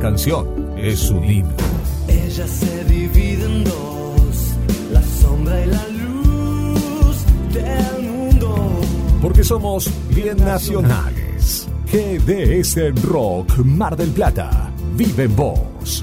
canción es su libro. Ella se divide en dos, la sombra y la luz del mundo. Porque somos bien nacionales. GDS Rock Mar del Plata. Vive en vos.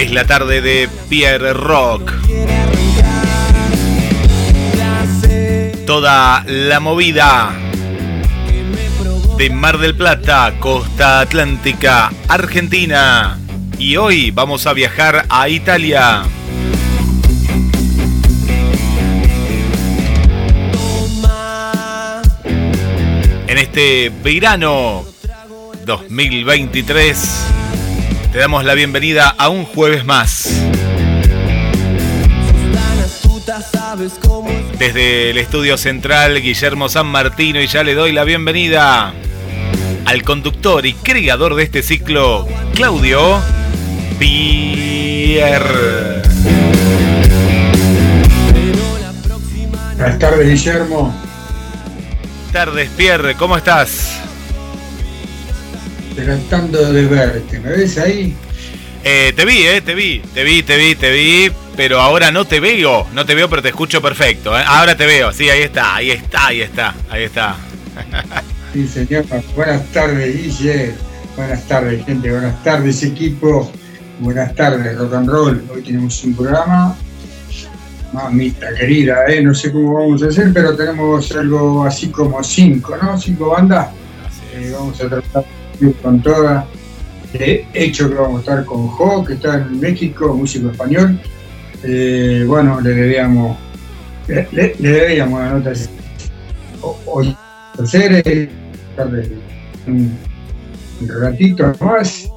Es la tarde de Pierre Rock. Toda la movida de Mar del Plata, Costa Atlántica, Argentina. Y hoy vamos a viajar a Italia. En este verano 2023 te damos la bienvenida a un jueves más. Desde el estudio central, Guillermo San Martino, y ya le doy la bienvenida al conductor y creador de este ciclo, Claudio Pierre. Buenas tardes, Guillermo. Tardes, Pierre, ¿cómo estás? Tratando de verte. ¿Me ves ahí? Eh, te vi, eh, te vi, te vi, te vi, te vi, pero ahora no te veo, no te veo, pero te escucho perfecto. eh. Ahora te veo, sí, ahí está, ahí está, ahí está, ahí está. Sí, señor. Buenas tardes, Guille. Buenas tardes, gente. Buenas tardes, equipo. Buenas tardes, rock and roll. Hoy tenemos un programa. Mamita querida, ¿eh? no sé cómo vamos a hacer, pero tenemos algo así como cinco, ¿no? Cinco bandas. Eh, vamos a tratar ir con todas. De hecho, que vamos a estar con Jo, que está en México, músico español. Eh, bueno, le debíamos, le, le- le debíamos la nota hoy eh, tarde, un, un ratito más.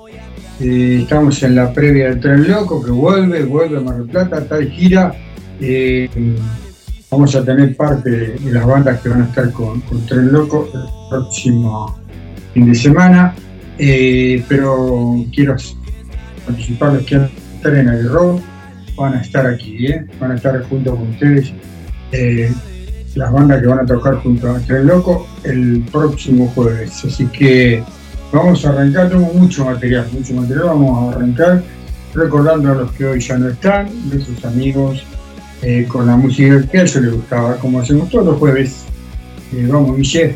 Eh, estamos en la previa del Tren Loco que vuelve, vuelve a Mar del Plata, de gira. Eh, vamos a tener parte de, de las bandas que van a estar con, con Tren Loco el próximo fin de semana. Eh, pero quiero anticiparles que van en el rock, van a estar aquí, ¿eh? van a estar junto con ustedes. Eh, las bandas que van a tocar junto a Tren Loco el próximo jueves. Así que vamos a arrancar, tenemos mucho material, mucho material, vamos a arrancar recordando a los que hoy ya no están, de sus amigos, con la música que a ellos les gustaba, como hacemos todos los jueves. Eh, vamos, Guille.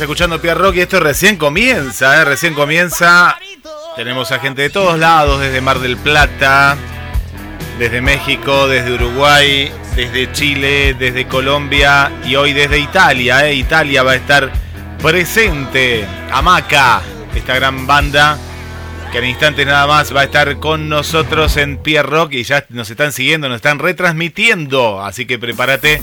Escuchando Pierre Rock y esto recién comienza, ¿eh? recién comienza. Tenemos a gente de todos lados, desde Mar del Plata, desde México, desde Uruguay, desde Chile, desde Colombia y hoy desde Italia. ¿eh? Italia va a estar presente. Amaca, esta gran banda que en instantes nada más va a estar con nosotros en Pierre Rock y ya nos están siguiendo, nos están retransmitiendo. Así que prepárate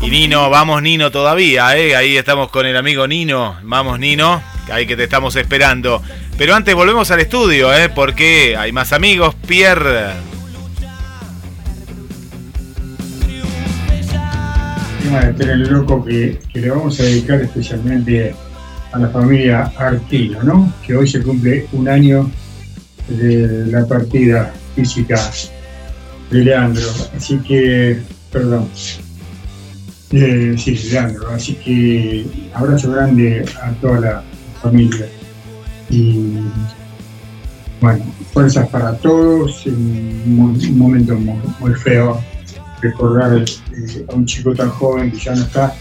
y Nino, vamos Nino todavía, ¿eh? Ahí estamos con el amigo Nino. Vamos Nino, ahí que te estamos esperando. Pero antes volvemos al estudio, ¿eh? Porque hay más amigos. Pierre. Tema de Tren Loco que, que le vamos a dedicar especialmente a la familia Artino, ¿no? Que hoy se cumple un año de la partida física de Leandro. Así que, perdón, eh, sí, Leandro. Así que abrazo grande a toda la familia. Y bueno, fuerzas para todos. Un momento muy, feo recordar eh, a un chico tan joven que ya no está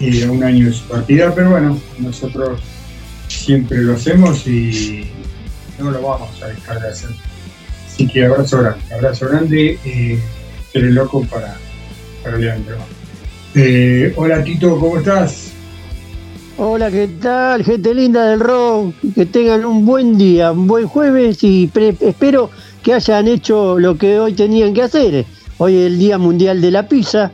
eh, a un año de su partida, pero bueno, nosotros siempre lo hacemos y no lo vamos a dejar de hacer. Así que abrazo grande, abrazo grande, eh, loco para, para Leandro. Eh, hola Tito, ¿cómo estás? Hola, ¿qué tal? Gente linda del rock, que tengan un buen día, un buen jueves y espero que hayan hecho lo que hoy tenían que hacer. Hoy es el Día Mundial de la Pizza.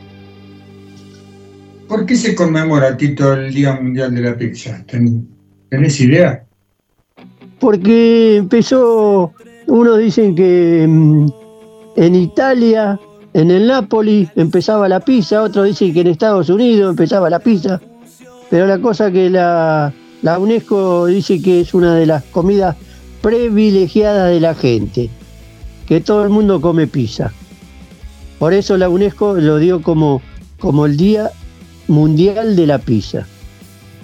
¿Por qué se conmemora, Tito, el Día Mundial de la Pizza? ¿Tenés idea? Porque empezó, unos dicen que mm, en Italia en el Napoli empezaba la pizza, otros dicen que en Estados Unidos empezaba la pizza, pero la cosa que la, la UNESCO dice que es una de las comidas privilegiadas de la gente, que todo el mundo come pizza. Por eso la UNESCO lo dio como, como el Día Mundial de la Pizza.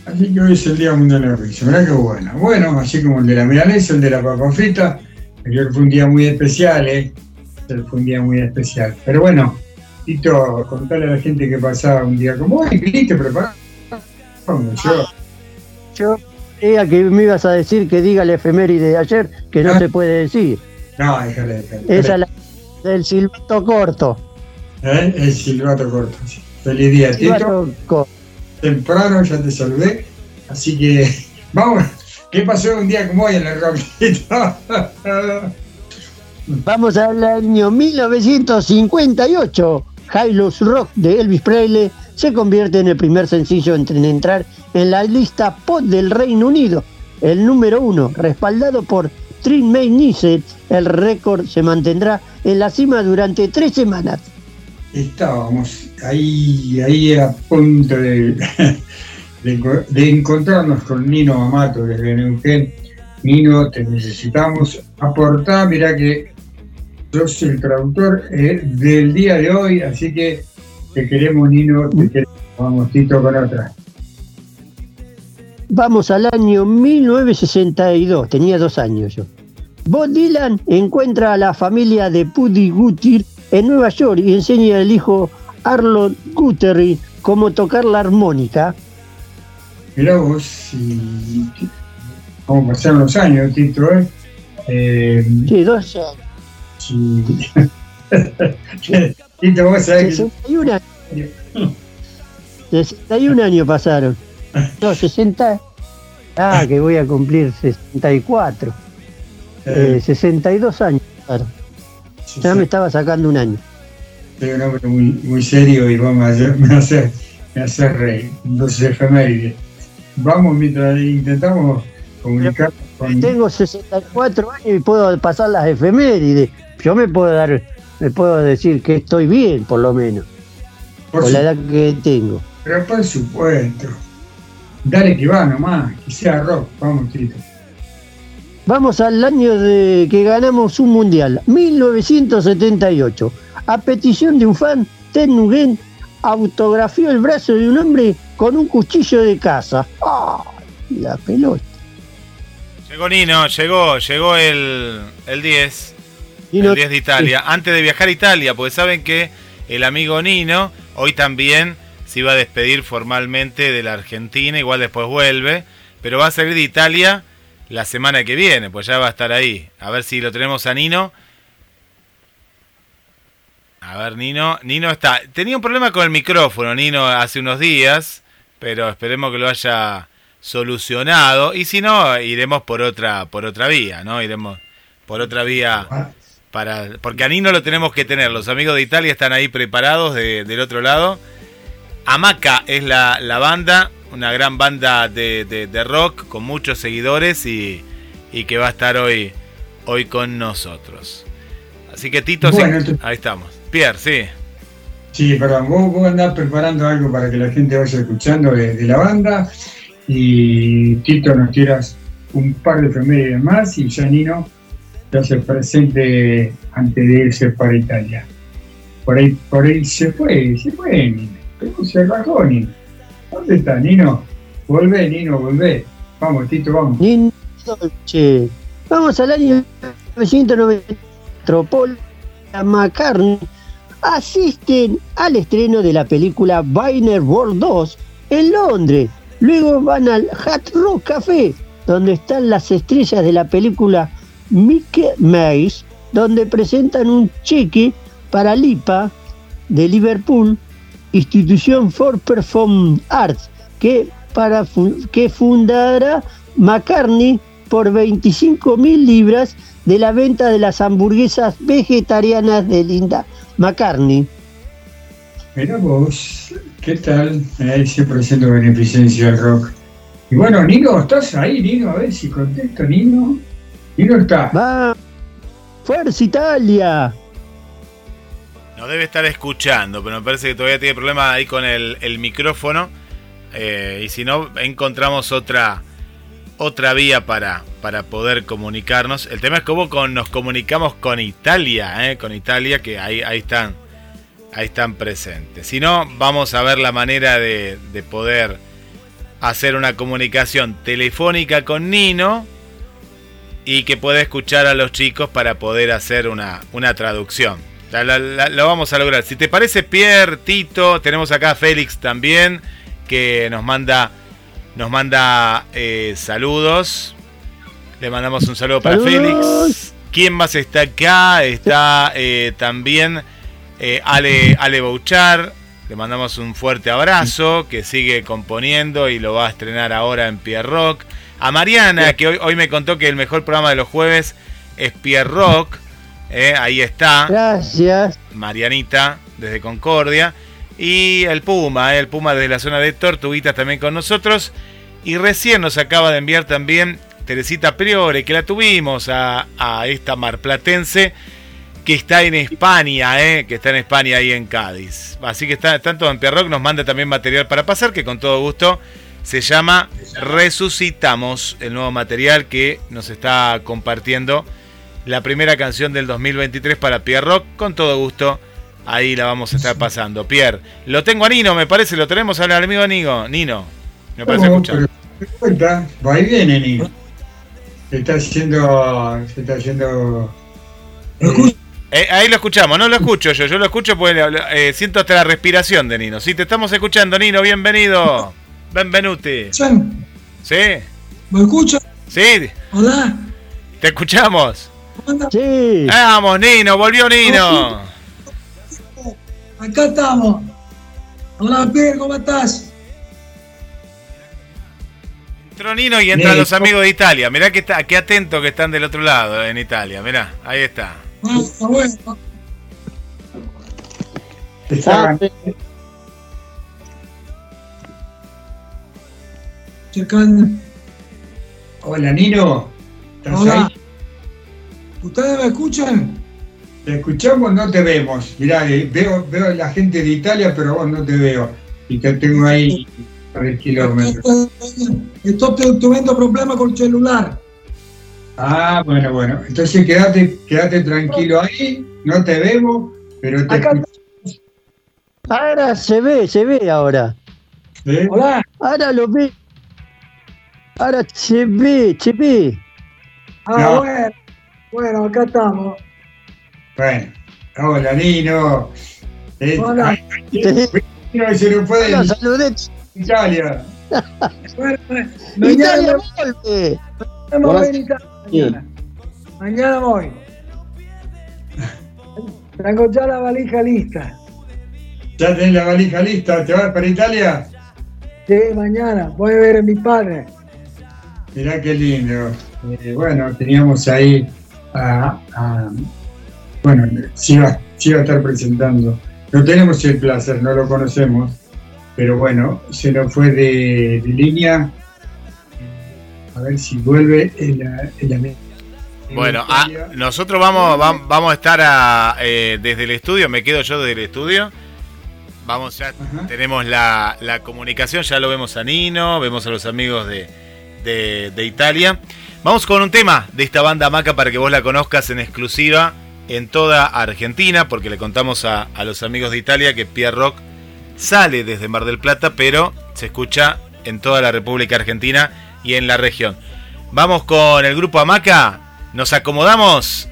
Así que hoy es el Día Mundial de la Pizza, ¿verdad qué bueno? Bueno, así como el de la milanesa, el de la papa frita, ayer fue un día muy especial, ¿eh? Fue un día muy especial. Pero bueno, Tito, contarle a la gente que pasaba un día como hoy, ¿viniste preparado? Yo, yo creía que me ibas a decir que diga el efeméride de ayer, que no, se puede decir. No, déjale, déjale. Esa es la del silbato corto. ¿Eh? El silbato corto. Feliz día, Tito. Temprano ya te saludé, así que vamos. ¿Qué pasó un día como hoy en el rock? Vamos al año 1958. High Rock de Elvis Presley se convierte en el primer sencillo en entrar en la lista pop del Reino Unido, el número uno, respaldado por Trin May Niset. El récord se mantendrá en la cima durante tres semanas. Estábamos ahí, ahí a punto de, encontrarnos con Nino Amato desde Neuquén. Nino, te necesitamos aportar, mira que yo soy el traductor eh, del día de hoy, así que te queremos, Nino, te queremos. Vamos, Tito, con otra. Vamos al año 1962, tenía dos años yo. Bob Dylan encuentra a la familia de Puddy Guthrie en Nueva York y enseña al hijo Arlo Guthrie cómo tocar la armónica. Mirá vos, y... cómo pasaron los años, Tito, ¿eh? eh sí, dos años. Sí. Tito, vos sabés 61 años. 61 años pasaron. No, 60. Ah, que voy a cumplir 64. Eh, 62 años pasaron. Ya me estaba sacando un año. Soy un hombre muy, muy serio y vamos a hacer, me hace, me hace reír. Entonces, efeméride. Vamos mientras intentamos comunicar. Tengo 64 años y puedo pasar las efemérides yo me puedo dar, me puedo decir que estoy bien, por lo menos, por, la edad que tengo. Pero por supuesto, dale que va nomás, que sea rock, vamos, Tito. Vamos al año de que ganamos un mundial, 1978. A petición de un fan, Ted Nugent autografió el brazo de un hombre con un cuchillo de caza. La pelota. Llegó Nino, llegó, llegó el, el 10 el 10 de Italia. Antes de viajar a Italia, porque saben que el amigo Nino hoy también se iba a despedir formalmente de la Argentina, igual después vuelve, pero va a salir de Italia la semana que viene, pues ya va a estar ahí. A ver si lo tenemos a Nino. A ver, Nino. Nino está. Tenía un problema con el micrófono, Nino, hace unos días, pero esperemos que lo haya solucionado. Y si no, iremos por otra, por otra vía, ¿no? Iremos por otra vía para. Porque a Nino lo tenemos que tener. Los amigos de Italia están ahí preparados del otro lado. Amaca es la, la banda, una gran banda de, de, rock con muchos seguidores y, y, que va a estar hoy, hoy con nosotros. Así que Tito, ahí estamos. Pierre, sí. Sí, perdón, vos, vos, andás preparando algo para que la gente vaya escuchando de, la banda y Tito nos tiras un par de efemérides más y Janino ya se presente antes de irse para Italia. Por ahí, por ahí se fue, se fue Nino, se rajó Nino. ¿Dónde está Nino? Volvé, Nino, volvé. Vamos, Tito, vamos. Nino, Vamos al año 1994. Paul McCartney asisten al estreno de la película Biner World 2 en Londres. Luego van al Hat Rock Café, donde están las estrellas de la película Mickey Mouse, donde presentan un cheque para LIPA de Liverpool, institución for Perform Arts, que, para, que fundará McCartney por 25 mil libras de la venta de las hamburguesas vegetarianas de Linda McCartney. Mira ¿qué tal? Ahí siempre haciendo beneficencia al rock. Y bueno, Nino, ¿estás ahí, Nino? A ver si contesto, Nino. Nino está. Va. Fuerza Italia. No debe estar escuchando, pero me parece que todavía tiene problemas ahí con el, micrófono. Eh, y si no, encontramos otra otra vía para, para poder comunicarnos. El tema es cómo con, nos comunicamos con Italia, ¿eh? con Italia, que ahí, ahí, están, ahí están presentes. Si no, vamos a ver la manera de, de poder hacer una comunicación telefónica con Nino y que pueda escuchar a los chicos para poder hacer una, una traducción. lo vamos a lograr. Si te parece, Pierre, Tito, tenemos acá a Félix también, que nos manda nos manda eh, saludos. Le mandamos un saludo para Félix. ¿Quién más está acá? Está eh, también eh, Ale, Ale Bouchar. Le mandamos un fuerte abrazo, que sigue componiendo y lo va a estrenar ahora en Pierre Rock. A Mariana, que hoy, hoy me contó que el mejor programa de los jueves es Pierre Rock. ahí está. Gracias. Marianita, desde Concordia. Y el Puma, el Puma desde la zona de Tortuguitas también con nosotros. Y recién nos acaba de enviar también Teresita Priore, que la tuvimos a, esta marplatense que está en España, eh, que está en España ahí en Cádiz. Así que está tanto en Pierrock, nos manda también material para pasar, que con todo gusto se llama Resucitamos, el nuevo material que nos está compartiendo la primera canción del 2023 para Pierrock, con todo gusto. Ahí la vamos a estar pasando. Pierre, lo tengo a Nino, me parece, lo tenemos al amigo Nino. Nino. Me parece escuchar. Cuenta, va y viene, Nino. Se está haciendo. Se está haciendo. Eh, eh, ahí lo escuchamos, no lo escucho yo, yo lo escucho porque eh, siento hasta la respiración de Nino. Sí, te estamos escuchando, Nino, bienvenido. Benvenuti. ¿Sí? ¿Me escuchas? Sí. Hola. Te escuchamos. Sí. Vamos, Nino, volvió Nino. Acá estamos. Hola, Pierre, ¿cómo estás? Tronino y entran los amigos de Italia. Mirá que está, qué atento que están del otro lado en Italia. Mirá, ahí está. Ah, está bueno. Hola, Nino. Hola. ¿Ustedes me escuchan? Te escuchamos, no te vemos. Mirá, eh, veo, veo a la gente de Italia, pero vos no te veo. Y te tengo ahí kilómetros. Estoy teniendo problemas con el celular. Ah, bueno, bueno. Entonces quédate, quédate tranquilo ahí, no te vemos, pero te Ahora se ve, se ve ahora. Hola. Ahora lo ve. Ahora se ve, se ve. Ah, bueno. Bueno, acá estamos. Bueno. Hola, Nino. Hola. No, y se nos fue Hola, saludé. Italia. Bueno, Italia vuelve. voy en Italia. Mañana. Mañana voy. Tengo ya la valija lista. Ya tenés la valija lista, ¿te vas para Italia? Sí, mañana. Voy a ver a mi padre. Mirá qué lindo. Eh, bueno, teníamos ahí a, a- bueno, se iba, se iba a estar presentando. No tenemos el placer, no lo conocemos, pero bueno, se nos fue de, de línea. A ver si vuelve el, el amigo. Bueno, ah, nosotros vamos, vam- vamos a estar a, eh, desde el estudio, me quedo yo desde el estudio. Vamos ya, Ajá. tenemos la, la comunicación, ya lo vemos a Nino, vemos a los amigos de, de- de Italia. Vamos con un tema de esta banda Maca para que vos la conozcas en exclusiva en toda Argentina, porque le contamos a, a los amigos de Italia que Pierre Rock sale desde Mar del Plata, pero se escucha en toda la República Argentina y en la región. Vamos con el grupo Amaca, nos acomodamos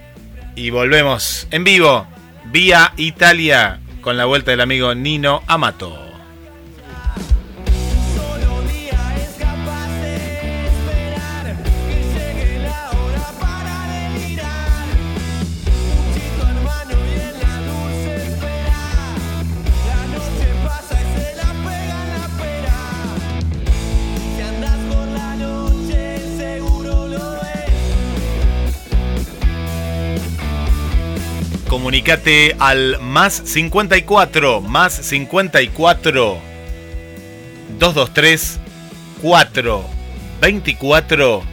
y volvemos en vivo, vía Italia, con la vuelta del amigo Nino Amato. Comunicate al más 54, más 54 223 4 24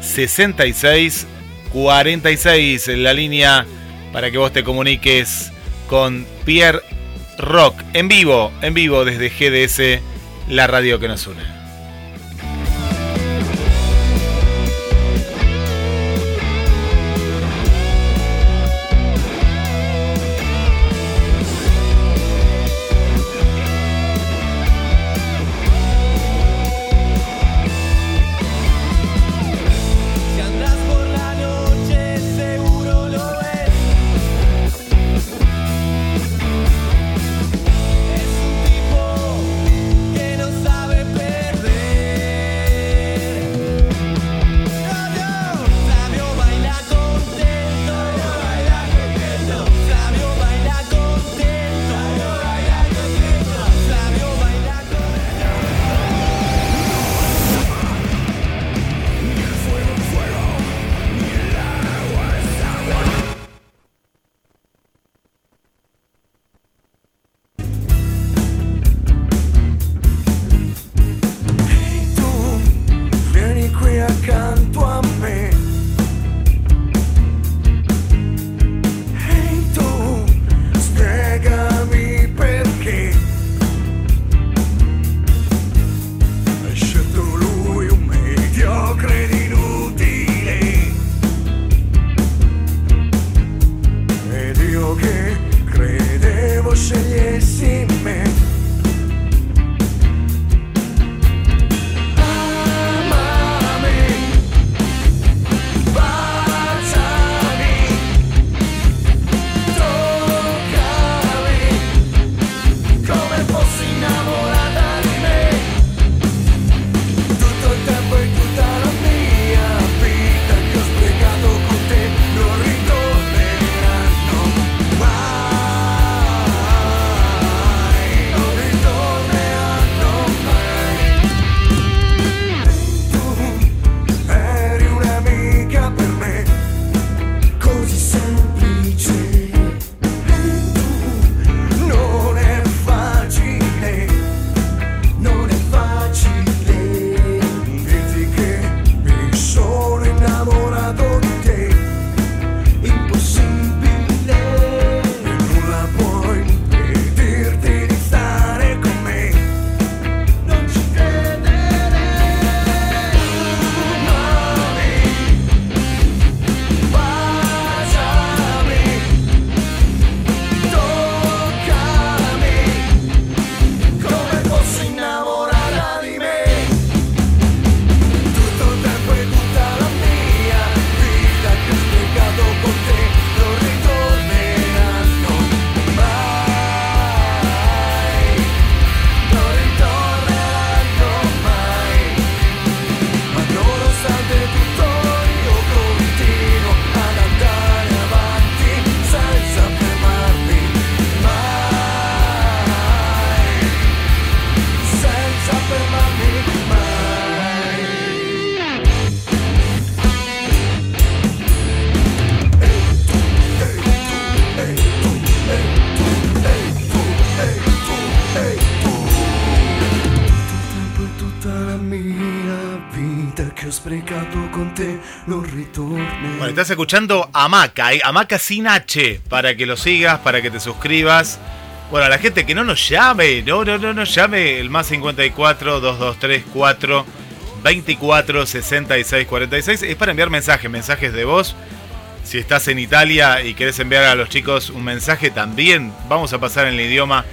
66 46 en la línea para que vos te comuniques con Pierre Rock en vivo, en vivo desde GDS, la radio que nos une. Estás escuchando Amaca, ¿eh? Amaca sin H, para que lo sigas, para que te suscribas. Bueno, a la gente que no nos llame, no, no, no nos llame, el más 54 2234 24 66 46 es para enviar mensajes, mensajes de voz. Si estás en Italia y querés enviar a los chicos un mensaje también, vamos a pasar en el idioma,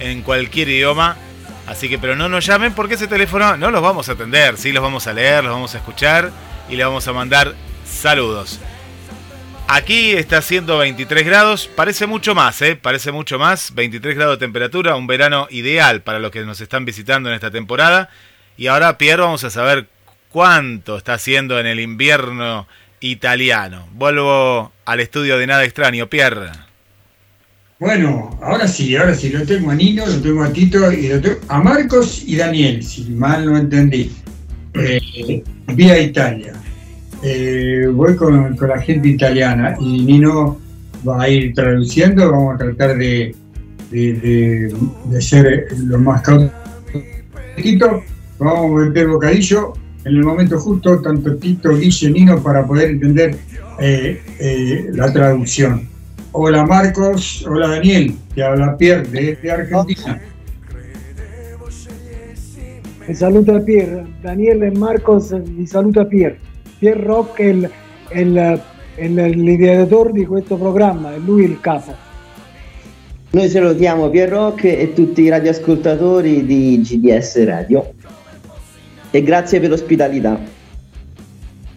en cualquier idioma. Así que, pero no nos llamen porque ese teléfono no los vamos a atender, sí los vamos a leer, los vamos a escuchar y le vamos a mandar saludos. Aquí está haciendo 23 grados, parece mucho más, ¿eh? Parece mucho más, 23 grados de temperatura, un verano ideal para los que nos están visitando en esta temporada. Y ahora, Pierre, vamos a saber cuánto está haciendo en el invierno italiano. Vuelvo al estudio de Nada Extraño, Pierre. Bueno, ahora sí, ahora sí, lo tengo a Nino, lo tengo a Tito y lo tengo a Marcos y Daniel, si mal no entendí. Eh, vía Italia. Eh, voy con, con la gente italiana y Nino va a ir traduciendo, vamos a tratar de, de, ser lo más cautos. Vamos a meter bocadillo en el momento justo, tanto Tito, Guille, Nino, para poder entender eh, eh, la traducción. Hola Marcos, hola Daniel, te habla Pierre de, Argentina. Mi saluto a Pier, Daniele e Marcos mi saluta Pier. Pier Rock è il, è il- è il- l'ideatore di questo programma, è lui il capo. Noi salutiamo Pierrock e tutti i radioascoltatori di GDS Radio e grazie per l'ospitalità.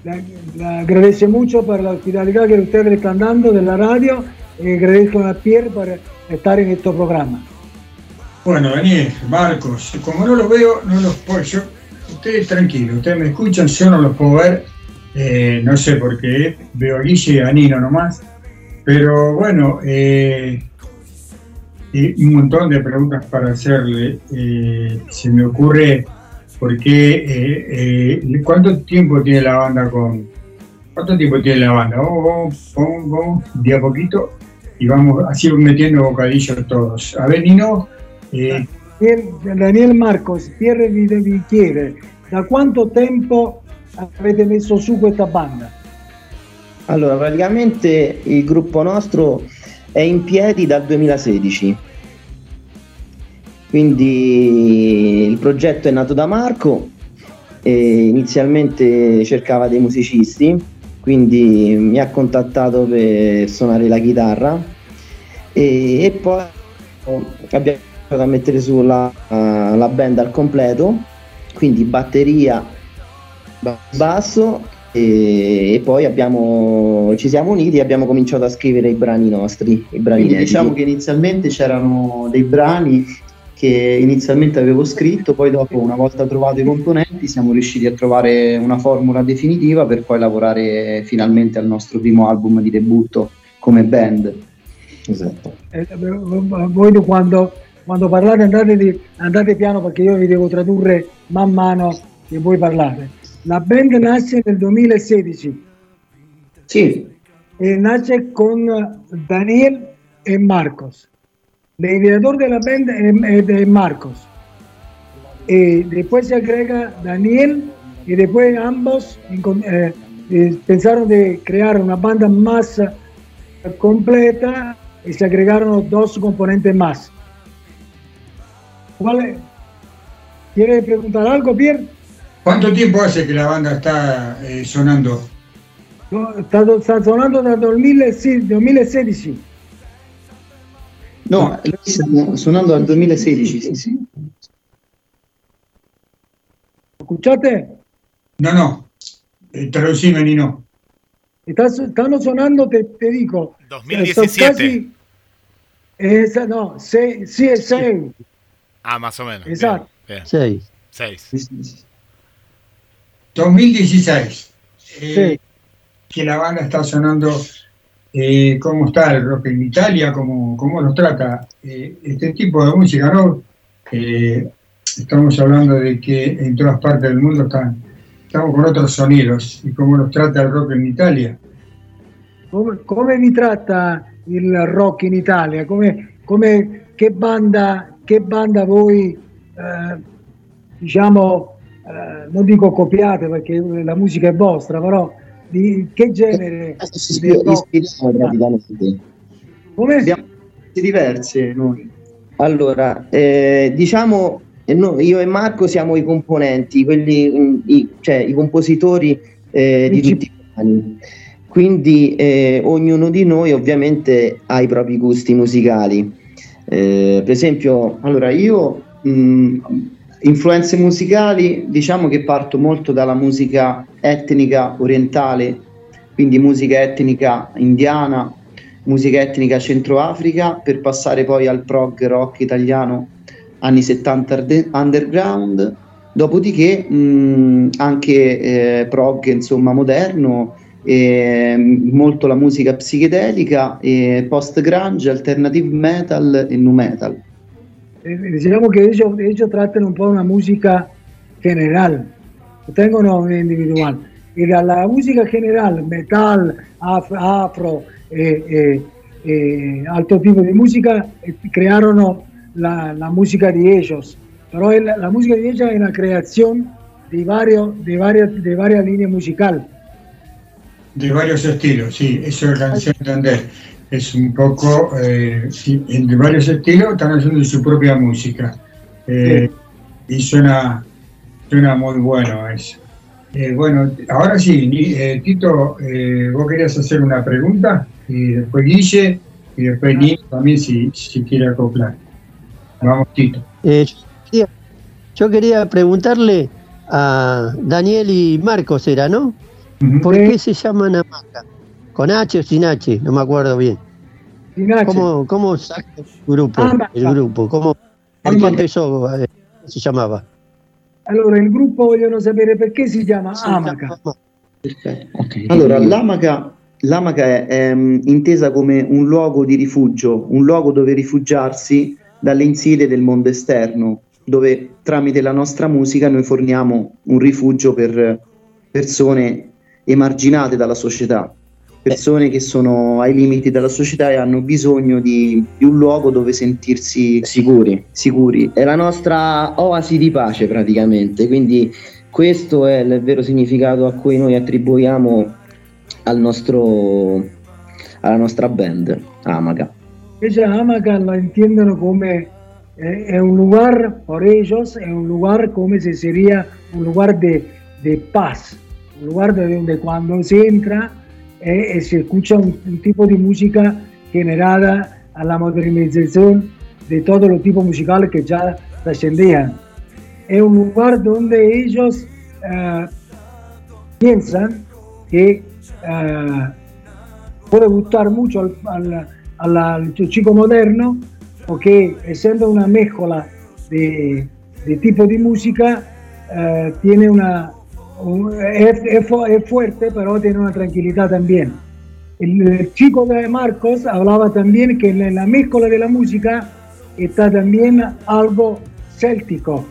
Le, le agradezco mucho por la hospitalidad que ustedes le están dando de la radio y agradezco a Pier por estar en este programa. Bueno, Daniel, Marcos, como no los veo, no los puedo. Yo, ustedes tranquilos, ustedes me escuchan, yo no los puedo ver. Eh, no sé por qué, veo Guille a Nino nomás. Pero bueno, eh, y un montón de preguntas para hacerle. Eh, se me ocurre por qué, eh, eh, ¿cuánto tiempo tiene la banda con, ¿Cuánto tiempo tiene la banda? Vamos, vamos, vamos, de a poquito y vamos así metiendo bocadillos todos. A ver, Nino, eh, Daniel Marcos, Pier vi, vi chiede da quanto tempo avete messo su questa banda? Allora, praticamente il gruppo nostro è in piedi dal 2016. Quindi il progetto è nato da Marco inizialmente cercava dei musicisti, quindi mi ha contattato per suonare la chitarra e, e poi abbiamo iniziato a mettere su la, la band al completo, quindi batteria, basso e, e poi abbiamo, ci siamo uniti e abbiamo cominciato a scrivere i brani nostri, i brani Quindi diciamo che inizialmente c'erano dei brani che inizialmente avevo scritto, poi dopo una volta trovato i componenti siamo riusciti a trovare una formula definitiva per poi lavorare finalmente al nostro primo album di debutto come band. Esatto. Eh, voi quando, quando parlate andate, di- andate piano perché io vi devo tradurre man mano che voi parlate. La band nasce nel 2016 Sì, e nasce con Daniel e Marcos. El ideador de la band es, es de Marcos. Y después se agrega Daniel y después ambos eh, eh, pensaron de crear una banda más eh, completa y se agregaron dos componentes más. ¿Cuál es? ¿Quiere preguntar algo, Pierre? ¿Cuánto tiempo hace que la banda está eh, sonando? No, está, está, sonando desde 2006, 2016. No, sonando desde 2016. Sí, sí, sí. ¿Escuchaste? No, no. Eh, traducime, Nino. Está, están sonando, te, te digo. 2017. Casi, esa, no, 6, sí, 6. Ah, más o menos. Exacto. 6. 6. 2016. eh, Sí. Que la banda está sonando. eh, ¿Cómo está el rock en Italia? ¿Cómo, cómo los trata eh, este tipo de música? ¿no? Eh, estamos hablando de que en todas partes del mundo están, estamos con otros sonidos. ¿Y cómo los trata el rock en Italia? Come, come vi tratta il rock in Italia? Come, come- che, banda, che banda voi eh, diciamo eh, non dico copiate perché la musica è vostra, però di che genere rock? ispiriamo praticamente. Come? Abbiamo diverse noi. Allora, eh, diciamo, eh, no, io e Marco siamo i componenti, quelli, mm, i, cioè i compositori eh, di tutti i brani. Quindi eh, ognuno di noi ovviamente ha i propri gusti musicali. Eh, per esempio, Allora, io mh, influenze musicali, diciamo che parto molto dalla musica etnica orientale, quindi musica etnica indiana, musica etnica centroafrica, per passare poi al prog rock italiano anni 70 arde- underground, dopodiché mh, anche eh, prog insomma moderno, e, mh, molto la musica psichedelica, e post grunge, alternative metal e nu metal. Eh, Diciamo que ellos, ellos tratan un poco una música general, no tengono una individual. Y de la música general, metal, af- afro, eh, eh, eh, alto tipo de música, eh, crearon la, la música de ellos. Pero el- la, música de ellos es una creación de, varios, de, varias, de varias líneas musicales. De varios estilos, sí, eso alcancé a entender. Es un poco, eh, sí, en- de varios estilos están haciendo su propia música. Eh, Y suena, suena muy bueno eso. Eh, bueno, ahora sí, eh, Tito, eh, vos querías hacer una pregunta, y después Guille, y después Nino también si, si quiere acoplar. Vamos, Tito. Eh, yo, quería, yo quería preguntarle a Daniel y Marcos, era, ¿no? ¿Por qué se llaman hamaca? ¿Con H o sin H? No me acuerdo bien. Sin H. ¿Cómo, cómo salió el grupo? Hamaca. El grupo, ¿cómo, ¿por qué empezó? eh, ¿Cómo se llamaba? Allora, il gruppo vogliono sapere perché si chiama Amaca. Allora, l'amaca, l'amaca è ehm, intesa come un luogo di rifugio, un luogo dove rifugiarsi dalle insidie del mondo esterno, dove tramite la nostra musica noi forniamo un rifugio per persone emarginate dalla società, persone che sono ai limiti della società e hanno bisogno di, di un luogo dove sentirsi sicuri. sicuri. È la nostra oasi di pace praticamente, quindi questo è il vero significato a cui noi attribuiamo al nostro, alla nostra band, Amaca. Ella Amaca la entienden come eh, è un lugar, por ellos, è un lugar come se sería un lugar de, de paz, un lugar de donde cuando se entra eh, eh, se escucha un, un tipo de música generada a la modernización de todos los tipos musicales que ya trascendían. Es un lugar donde ellos eh, piensan que eh, puede gustar mucho al, al- al- al chico moderno porque siendo una mezcla de, de tipo de música eh, tiene una un- es, es es fuerte pero tiene una tranquilidad también el, el chico de Marcos hablaba también que en la mezcla de la música está también algo céltico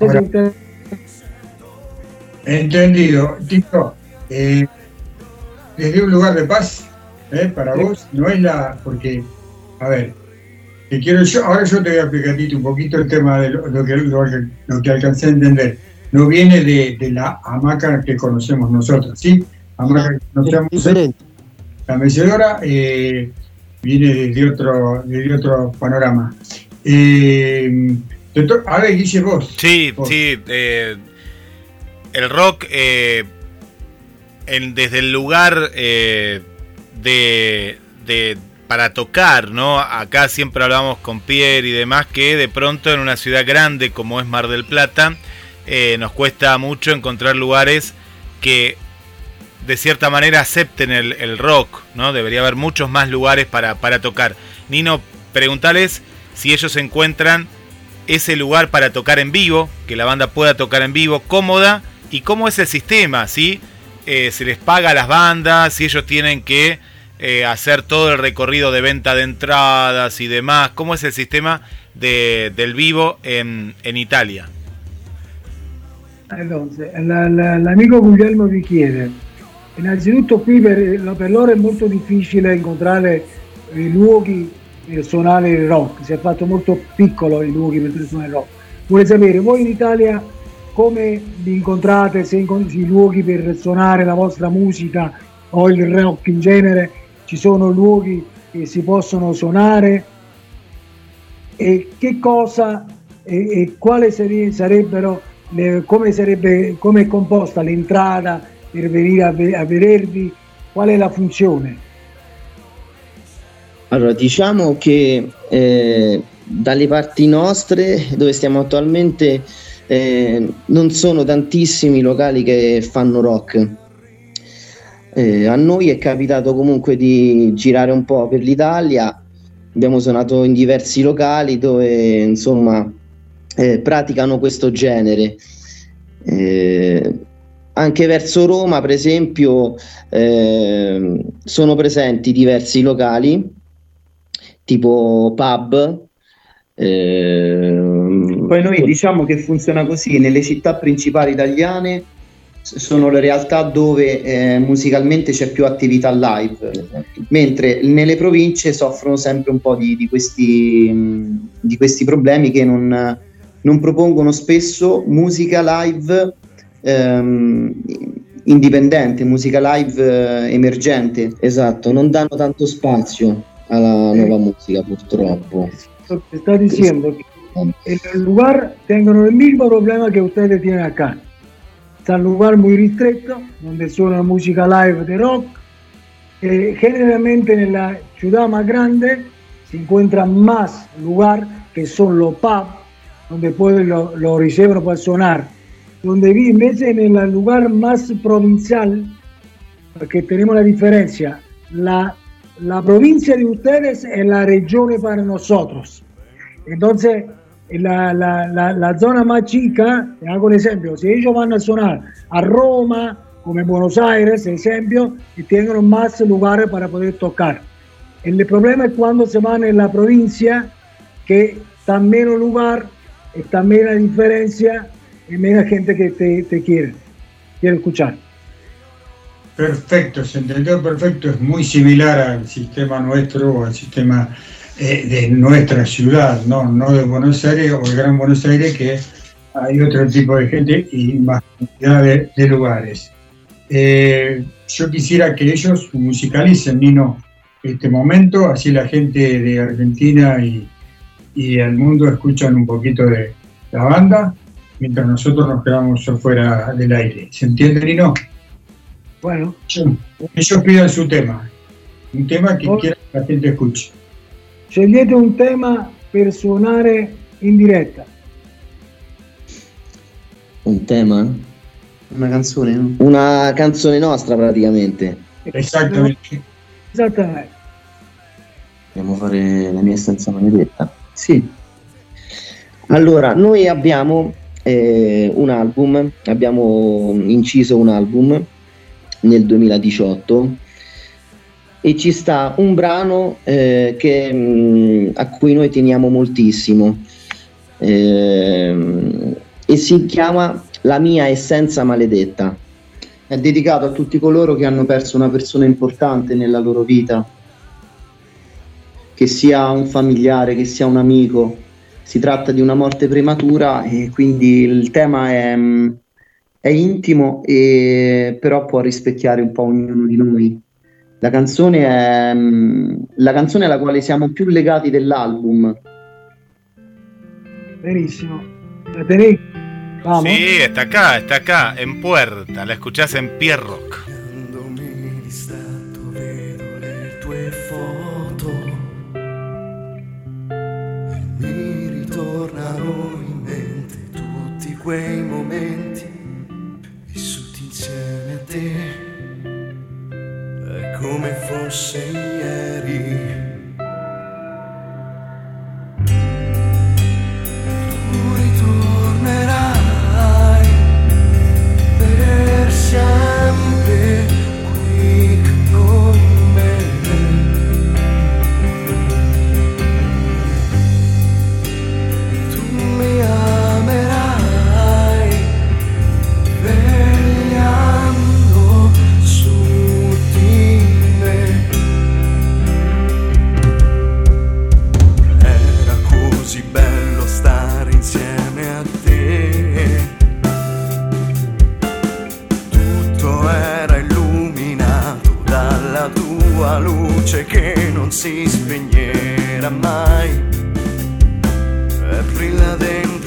Ahora- Entendido. Tito, eh, desde un lugar de paz, ¿eh? para vos, no es la. Porque, a ver, te quiero yo, ahora yo te voy a explicar un poquito el tema de lo, lo que, lo, que- lo que alcancé a entender. No viene de, de la hamaca que conocemos nosotros, ¿sí? Hamaca que conocemos Diferente. la mecedora eh, viene desde otro, desde otro panorama. Eh, to- a ver, Guille, vos. Sí, Vos. sí. eh, el rock, eh, en- desde el lugar eh, de, de- para tocar, ¿no? Acá siempre hablamos con Pierre y demás que de pronto en una ciudad grande como es Mar del Plata eh, nos cuesta mucho encontrar lugares que de cierta manera acepten el, rock, ¿no? Debería haber muchos más lugares para, para tocar. Nino, preguntales si ellos encuentran ese lugar para tocar en vivo, que la banda pueda tocar en vivo, cómoda, y cómo es el sistema, ¿sí? Eh, se les paga a las bandas, si ellos tienen que eh, hacer todo el recorrido de venta de entradas y demás, cómo es el sistema de- del vivo en, en Italia. Entonces, la- la- l'amico Guglielmo vi chiede, innanzitutto qui per, per loro è molto difficile incontrare i luoghi per suonare il rock, si è fatto molto piccolo i luoghi per suonare il rock, vuole sapere voi in Italia come vi incontrate, se incont- i luoghi per suonare la vostra musica o il rock in genere, ci sono luoghi che si possono suonare? E che cosa e, e quale sare- sarebbero le- come sarebbe come è composta l'entrata per venire a, a vedervi? Qual è la funzione? Allora, diciamo che eh, dalle parti nostre, dove stiamo attualmente, eh, non sono tantissimi locali che fanno rock. Eh, a noi è capitato comunque di girare un po' per l'Italia, abbiamo suonato in diversi locali dove insomma eh, praticano questo genere. Eh, anche verso Roma, per esempio, ehm, sono presenti diversi locali tipo pub. ehm, Poi noi diciamo che funziona così, nelle città principali italiane sono le realtà dove eh, musicalmente c'è più attività live, mentre nelle province soffrono sempre un po' di, di questi, mh, di questi problemi che non, non propongono spesso musica live ehm, indipendente, musica live eh, emergente. Esatto, non danno tanto spazio alla nuova musica purtroppo. Está diciendo que en el lugar tengan el mismo problema que ustedes tienen acá. Está un lugar muy ristretto donde suena música live de rock. Eh, generalmente en la ciudad más grande se encuentra más lugar que son los pubs donde pueden lo, lo ricevano para sonar. Donde vi invece en el lugar más provincial, porque tenemos la diferencia, la, la provincia de ustedes es la región para nosotros. Entonces, en la, la, la, zona más chica, te hago un ejemplo, si ellos van a sonar a Roma, como en Buenos Aires, ejemplo, y tienen más lugares para poder tocar. El problema es cuando se van en la provincia, que está menos lugar, está menos diferencia y menos gente que te, te quiere, quiere escuchar. Perfecto, se entendió perfecto, es muy similar al sistema nuestro al sistema eh, de nuestra ciudad, ¿no? no de Buenos Aires o el Gran Buenos Aires, que hay otro tipo de gente y más cantidad de, de lugares. Eh, yo quisiera que ellos musicalicen, Nino, este momento, así la gente de Argentina y, y el mundo escuchan un poquito de la banda, mientras nosotros nos quedamos afuera del aire. ¿Se entiende, Nino? Bueno, ellos pidan su tema, un tema que quiera que la gente escuche. Scegliete un tema per suonare in diretta. Un tema? Una canzone, no? Una canzone nostra praticamente. Esattamente. Esattamente. Dobbiamo fare la mia essenza maledetta. Sì. Allora, noi abbiamo eh, un album, abbiamo inciso un album nel 2018 e ci sta un brano eh, che, mh, a cui noi teniamo moltissimo ehm, e si chiama La mia essenza maledetta. È dedicato a tutti coloro che hanno perso una persona importante nella loro vita, che sia un familiare, che sia un amico. Si tratta di una morte prematura e quindi il tema è, mm, è intimo, e, però può rispecchiare un po' ognuno di noi. La canzone è mm, la canzone alla quale siamo più legati dell'album. Benissimo. ¿La tenéis? Vamos. Sí, está acá, está acá, en puerta. La escuchás en Pierrock. mi distratto vedo le tue foto e mi ritornano in mente tutti quei momenti vissuti insieme a te come fosse ieri luce che non si spegnerà mai. Brilla dentro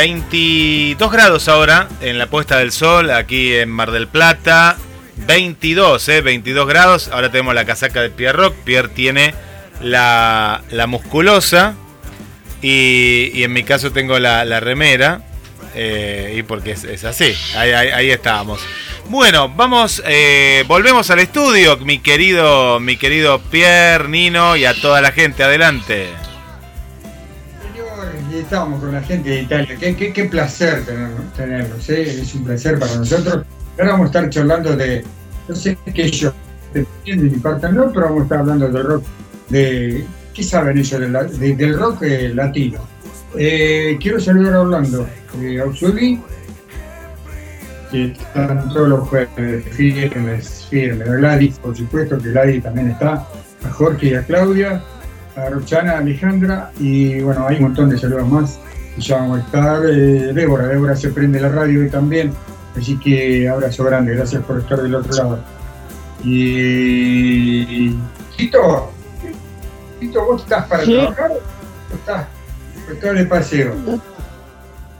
22 grados ahora en la puesta del sol aquí en Mar del Plata. 22, ¿eh? 22 grados. Ahora tenemos la casaca de Pierre Rock. Pierre tiene la, la musculosa. Y, en mi caso tengo la, la remera. eh, y porque es, así. Ahí estábamos. Bueno, vamos, eh, volvemos al estudio, mi querido, mi querido Pierre, Nino y a toda la gente. Adelante. Y estamos con la gente de Italia. Qué, qué- qué placer tener- tenerlos, ¿eh? es un placer para nosotros. Ahora vamos a estar charlando de, no sé qué ellos entienden y parte no, pero vamos a estar hablando del rock, de qué saben ellos del, de- del rock eh, latino. Eh, quiero saludar a Orlando, eh, Auxuli, que están todos los jueves firmes, firmes. Gladys, por supuesto, que Gladys también está, a Jorge y a Claudia, a a Alejandra, y bueno, hay un montón de saludos más. Y ya vamos a estar, eh, Débora, Débora se prende la radio hoy también, así que abrazo grande, gracias por estar del otro lado. Y. Tito, Tito, ¿vos estás para Sí. trabajar? ¿O estás? ¿O estás de paseo?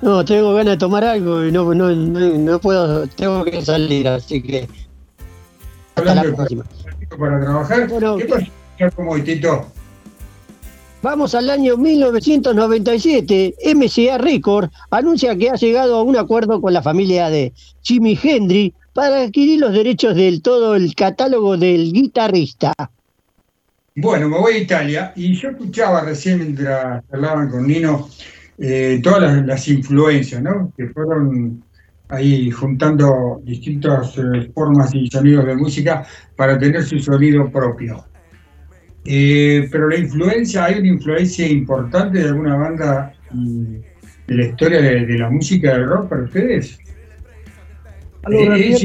No, tengo ganas de tomar algo y no, no, no, no puedo, tengo que salir, así que hasta Hablando la próxima. para trabajar. Bueno, ¿Qué pasa como hoy, Tito? Vamos al año 1997. MCA Record anuncia que ha llegado a un acuerdo con la familia de Jimi Hendrix para adquirir los derechos del todo el catálogo del guitarrista. Bueno, me voy a Italia y yo escuchaba recién mientras hablaban con Nino eh, todas las, influencias. Que fueron ahí juntando distintas eh, formas y sonidos de música para tener su sonido propio. Eh, pero la influencia, ¿hay una influencia importante de alguna banda mm, de la historia de, de la música del rock para ustedes? Eh,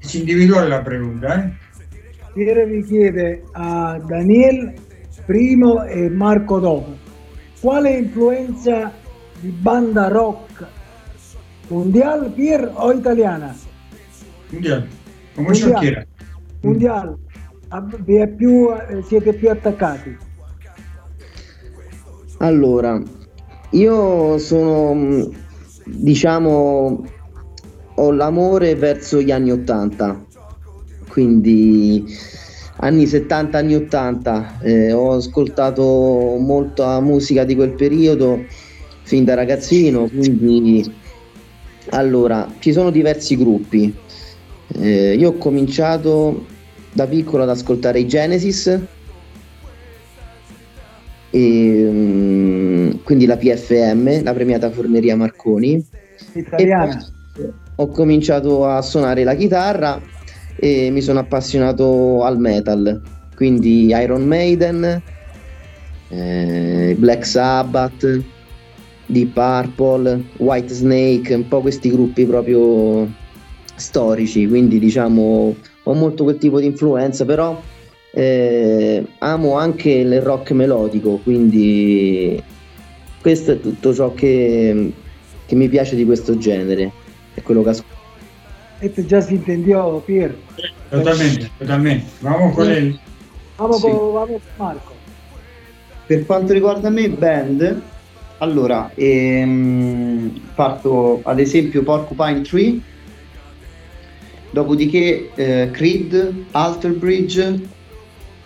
es, individual la pregunta, ¿eh? Vi chiede a Daniel primo e Marco dopo, quale influenza di banda rock mondiale, Pier o italiana? Mundial, como ellos Mundial. Ah, vi è più, eh, siete più attaccati? Allora, io sono, mh, diciamo, ho l'amore verso gli anni 80, quindi anni 70, anni 80, eh, ho ascoltato molta musica di quel periodo fin da ragazzino, quindi allora, ci sono diversi gruppi. Eh, io ho cominciato da piccolo ad ascoltare i Genesis, e, mm, quindi la PFM, la premiata Forneria Marconi. Italiana. Ho cominciato a suonare la chitarra e mi sono appassionato al metal, quindi Iron Maiden, eh, Black Sabbath, Deep Purple, White Snake, un po' questi gruppi proprio storici, quindi diciamo ho molto quel tipo di influenza, però eh, amo anche il rock melodico, quindi questo è tutto ciò che, che mi piace di questo genere, è quello che ascolto. Este ya se entendió, Pier. Totalmente, totalmente. Vamos con el. Vamos, Sì. con, vamos Marco. Per quanto riguarda me, band, allora ehm, parto ad esempio Porcupine Tree, dopodiché eh, Creed, Alter Bridge,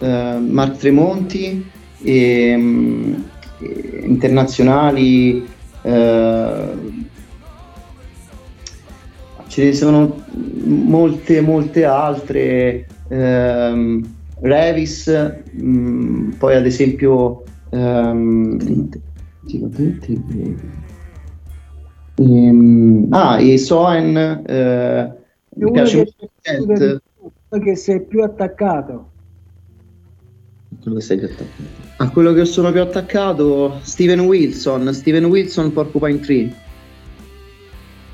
eh, Mark Tremonti, ehm, eh, internazionali, eh, ce ne sono molte, molte altre. ehm, Revis, mh, poi ad esempio ehm, ehm, ah, e Soen eh, Mi uno piace che, uno che sei più attaccato. Quello che sei più attaccato. a quello che sono più attaccato Steven Wilson Steven Wilson Porcupine Tree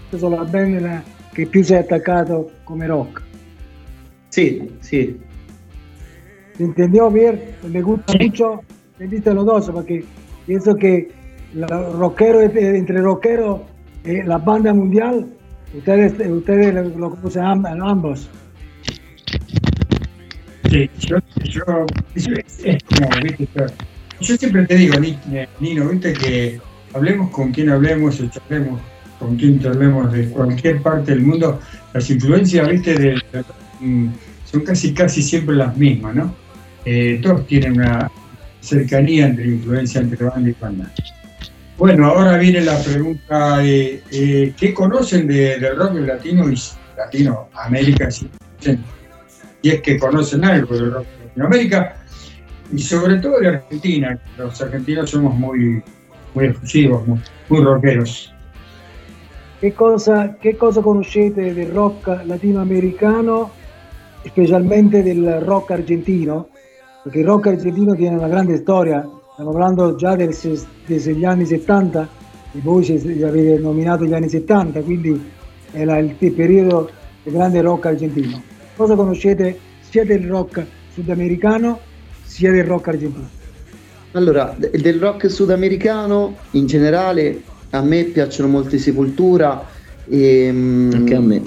Questa è la band che più sei attaccato come rock. sì, sì, ¿Se entendió, Pier? Me gusta mucho, bendito los dos, porque pienso que la- rockero entre rockero y la banda mundial, ustedes, ustedes lo, lo am- ambos. Sí, yo, yo, yo-. Yo- siempre te digo, eh, Nino, viste que hablemos con quien hablemos, o charlemos con quien charlemos de cualquier parte del mundo, las influencias, viste, de- mm, son casi casi siempre las mismas, ¿no? Eh, todos tienen una cercanía entre influencia entre banda y banda. Bueno, ahora viene la pregunta, eh, eh, ¿qué conocen de, del rock latino y Latinoamérica? Si, es que conocen algo del rock de Latinoamérica y sobre todo de Argentina. Los argentinos somos muy, muy efusivos, muy, muy rockeros. Che cosa, che cosa conoscete del rock latinoamericano, specialmente del rock argentino? Perché il rock argentino tiene una grande storia, stiamo parlando già degli anni 70, e voi ci- avete nominato gli anni 70, quindi è la- il il periodo del grande rock argentino. Cosa conoscete sia del rock sudamericano sia del rock argentino? Allora, de- del rock sudamericano in generale a me piacciono molto i Sepultura e mm, Anche a me.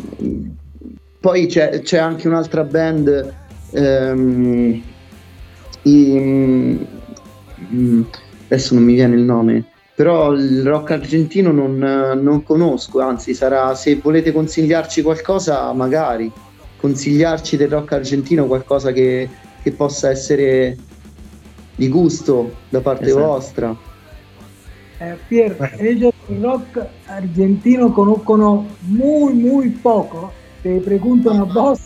Poi c'è, c'è anche un'altra band ehm, i- mm, adesso non mi viene il nome però il rock argentino non, non conosco anzi sarà se volete consigliarci qualcosa magari consigliarci del rock argentino qualcosa che, che possa essere di gusto da parte Esatto. vostra Eh, Pier, ellos el rock argentino conozcono muy, muy poco. Te preguntan a vos.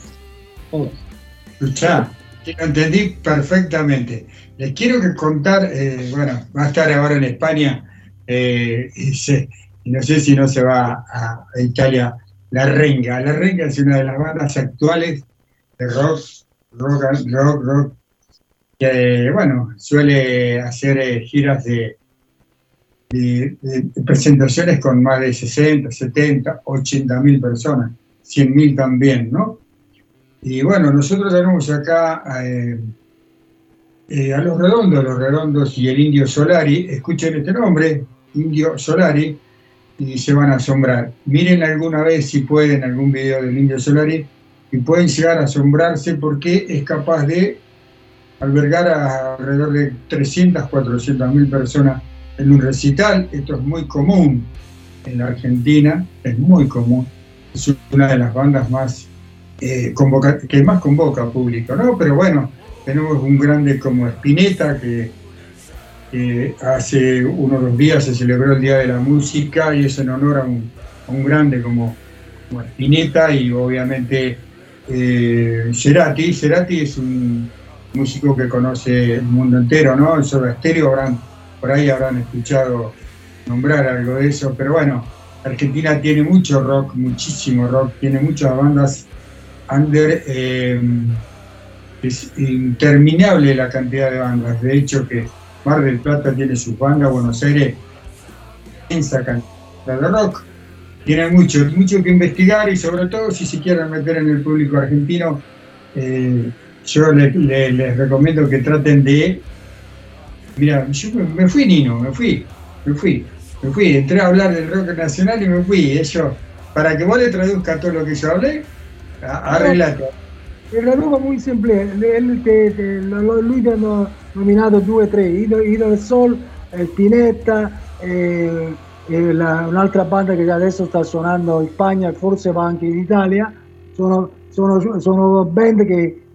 Escuchá, lo entendí perfectamente. Les quiero contar, eh, bueno, va a estar ahora en España eh, y, no sé si no se va a, Italia La Renga. La Renga es una de las bandas actuales de rock, rock, rock, rock, que bueno, suele hacer eh, giras de- de presentaciones con más de 60, 70, 80 mil personas, 100 mil también, ¿no? Y bueno, nosotros tenemos acá eh, eh, a los redondos, los redondos y el indio Solari, escuchen este nombre, indio Solari, y se van a asombrar. Miren alguna vez si pueden algún video del indio Solari y pueden llegar a asombrarse porque es capaz de albergar a alrededor de 300, 400 mil personas en un recital. Esto es muy común en la Argentina, es muy común. Es una de las bandas más eh, que más convoca público, ¿no? Pero bueno, tenemos un grande como Spinetta que, que hace unos días se celebró el Día de la Música y es en honor a un, un grande como, Spinetta y obviamente eh, Cerati. Cerati es un músico que conoce el mundo entero, ¿no? El Stereo, habrán, por ahí habrán escuchado nombrar algo de eso, pero bueno, Argentina tiene mucho rock, muchísimo rock, tiene muchas bandas eh, es interminable la cantidad de bandas, de hecho que Mar del Plata tiene sus bandas, Buenos Aires, inmensa cantidad de rock, tiene mucho, mucho que investigar y sobre todo si se quieren meter en el público argentino, eh, yo le- le- les recomiendo que traten de... Mira, yo me, fui Nino, me fui, me fui, me fui, entré a hablar del rock nacional y me fui. Eso, para que vos le traduzcas todo lo que yo hablé, a- arreglate. Il Raduca muy simple, Lui- ti hanno nominato due o tre, Ido, del Sol, eh, Spinetta, eh, e la- un'altra banda che adesso sta suonando in Spagna e forse va anche in Italia, sono, sono, sono band che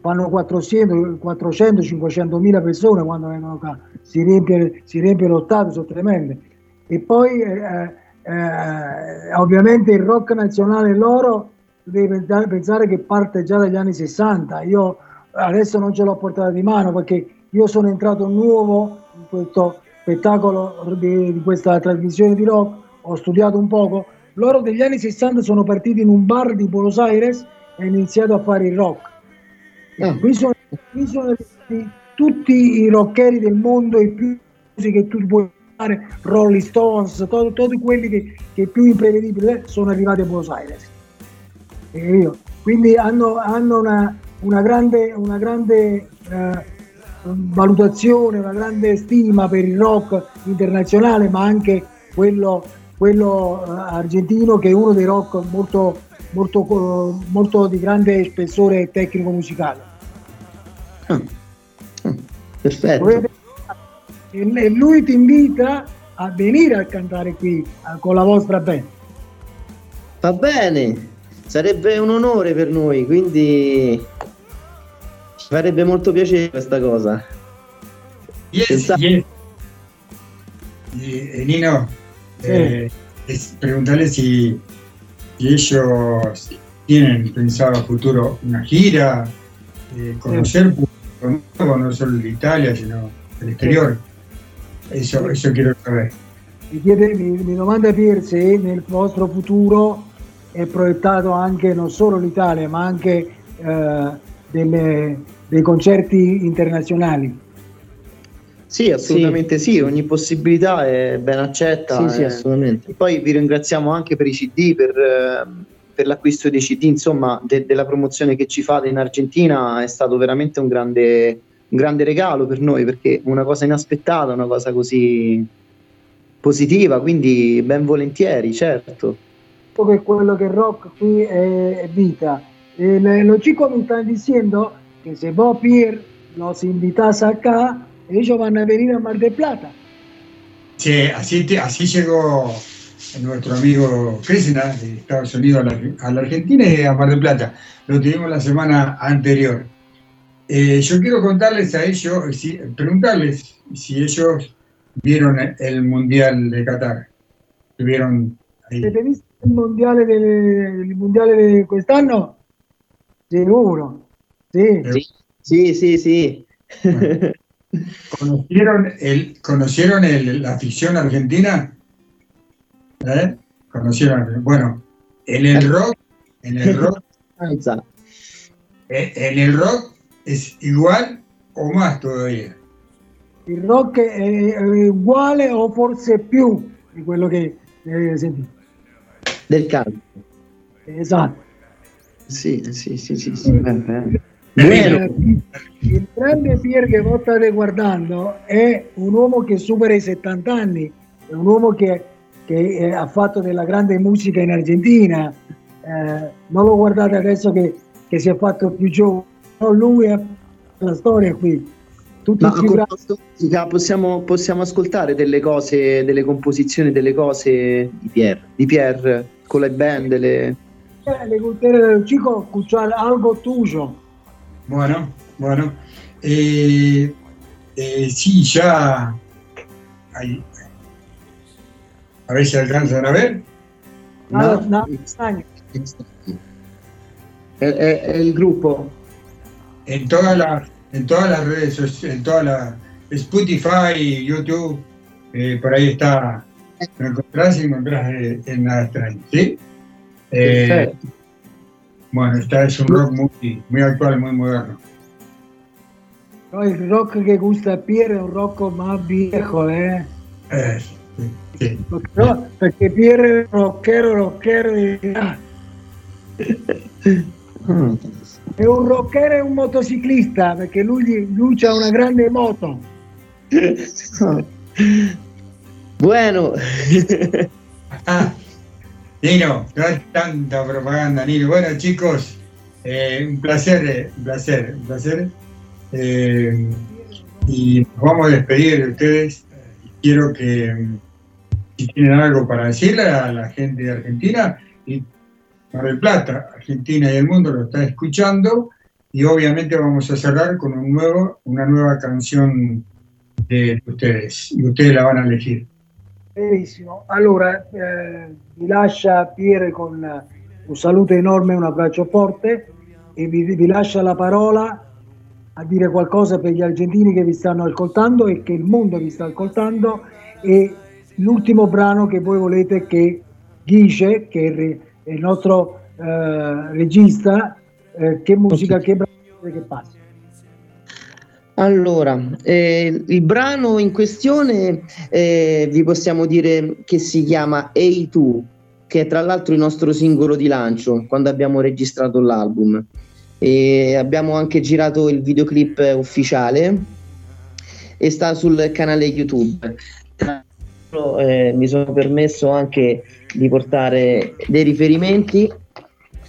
fanno 400, 400 500 mila persone quando vengono qua, si riempie, si riempie lo stadio, sono tremende. E poi eh, eh, ovviamente il rock nazionale loro devi pensare, che parte già dagli anni 60. Io adesso non ce l'ho portata di mano perché io sono entrato nuovo in questo spettacolo di, di questa trasmissione di rock, ho studiato un poco. Loro degli anni 60 sono partiti in un bar di Buenos Aires e hanno iniziato a fare il rock. E Qui sono, qui sono arrivati tutti i rockeri del mondo, i più che tu puoi fare, Rolling Stones, to- tutti quelli che, che più imprevedibili eh, sono arrivati a Buenos Aires. E io- Quindi hanno, hanno una, una grande, una grande eh, valutazione, una grande stima per il rock internazionale, ma anche quello, quello eh, argentino che è uno dei rock molto, molto, co- molto di grande spessore tecnico musicale. Perfetto. Dovete- E e lui ti invita a venire a cantare qui eh, con la vostra band. Va bene, sarebbe un onore per noi, quindi ci farebbe molto piacere questa cosa. Yes, Pensa- yes. Eh, Nino, eh, es preguntarle si, si ellos tienen pensado a futuro una gira, eh, conocer público nuevo, no solo de Italia, sino del exterior. Eso, eso quiero saber. Mi, chiede, mi, mi domanda Pier se nel vostro futuro è proiettato anche non solo l'Italia, ma anche eh, delle- dei concerti internazionali. Sì, assolutamente sì, ogni possibilità è ben accetta. Sì, sì, eh. assolutamente. E poi vi ringraziamo anche per i CD, per, eh, per l'acquisto dei CD, insomma, de- della promozione che ci fate in Argentina è stato veramente un grande, un grande regalo per noi, perché una cosa inaspettata, una cosa così positiva, quindi ben volentieri, certo. Porque quello che rock qui è, è vita. E le- los chicos me están diciendo que si vos, Pierre, los invitas acá, ellos van a venir a Mar del Plata. Sí, así, te- así llegó nuestro amigo Krishna de Estados Unidos a la, a la Argentina y a Mar del Plata. Lo tuvimos la semana anterior. Eh, yo quiero contarles a ellos, si- preguntarles si ellos vieron el Mundial de Qatar. Estuvieron ahí. ¿Te viste il mondiale, del, il mondiale di quest'anno? Sicuro. Sì. Sì, sì, sì. sì. ¿Conocieron, el, ¿conocieron el- la ficción argentina? ¿Eh? ¿Conocieron? Bueno, en el rock, en el rock, eh, en el rock es igual o más todavía. Il rock è, è uguale o forse più di quello che eh, senti. Del calcio. Esatto. Sì, sì, sì, sì. sì. Eh, Bueno, Il grande Pier che voi state guardando è un uomo che supera i 70 anni, è un uomo che, che, eh, ha fatto della grande musica in Argentina. Eh, non lo guardate adesso che, che si è fatto più giovane, no, lui ha la storia qui. Tutti ma i musica, possiamo, possiamo ascoltare delle cose, delle composizioni, delle cose di Pierre, di Pierre con le band, le... le culture del chico escuchar algo tuyo. Bueno, bueno. Eh, eh, sí, ya. ahí. A ver si alcanzan a ver. Nada, No. nada extraño. È, è- è il gruppo? En todas las, en todas las redes, soci- en todas las Spotify, YouTube, eh, por ahí está. Lo encontrás y encontrás eh, en nada extraño, ¿sí? Eh, bueno, esta es un rock muy, muy actual, muy moderno. No, il rock che gusta a Pier è un rock más viejo, eh. Eh, sí, sí. No, perché Pier è un rockero, rockero di... È un rockero e un motociclista, perché lui, lui ha una grande moto. Bueno, Ah, Nino, no hay tanta propaganda, Nino. Bueno, chicos, eh, un placer, eh, un placer, un placer. Eh, y nos vamos a despedir de ustedes. Quiero que, mm, si tienen algo para decirle a la gente de Argentina, y Mar del Plata, Argentina y el mundo lo está escuchando, y obviamente vamos a cerrar con un nuevo, una nueva canción de ustedes, y ustedes la van a elegir. Benissimo. Allora, eh, vi lascia Pier con eh, un saluto enorme, un abbraccio forte e vi, vi lascia la parola. A dire qualcosa per gli argentini che vi stanno ascoltando e che il mondo vi sta ascoltando. E l'ultimo brano che voi volete che Ghice, che il, nostro eh, regista, eh, che musica, che brano che passi? Allora, eh, il brano in questione eh, vi possiamo dire che si chiama Hey Tu, che è tra l'altro il nostro singolo di lancio quando abbiamo registrato l'album. E abbiamo anche girato il videoclip ufficiale e sta sul canale YouTube. Tra l'altro, eh, mi sono permesso anche di portare dei riferimenti,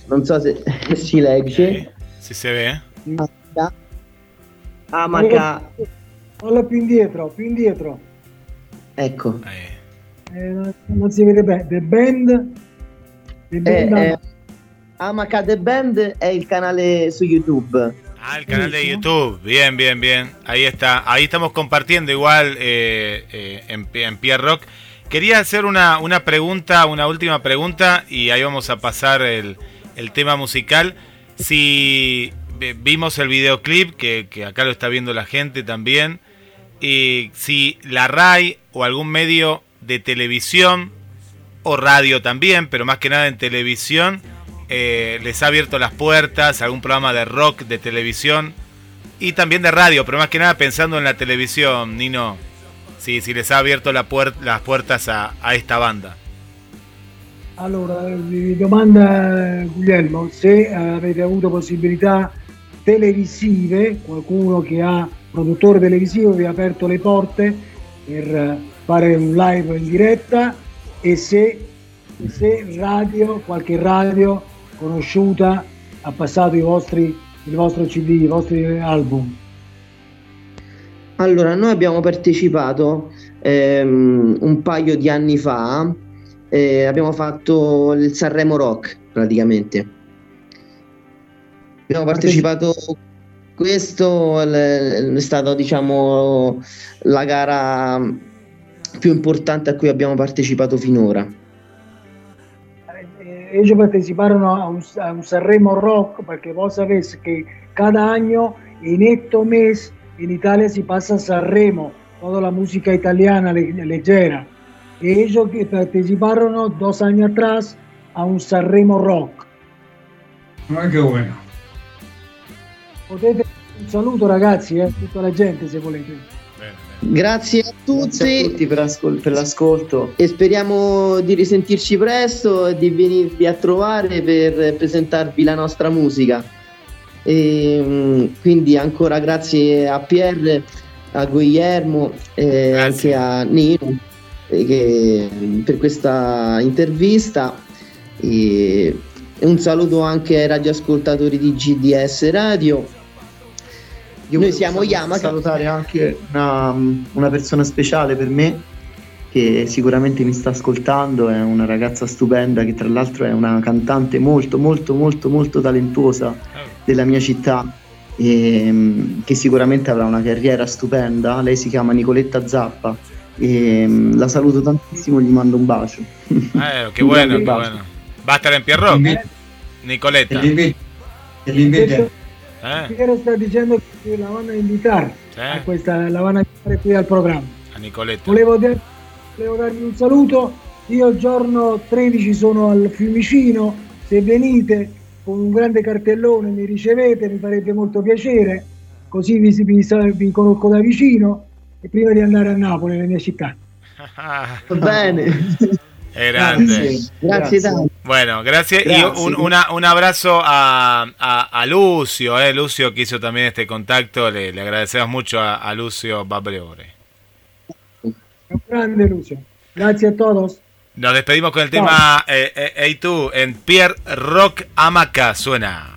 non so se si legge. Si se ve. Amaca, Fallo più indietro, più indietro. ecco. Eh, non- non si vede bene. The Band. The Eh, Band eh, Amaca The Band è il canale su YouTube. Ah, el canal de YouTube. Bien, bien, bien. Ahí está. Ahí estamos compartiendo igual eh, eh, en, en Pierre Rock. Quería hacer una, una pregunta, una última pregunta, y ahí vamos a pasar el, el tema musical. Si vi- vimos el videoclip, que, que acá lo está viendo la gente también, y si la RAI o algún medio de televisión o radio también, pero más que nada en televisión, eh, les ha abierto las puertas, algún programa de rock de televisión y también de radio, pero más que nada pensando en la televisión, Nino, si, si les ha abierto las puertas a, a esta banda. Allora, vi domanda eh, Guglielmo se eh, avete avuto possibilità televisive, qualcuno che ha produttore televisivo vi ha aperto le porte per eh, fare un live in diretta e se, se radio, qualche radio conosciuta ha passato i vostri, il vostro CD, i vostri album. Allora, noi abbiamo partecipato ehm, un paio di anni fa, eh, abbiamo fatto il Sanremo Rock praticamente. Abbiamo partecipato, questo è stata diciamo la gara più importante a cui abbiamo partecipato finora. Eh, ellos participaron a un, a un Sanremo Rock porque vos sabés que cada año en este mes en Italia se pasa Sanremo, toda la música italiana le- leggera. Y ellos que participaron dos años atrás a un Sanremo Rock. Ay, qué bueno. Potete un saluto ragazzi, eh, tutta la gente se volete. Grazie a tutti, Grazie a tutti per, ascol- per l'ascolto. e speriamo di risentirci presto e di venirvi a trovare per presentarvi la nostra musica. E, mm, quindi ancora grazie a Pierre, a Guillermo e anche a Nino eh, che- per questa intervista e, e un saluto anche ai radioascoltatori di GDS Radio. Io Noi siamo sal- Yamaha. salutare anche una, una persona speciale per me che sicuramente mi sta ascoltando, è una ragazza stupenda che tra l'altro è una cantante molto molto molto molto talentuosa della mia città e mm, che sicuramente avrà una carriera stupenda. Lei si chiama Nicoletta Zappa e mm, la saluto tantissimo, gli mando un bacio. Eh, Un bueno, bacio. bueno. Va a estar en Pierrock. Nicoleta. Detto- Eh, Piero sta dicendo che la vanno a invitare a questa, la vanno a invitare qui al programma. a Nicoleta. Volevo, dar- volevo darvi un saluto. Io il giorno 13 sono al Fiumicino, se venite con un grande cartellone mi ricevete, mi farebbe molto piacere, così vi, vi, vi conosco da vicino e prima di andare a Napoli, la mia città. Va bene. Es grande. Grazie tanto. Bueno, gracias. Grazie. Y un, una- un abrazo a, a- a Lucio, eh, Lucio que hizo también este contacto. Le, le agradecemos mucho a, a Lucio Babreore. Un grande Lucio. Grazie a todos. Nos despedimos con el tema eh, eh, Hey tú en Pierre Rock Amaca. Suena.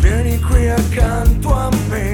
Vieni qui accanto a me.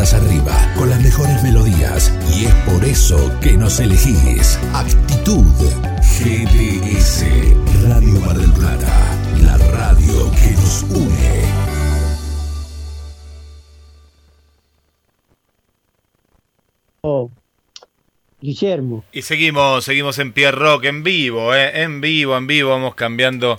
patas arriba con las mejores melodías y es por eso que nos elegís. Actitud GDS Radio Mar del Plata, la radio que nos une. Oh, Guillermo. Y seguimos, seguimos en Pierre Rock en vivo, eh, en vivo, en vivo, vamos cambiando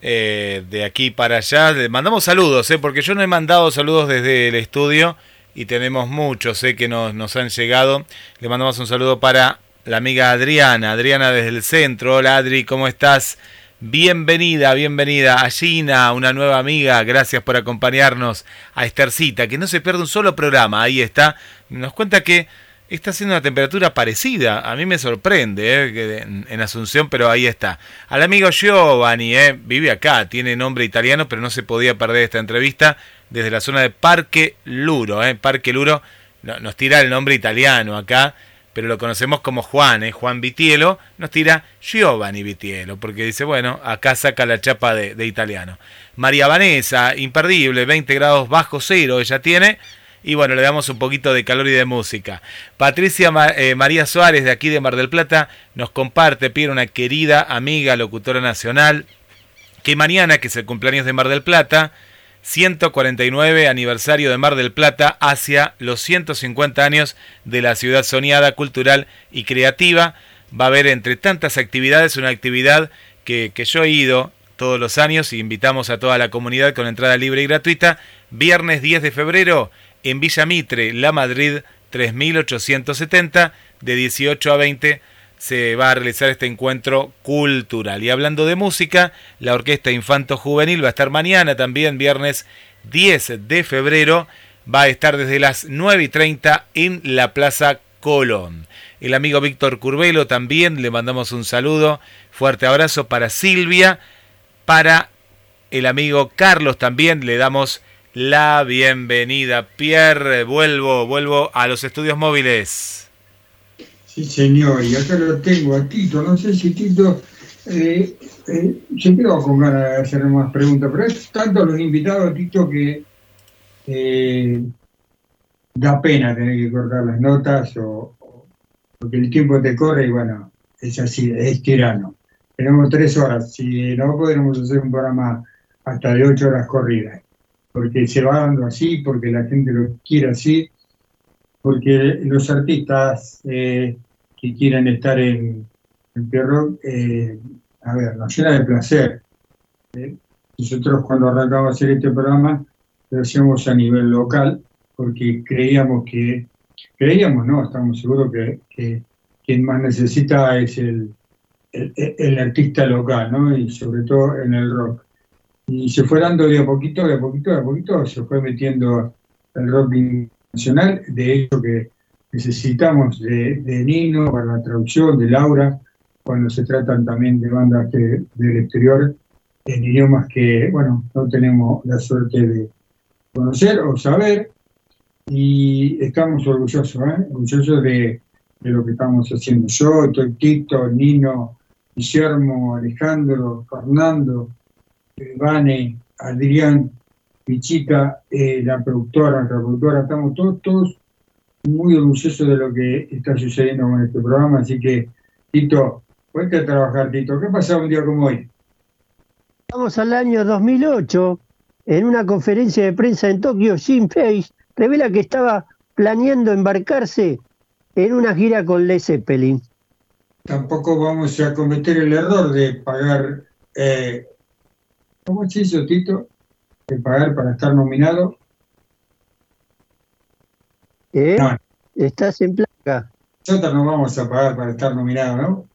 eh, de aquí para allá. Le mandamos saludos, eh, porque yo no he mandado saludos desde el estudio y tenemos muchos que nos, nos han llegado. Le mandamos un saludo para la amiga Adriana, Adriana desde el centro. Hola Adri, ¿cómo estás? Bienvenida, bienvenida a Gina, una nueva amiga. Gracias por acompañarnos a Estercita, que no se pierde un solo programa. Ahí está. Nos cuenta que está haciendo una temperatura parecida. A mí me sorprende eh, en Asunción, pero ahí está. Al amigo Giovanni, eh, vive acá, tiene nombre italiano, pero no se podía perder esta entrevista desde la zona de Parque Luro. Eh. Parque Luro no- nos tira el nombre italiano acá, pero lo conocemos como Juan, eh. Juan Vitielo. Nos tira Giovanni Vitielo, porque dice, bueno, acá saca la chapa de, italiano. María Vanessa, imperdible, 20 grados bajo cero ella tiene. Y bueno, le damos un poquito de calor y de música. Patricia eh, María Suárez, de aquí de Mar del Plata, nos comparte, pide una querida amiga, locutora nacional, que mañana, que es el cumpleaños de Mar del Plata, 149 aniversario de Mar del Plata hacia los 150 años de la ciudad soñada, cultural y creativa. Va a haber entre tantas actividades una actividad que, que yo he ido todos los años y invitamos a toda la comunidad con entrada libre y gratuita. Viernes 10 de febrero en Villa Mitre, La Madrid 3870, de 18 a 20 se va a realizar este encuentro cultural. Y hablando de música, la Orquesta Infanto Juvenil va a estar mañana también, viernes 10 de febrero, va a estar desde las 9 y 30 en la Plaza Colón. El amigo Víctor Curvelo también le mandamos un saludo, fuerte abrazo para Silvia, para el amigo Carlos también le damos la bienvenida. Pierre, vuelvo, vuelvo a los estudios móviles. Sí, señor, y acá lo tengo a Tito. No sé si Tito. Eh, eh, yo creo con ganas de hacer más preguntas, pero es tanto los invitados, Tito, que eh, da pena tener que cortar las notas o, o- porque el tiempo te corre y bueno, es así, es tirano. Tenemos tres horas, si no podremos hacer un programa hasta de ocho horas corridas, porque se va dando así, porque la gente lo quiere así, porque los artistas eh, que quieran estar en, en Pierrot, eh, a ver, nos llena de placer. ¿eh? Nosotros cuando arrancamos a hacer este programa, lo hacíamos a nivel local, porque creíamos que, creíamos, no, estamos seguros que, que quien más necesita es el, el, artista local, ¿no? Y sobre todo en el rock. Y se fue dando de a poquito, de a poquito, de a poquito, se fue metiendo el rock nacional, de hecho que necesitamos de, Nino para la traducción, de Laura, cuando se tratan también de bandas que- del exterior, en idiomas que, bueno, no tenemos la suerte de conocer o saber, y estamos orgullosos, ¿eh? orgullosos de, de lo que estamos haciendo. Yo, Tito, Nino, Guillermo, Alejandro, Fernando, Vane, Adrián, Pichita, eh, la productora, la productora, estamos todos, todos muy orgullosos de lo que está sucediendo con este programa, así que, Tito, ponte a trabajar, Tito. ¿Qué pasa un día como hoy? Vamos al año 2008, en una conferencia de prensa en Tokio, Jim Page revela que estaba planeando embarcarse en una gira con Led Zeppelin. Tampoco vamos a cometer el error de pagar, eh, ¿cómo se hizo, Tito? Pagar para estar nominado. ¿Eh? No, Estás en placa. nosotros no vamos a pagar para estar nominados, ¿no?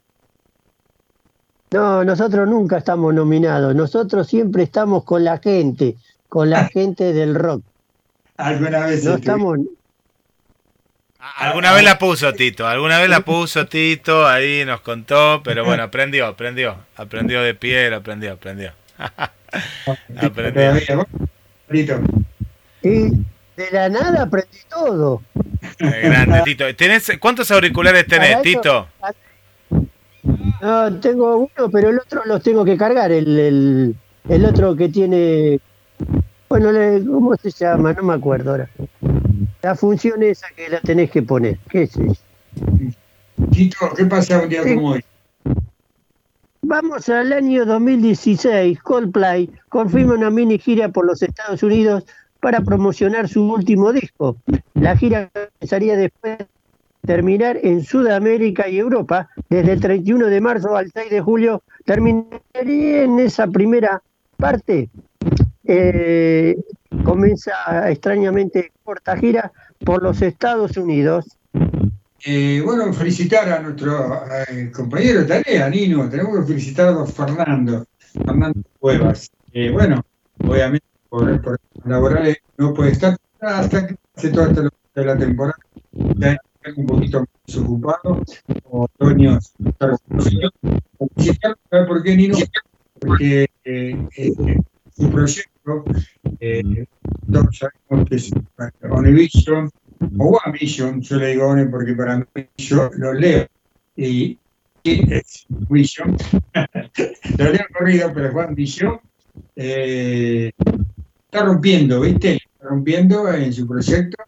No, nosotros nunca estamos nominados. Nosotros siempre estamos con la gente, con la gente del rock. Alguna vez No estamos. Alguna vez la puso Tito, alguna vez la puso Tito, ahí nos contó, pero bueno, aprendió, aprendió, aprendió de pie, aprendió, aprendió. Y de la nada aprendí todo. Eh, grande, Tito. ¿Tenés, ¿Cuántos auriculares tenés, eso- Tito? No, tengo uno, pero el otro los tengo que cargar. El, el, el otro que tiene. Bueno, le- ¿cómo se llama? No me acuerdo ahora. La función esa que la tenés que poner. ¿Qué sé yo? Tito, ¿qué pasa un día Sí. como hoy? Vamos al año 2016. Coldplay confirma una mini gira por los Estados Unidos para promocionar su último disco. La gira comenzaría después de terminar en Sudamérica y Europa. Desde el 31 de marzo al 6 de julio terminaría en esa primera parte. Eh, comienza extrañamente corta gira por los Estados Unidos. Eh, bueno, felicitar a nuestro eh, compañero de tarea, Nino. Tenemos que felicitar a don Fernando, Fernando Cuevas. Eh, bueno, obviamente por, por laborales no puede estar hasta que hace toda esta de la temporada. Ya un poquito más desocupado. Otoño, felicitarlo, ¿sabe por qué, Nino? Porque su proyecto, todos sabemos que es Univision, o One Vision, yo le digo One porque para mí yo lo leo y, es Vision, lo leo corrido, pero One Vision eh, está rompiendo, ¿viste? Está rompiendo en su proyecto,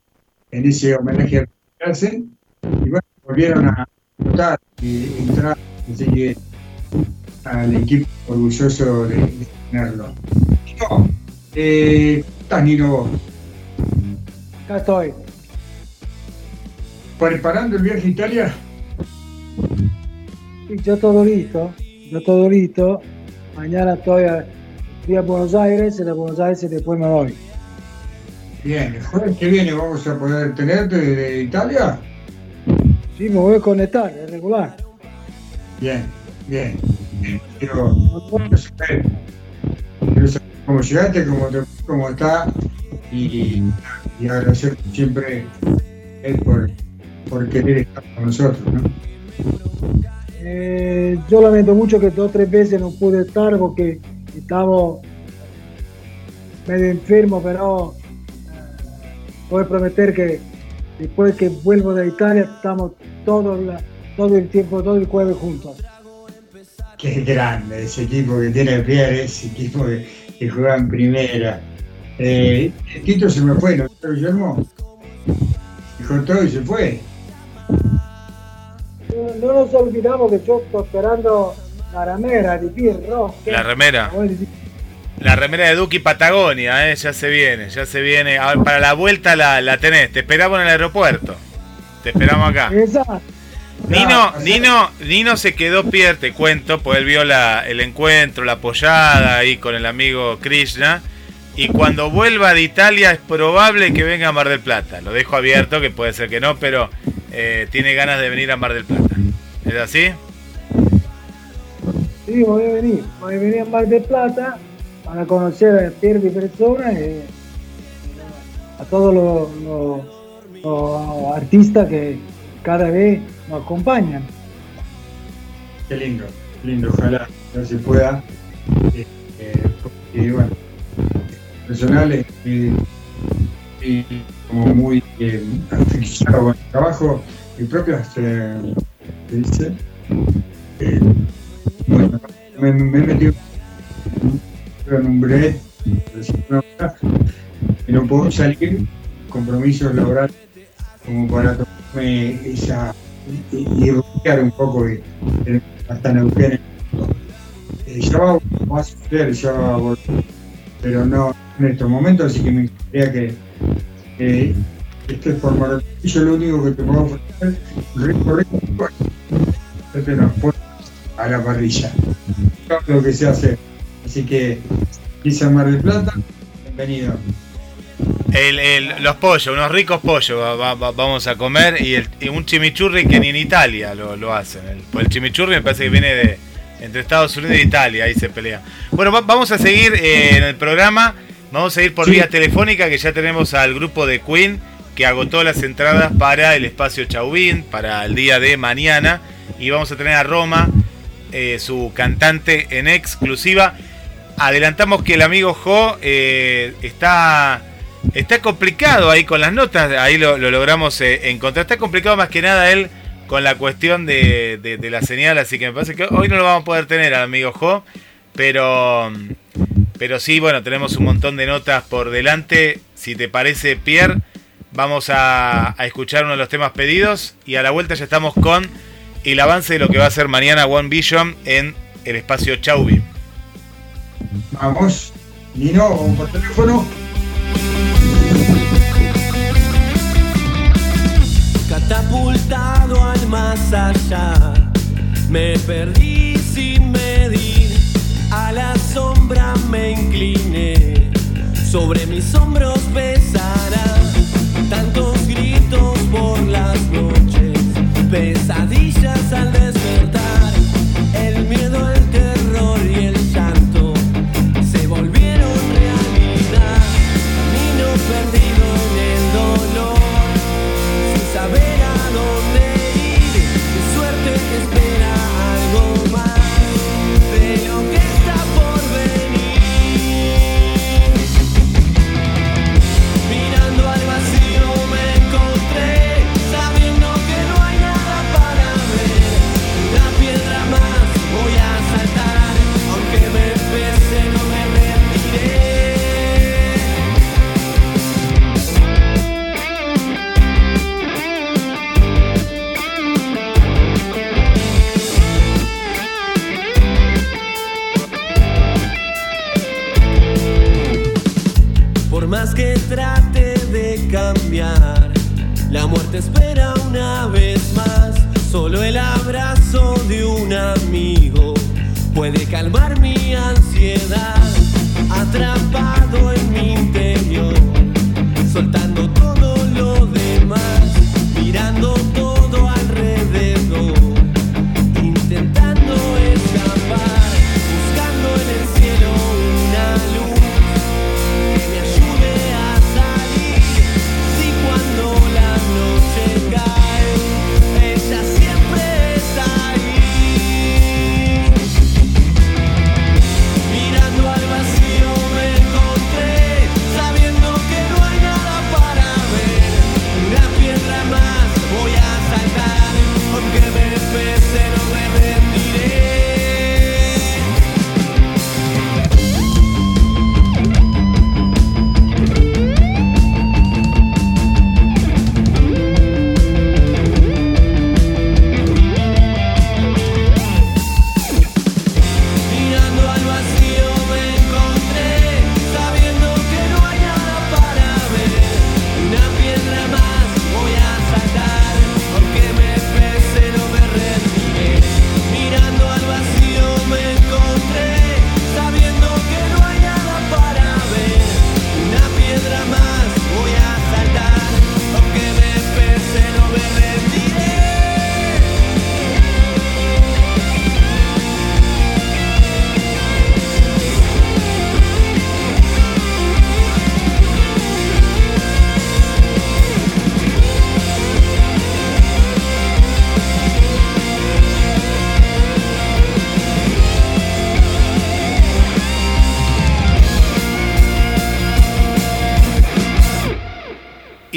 en ese homenaje que hacen, y bueno, volvieron a votar y entrar, así que al equipo orgulloso de, de tenerlo. No, Eh, ¿cómo ¿Estás, Nino? Acá estoy. ¿Preparando el viaje a Italia? Sí, yo todo listo. Yo todo listo. Mañana estoy a, a Buenos Aires y de Buenos Aires después me voy. Bien, el jueves que viene vamos a poder tenerte desde Italia. Sí, me voy a conectar, es regular. Bien, bien. bien. Quiero, quiero saber, quiero saber cómo llegaste, cómo, te, cómo está y, y agradecer siempre él por, por querer estar con nosotros. ¿no? Eh, yo lamento mucho que dos o tres veces no pude estar porque estaba medio enfermo, pero eh, puedo prometer que después que vuelvo de Italia estamos todo, la- todo el tiempo, todo el jueves juntos. Qué grande ese equipo que tiene Pierre, ese equipo que, que juega en primera. Eh, Tito se me fue, ¿no? Guillermo? Dijo todo y se fue. No, no nos olvidamos que yo estoy esperando la ramera de Pirro. La remera. La remera de Duki Patagonia, eh, ya se viene, ya se viene. A ver, para la vuelta la, la tenés, te esperamos en el aeropuerto. Te esperamos acá. Exacto. Nino, Nino, Nino se quedó Pierre, te cuento, pues él vio la, el encuentro, la apoyada ahí con el amigo Krishna. Y cuando vuelva de Italia es probable que venga a Mar del Plata. Lo dejo abierto, que puede ser que no, pero eh, tiene ganas de venir a Mar del Plata. ¿Es así? Sí, voy a venir. Voy a venir a Mar del Plata para conocer a Pierre de persona y a todos los, los- los artistas que cada vez nos acompañan. Qué lindo, lindo, ojalá no se pueda. Eh, eh, porque, bueno, personal y, y como muy eh, con el trabajo y propio, este, ¿qué dice? Eh, bueno, me, he metido en un de hora y no puedo salir, compromisos laborales como para tomarme esa y, y bloquear un poco y, y hasta Neuquén. Eh, ya va, va a suceder, ya va a volver, pero no en estos momentos, así que me gustaría que, que estés por Mar del Plata. Y Yo lo único que te puedo ofrecer, rico, rico, este pone a la parrilla. Lo que se hace. Así que, Pisa Mar del Plata, bienvenido. El- el- los pollos, unos ricos pollos va- va- va- vamos a comer y, el- y un chimichurri que ni en Italia lo, lo hacen. El, pues chimichurri me parece que viene de entre Estados Unidos e Italia, ahí se pelea. Bueno, va- vamos a seguir eh, en el programa, vamos a ir por Sí. vía telefónica que ya tenemos al grupo de Queen que agotó las entradas para el espacio Chauvin, para el día de mañana y vamos a tener a Roma, eh, su cantante en exclusiva. Adelantamos que el amigo Jo eh, está Está complicado ahí con las notas, ahí lo, lo logramos eh, encontrar. Está complicado más que nada él con la cuestión de, de- de la señal, así que me parece que hoy no lo vamos a poder tener al amigo Jo, pero, pero sí, bueno, tenemos un montón de notas por delante. Si te parece, Pierre, vamos a, a escuchar uno de los temas pedidos y a la vuelta ya estamos con el avance de lo que va a ser mañana One Vision en el espacio Chauvi. Vamos, Nino, por teléfono. Catapultado al más allá, me perdí sin sobre mis hombros pesará la muerte espera una vez más. Solo el abrazo de un amigo puede calmar mi ansiedad. Atrapado en mi interior, soltando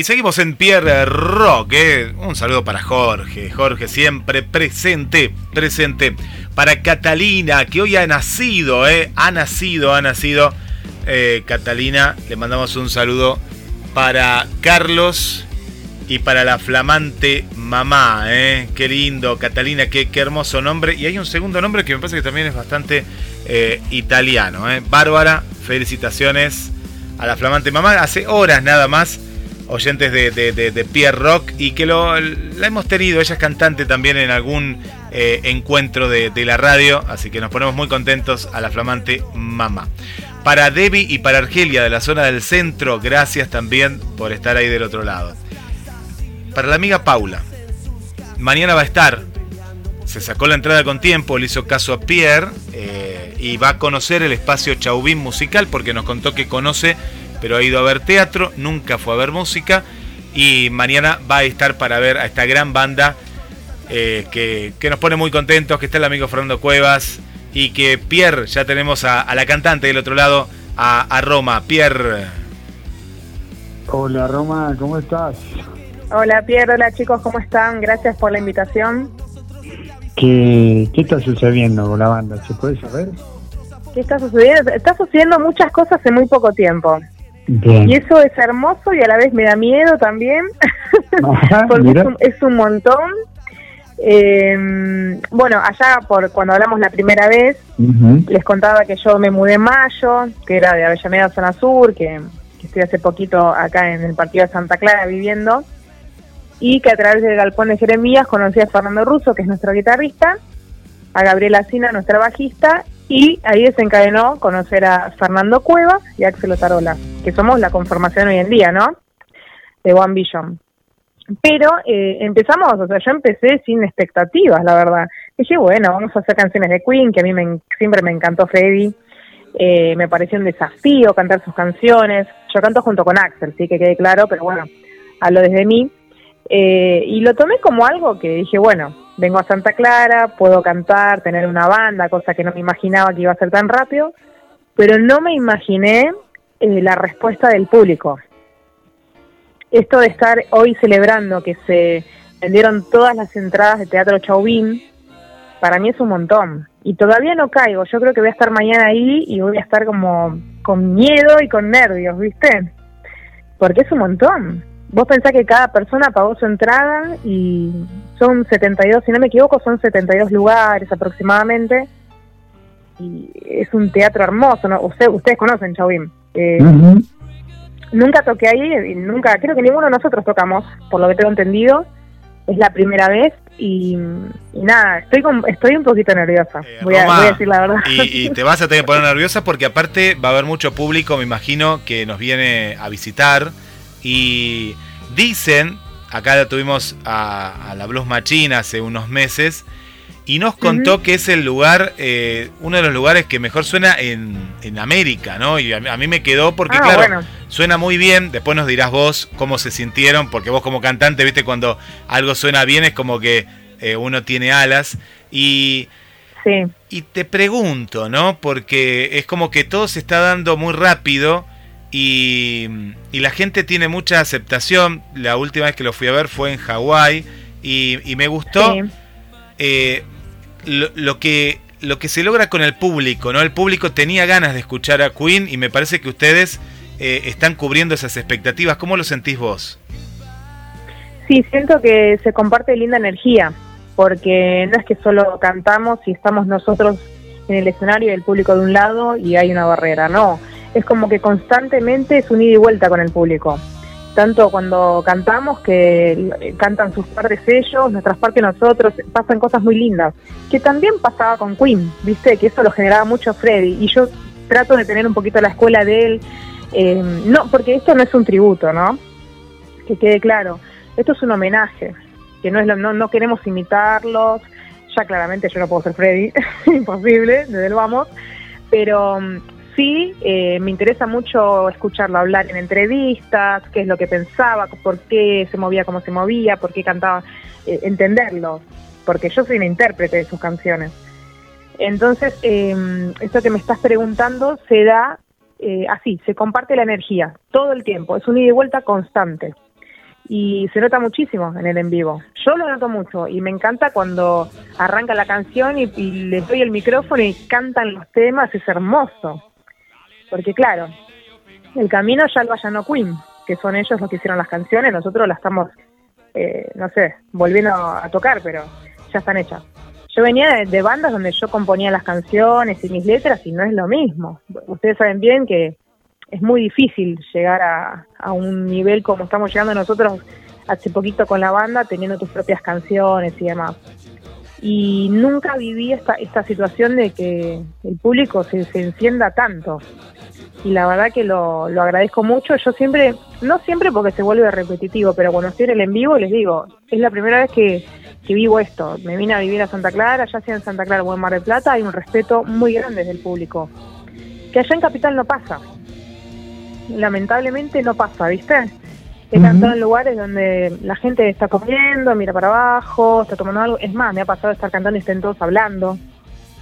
Seguimos en Pierre Rock. ¿eh? Un saludo para Jorge. Jorge siempre presente, presente. Para Catalina, que hoy ha nacido, ¿eh? ha nacido, ha nacido. Eh, Catalina, le mandamos un saludo para Carlos y para la flamante mamá. Qué lindo, Catalina, qué, qué hermoso nombre. Y hay un segundo nombre que me parece que también es bastante italiano. Bárbara, felicitaciones a la flamante mamá. Hace horas nada más oyentes de, Pierre Rock y que lo, la hemos tenido, ella es cantante también en algún eh, encuentro de, de la radio, así que nos ponemos muy contentos a la flamante mamá. Para Debbie y para Argelia de la zona del centro, gracias también por estar ahí del otro lado. Para la amiga Paula, mañana va a estar, se sacó la entrada con tiempo, le hizo caso a Pierre eh, y va a conocer el espacio Chauvin musical porque nos contó que conoce pero ha ido a ver teatro, nunca fue a ver música y mañana va a estar para ver a esta gran banda eh, que, que nos pone muy contentos, que está el amigo Fernando Cuevas y que Pierre, ya tenemos a, a la cantante del otro lado, a, a Roma. Pierre, Hola Roma, ¿cómo estás? Hola Pierre, hola chicos, ¿cómo están? Gracias por la invitación. ¿Qué, qué está sucediendo con la banda? ¿Se puede saber? ¿Qué está sucediendo? Está sucediendo muchas cosas en muy poco tiempo. Bien. Y eso es hermoso y a la vez me da miedo también, Ajá, porque es un, es un montón. Eh, bueno, allá por cuando hablamos la primera vez, les contaba que yo me mudé en mayo, que era de Avellaneda, zona sur, que, que estoy hace poquito acá en el partido de Santa Clara viviendo, y que a través del Galpón de Jeremías conocí a Fernando Russo, que es nuestro guitarrista, a Gabriela Sina, nuestra bajista, y ahí desencadenó conocer a Fernando Cueva y Axel Otarola, que somos la conformación hoy en día, ¿no? De One Vision. Pero eh, empezamos, o sea, yo empecé sin expectativas, la verdad. Dije, bueno, vamos a hacer canciones de Queen, que a mí me siempre me encantó Freddy. Eh, me pareció un desafío cantar sus canciones. Yo canto junto con Axel, sí que quede claro, pero bueno, hablo desde mí. Eh, y lo tomé como algo que dije, bueno, vengo a Santa Clara, puedo cantar, tener una banda, cosa que no me imaginaba que iba a ser tan rápido, pero no me imaginé eh, la respuesta del público. Esto de estar hoy celebrando que se vendieron todas las entradas de Teatro Chauvin, para mí es un montón. Y todavía no caigo, yo creo que voy a estar mañana ahí y voy a estar como con miedo y con nervios, ¿viste? Porque es un montón. Vos pensás que cada persona pagó su entrada y son 72, si no me equivoco, son 72 lugares aproximadamente. Y es un teatro hermoso, ¿no? Usted, ustedes conocen Chauvin. Eh, nunca toqué ahí, y nunca, creo que ninguno de nosotros tocamos, por lo que tengo entendido. Es la primera vez y, y nada, estoy con- estoy un poquito nerviosa. voy, a, voy a decir la verdad. Y, y te vas a tener que poner nerviosa porque aparte va a haber mucho público, me imagino, que nos viene a visitar. Y dicen, acá lo tuvimos a, a la Blues Machine hace unos meses, y nos contó que es el lugar, eh, uno de los lugares que mejor suena en, en América, ¿no? Y a, mí- a mí me quedó porque, Ah, claro, bueno. suena muy bien. Después nos dirás vos cómo se sintieron, porque vos como cantante, viste, cuando algo suena bien es como que eh, uno tiene alas. Y, Sí. y te pregunto, ¿no? Porque es como que todo se está dando muy rápido y, y la gente tiene mucha aceptación. La última vez que lo fui a ver fue en Hawái y, y me gustó Sí. eh, lo, lo que lo que se logra con el público, ¿no? El público tenía ganas de escuchar a Queen y me parece que ustedes eh, están cubriendo esas expectativas. ¿Cómo lo sentís vos? Sí, siento que se comparte linda energía, porque no es que solo cantamos y estamos nosotros en el escenario y el público de un lado y hay una barrera, no. Es como que constantemente es un ida y vuelta con el público. Tanto cuando cantamos, que cantan sus partes ellos, nuestras partes nosotros, pasan cosas muy lindas. Que también pasaba con Queen, ¿viste? Que eso lo generaba mucho Freddy. Y yo trato de tener un poquito la escuela de él. eh, no, porque esto no es un tributo, ¿no? Que quede claro esto es un homenaje, que no es lo- no, no queremos imitarlos, ya claramente yo no puedo ser Freddy, imposible, desde el vamos, pero mm, sí eh, me interesa mucho escucharlo hablar en entrevistas, qué es lo que pensaba, por qué se movía como se movía, por qué cantaba, eh, entenderlo, porque yo soy una intérprete de sus canciones. Entonces, eh, esto que me estás preguntando se da eh, así, se comparte la energía todo el tiempo, es un ida y vuelta constante y se nota muchísimo en el en vivo. Yo lo noto mucho y me encanta cuando arranca la canción y, y les doy el micrófono y cantan los temas, es hermoso. Porque claro, el camino ya lo allanó Queen, que son ellos los que hicieron las canciones, nosotros las estamos, eh, no sé, volviendo a tocar, pero ya están hechas. Yo venía de, bandas donde yo componía las canciones y mis letras y no es lo mismo. Ustedes saben bien que es muy difícil llegar a, a un nivel como estamos llegando nosotros hace poquito con la banda, teniendo tus propias canciones y demás. Y nunca viví esta, esta situación de que el público se, se encienda tanto. Y la verdad que lo, lo agradezco mucho. Yo siempre, no siempre porque se vuelve repetitivo, pero cuando estoy en el en vivo les digo, es la primera vez que, que vivo esto. Me vine a vivir a Santa Clara, ya sea en Santa Clara o en Mar del Plata, hay un respeto muy grande del público. Que allá en Capital no pasa lamentablemente no pasa, ¿viste? He cantado en lugares donde la gente está comiendo, mira para abajo, está tomando algo. Es más, me ha pasado de estar cantando y estén todos hablando.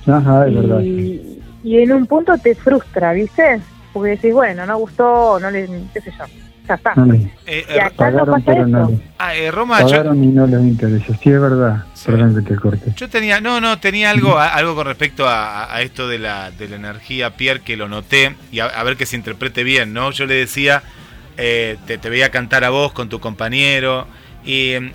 Ajá, es verdad. Y, en un punto te frustra, ¿viste? Porque decís, bueno, no gustó, no le, qué sé yo, ya está. No Eh, Y acá no pasa pero no eso. ah, eh, Roma, yo, pagaron y no les interesa. Sí, es verdad. Perdón que te corte. yo tenía, no, no, tenía algo, a- algo con respecto a, a esto de la, de la energía, Pierre, que lo noté, y a, a ver que se interprete bien, ¿no? Yo le decía, eh, te, te veía cantar a vos con tu compañero, y em,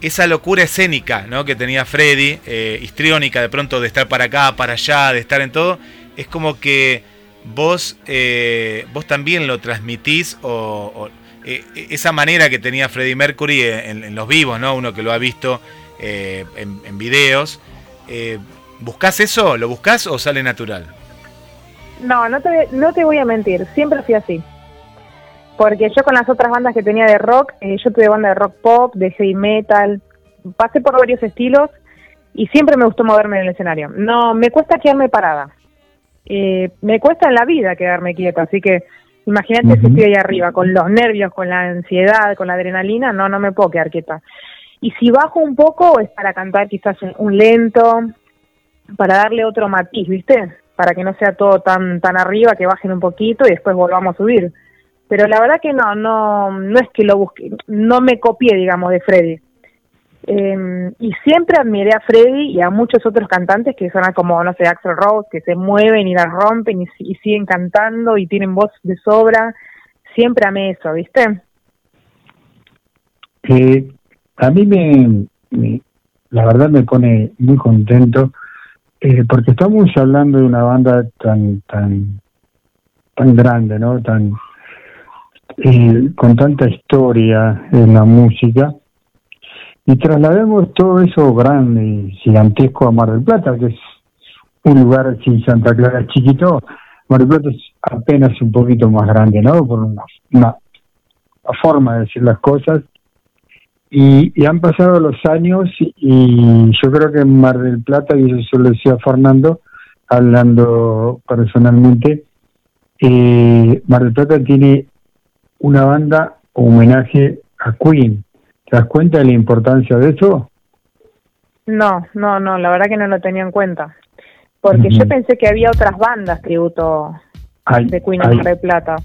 esa locura escénica, ¿no? Que tenía Freddy, eh, histriónica de pronto de estar para acá, para allá, de estar en todo, es como que vos, eh, vos también lo transmitís o, eh, esa manera que tenía Freddie Mercury en, en los vivos, ¿no? Uno que lo ha visto eh, en, en videos. Eh, ¿Buscás eso? ¿Lo buscás o sale natural? No, no te, no te voy a mentir, siempre fui así. Porque yo con las otras bandas que tenía de rock, eh, yo tuve banda de rock pop, de heavy metal, pasé por varios estilos y siempre me gustó moverme en el escenario. No, me cuesta quedarme parada. Eh, me cuesta en la vida quedarme quieta, así que imagínate si estoy ahí arriba, con los nervios, con la ansiedad, con la adrenalina, no, no me puedo quedar quieta. Y si bajo un poco es para cantar quizás un, un lento, para darle otro matiz, ¿viste? Para que no sea todo tan tan arriba, que bajen un poquito y después volvamos a subir. Pero la verdad que no, no, no es que lo busque, no me copié, digamos, de Freddy. Eh, y siempre admiré a Freddy y a muchos otros cantantes que son como, no sé, Axel Rose, que se mueven y la rompen y siguen cantando y tienen voz de sobra. Siempre amé eso, ¿viste? Eh, a mí me, me- la verdad me pone muy contento eh, porque estamos hablando de una banda tan tan tan grande, ¿no? Tan eh, con tanta historia en la música y traslademos todo eso grande y gigantesco a Mar del Plata, que es un lugar sin Santa Clara chiquito, Mar del Plata es apenas un poquito más grande, ¿no? Por una, una forma de decir las cosas. Y, han pasado los años y, yo creo que en Mar del Plata, y eso lo decía Fernando, hablando personalmente, eh, Mar del Plata tiene una banda homenaje a Queen. ¿Te das cuenta de la importancia de eso? No, no, no, la verdad que no lo tenía en cuenta. Porque yo pensé que había otras bandas tributo de Queen en Mar del Plata.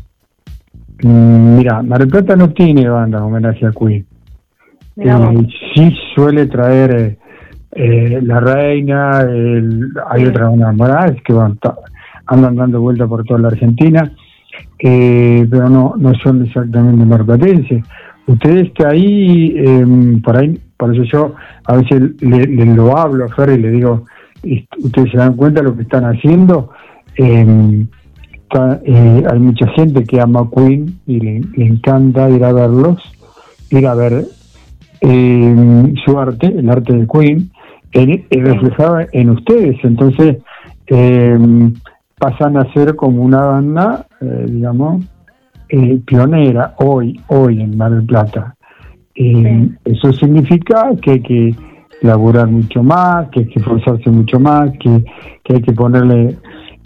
Mm, Mira, Mar del Plata no tiene banda homenaje a Queen. Eh, sí suele traer eh, eh, La Reina, el- hay otra banda que van, andan dando vuelta por toda la Argentina, eh, pero no no son exactamente marplatenses. Ustedes que ahí, eh, por ahí, por eso yo a veces le, le lo hablo a Fer y le digo, "Est- ustedes se dan cuenta de lo que están haciendo. Eh, está- eh, hay mucha gente que ama a Queen y le, le encanta ir a verlos, ir a ver eh, su arte, el arte de Queen, en- reflejado en ustedes. Entonces eh, pasan a ser como una banda, eh, digamos, eh, pionera hoy, hoy en Mar del Plata. Eh, Eso significa que hay que laburar mucho más, que hay que esforzarse mucho más, que, que hay que ponerle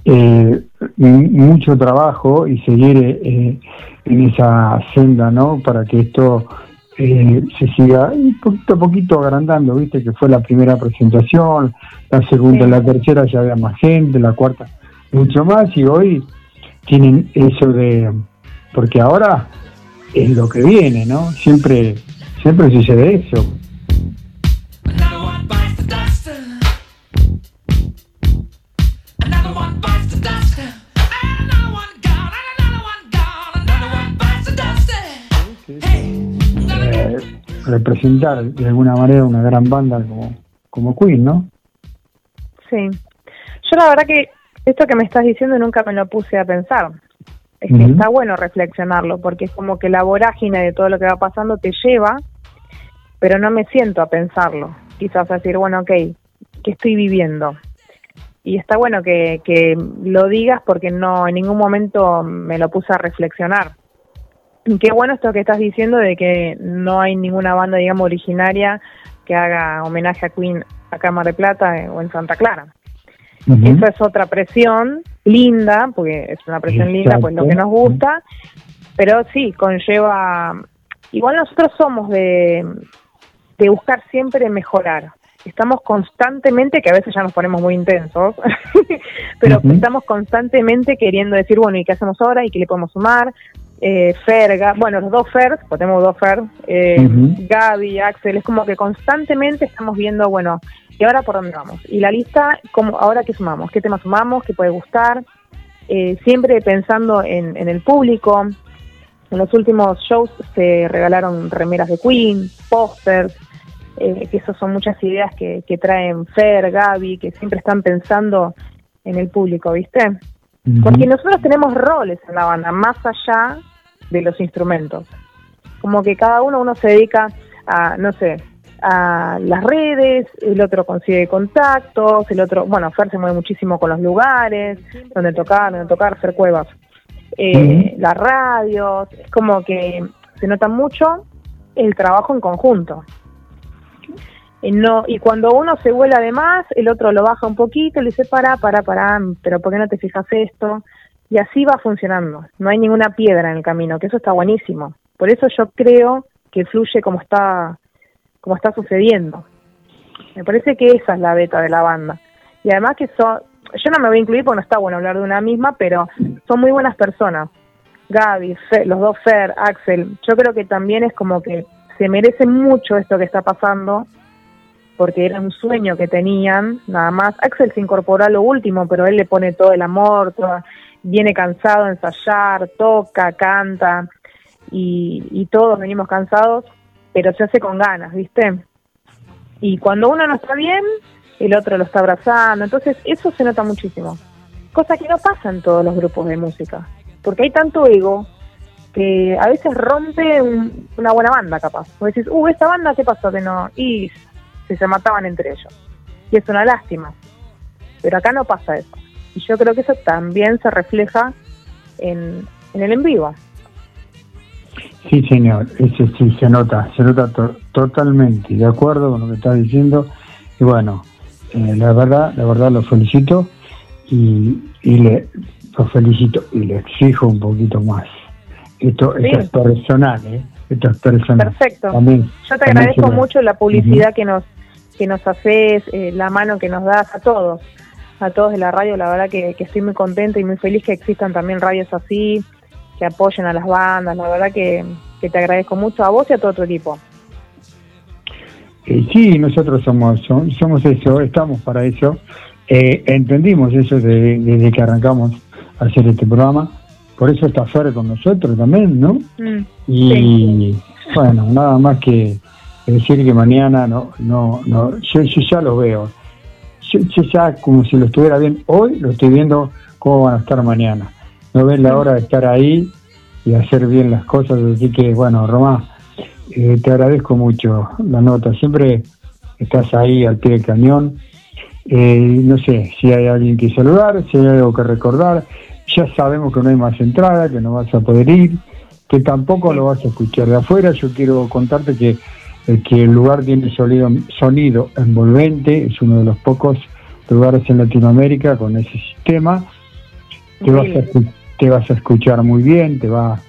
eh, mucho trabajo y seguir eh, en esa senda, ¿no? Para que esto eh, se siga un poquito a poquito agrandando, ¿viste? Que fue la primera presentación, la segunda, la tercera ya había más gente, la cuarta mucho más y hoy tienen eso de porque ahora es lo que viene, ¿no? Siempre siempre sucede eso. Eh, representar de alguna manera una gran banda como, como Queen, ¿no? Sí. Yo la verdad que esto que me estás diciendo nunca me lo puse a pensar. Es que está bueno reflexionarlo, porque es como que la vorágine de todo lo que va pasando te lleva, pero no me siento a pensarlo. Quizás a decir, bueno, ok, ¿qué estoy viviendo? Y está bueno que, que lo digas porque no en ningún momento me lo puse a reflexionar. Y qué bueno esto que estás diciendo de que no hay ninguna banda, digamos, originaria que haga homenaje a Queen acá en Mar del Plata eh, o en Santa Clara. Eso es otra presión linda, porque es una presión linda, pues lo que nos gusta, pero sí, conlleva... Igual nosotros somos de, de buscar siempre mejorar. Estamos constantemente, que a veces ya nos ponemos muy intensos, pero estamos constantemente queriendo decir, bueno, ¿y qué hacemos ahora? ¿Y qué le podemos sumar? Eh, Fer, Ga- bueno, los dos Fers, pues tenemos dos Fer, eh, Ujú. Gaby, Axel, es como que constantemente estamos viendo, bueno, ¿y ahora por dónde vamos? Y la lista, como ahora qué sumamos? ¿Qué tema sumamos? ¿Qué puede gustar? Eh, siempre pensando en, en el público. En los últimos shows se regalaron remeras de Queen, pósters, eh, que esas son muchas ideas que, que traen Fer, Gaby, que siempre están pensando en el público, ¿viste? Porque nosotros tenemos roles en la banda, más allá de los instrumentos. Como que cada uno, uno se dedica a, no sé, a las redes, el otro consigue contactos, el otro, bueno, Fer se mueve muchísimo con los lugares, donde tocar, donde tocar, Fer Cuevas. Eh, Las radios, es como que se nota mucho el trabajo en conjunto. Y, no, y cuando uno se vuela de más, el otro lo baja un poquito y le dice, para, para, para, pero ¿por qué no te fijas esto? Y así va funcionando. No hay ninguna piedra en el camino, que eso está buenísimo. Por eso yo creo que fluye como está, como está sucediendo. Me parece que esa es la beta de la banda. Y además que son, yo no me voy a incluir porque no está bueno hablar de una misma, pero son muy buenas personas. Gaby, Fe- los dos Fer, Axel, yo creo que también es como que se merece mucho esto que está pasando, porque era un sueño que tenían, nada más. Axel se incorporó a lo último, pero él le pone todo el amor, toda- viene cansado de ensayar, toca, canta, y todos venimos cansados, pero se hace con ganas, ¿viste? Y cuando uno no está bien, el otro lo está abrazando, entonces eso se nota muchísimo. Cosa que no pasa en todos los grupos de música, porque hay tanto ego que a veces rompe un- una buena banda, capaz. Vos decís, uh, esta banda, ¿qué pasó que no? Y si se mataban entre ellos. Y es una lástima. Pero acá no pasa eso. Y yo creo que eso también se refleja en, en el en vivo. Sí, señor, eso sí, se nota, se nota to- totalmente, de acuerdo con lo que estás diciendo. Y bueno, eh, la verdad, la verdad lo felicito y, y le lo felicito y le exijo un poquito más. Esto, Sí. esto es personal, ¿eh? Esto es personal. Perfecto. También- Yo te agradezco mucho la publicidad que nos que nos haces, eh, la mano que nos das a todos, a todos de la radio. La verdad que, que estoy muy contenta y muy feliz que existan también radios así, que apoyen a las bandas. La verdad que, que te agradezco mucho a vos y a todo tu equipo. Eh, sí, nosotros somos, som- somos eso, estamos para eso. Eh, entendimos eso de- desde que arrancamos a hacer este programa. Por eso está Fer con nosotros también, ¿no? Mm, Y bueno, nada más que decir que mañana no, no, no, yo, yo ya lo veo. Yo, yo ya como si lo estuviera bien hoy, lo estoy viendo cómo van a estar mañana. No ven la hora de estar ahí y hacer bien las cosas, así que bueno, Romá, eh, te agradezco mucho la nota, siempre estás ahí al pie del cañón. Eh, no sé si hay alguien que saludar, si hay algo que recordar. Ya sabemos que no hay más entrada, que no vas a poder ir, que tampoco lo vas a escuchar de afuera. Yo quiero contarte que, eh, que el lugar tiene sonido, sonido envolvente, es uno de los pocos lugares en Latinoamérica con ese sistema. Te vas a, escu- te vas a escuchar muy bien, te va,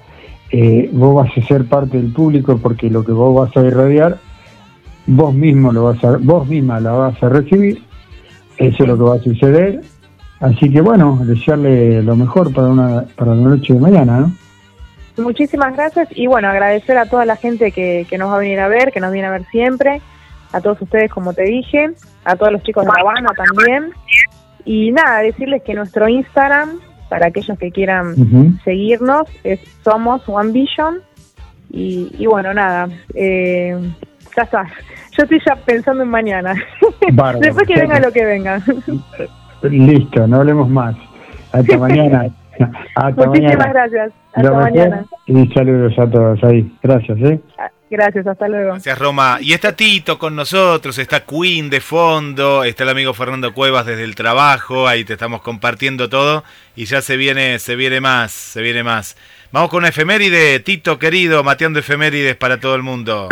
eh, vos vas a ser parte del público porque lo que vos vas a irradiar, vos mismo lo vas a, vos misma la vas a recibir, eso es lo que va a suceder. Así que bueno, desearle lo mejor para una para la noche de mañana, ¿no? Muchísimas gracias y bueno, agradecer a toda la gente que, que nos va a venir a ver, que nos viene a ver siempre, a todos ustedes como te dije, a todos los chicos de la banda también. Y nada, decirles que nuestro Instagram, para aquellos que quieran seguirnos, es Somos One Vision. Y, y bueno, nada, eh, ya está. Yo estoy ya pensando en mañana. Bárbaro. Después que venga lo que venga. Listo, no hablemos más. Hasta mañana. Hasta Muchísimas mañana. gracias. Hasta mañana. Y saludos a todos ahí. Gracias, ¿eh? Gracias, hasta luego. Gracias, Roma. Y está Tito con nosotros, está Queen de fondo, está el amigo Fernando Cuevas desde el trabajo, ahí te estamos compartiendo todo y ya se viene, se viene más, se viene más. Vamos con una efeméride, Tito querido, mateando efemérides para todo el mundo.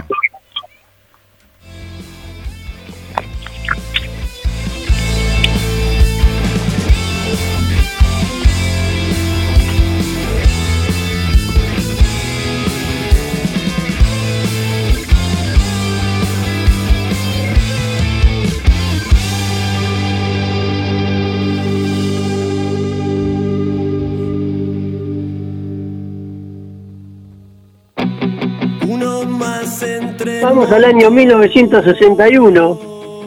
Vamos al año 1961.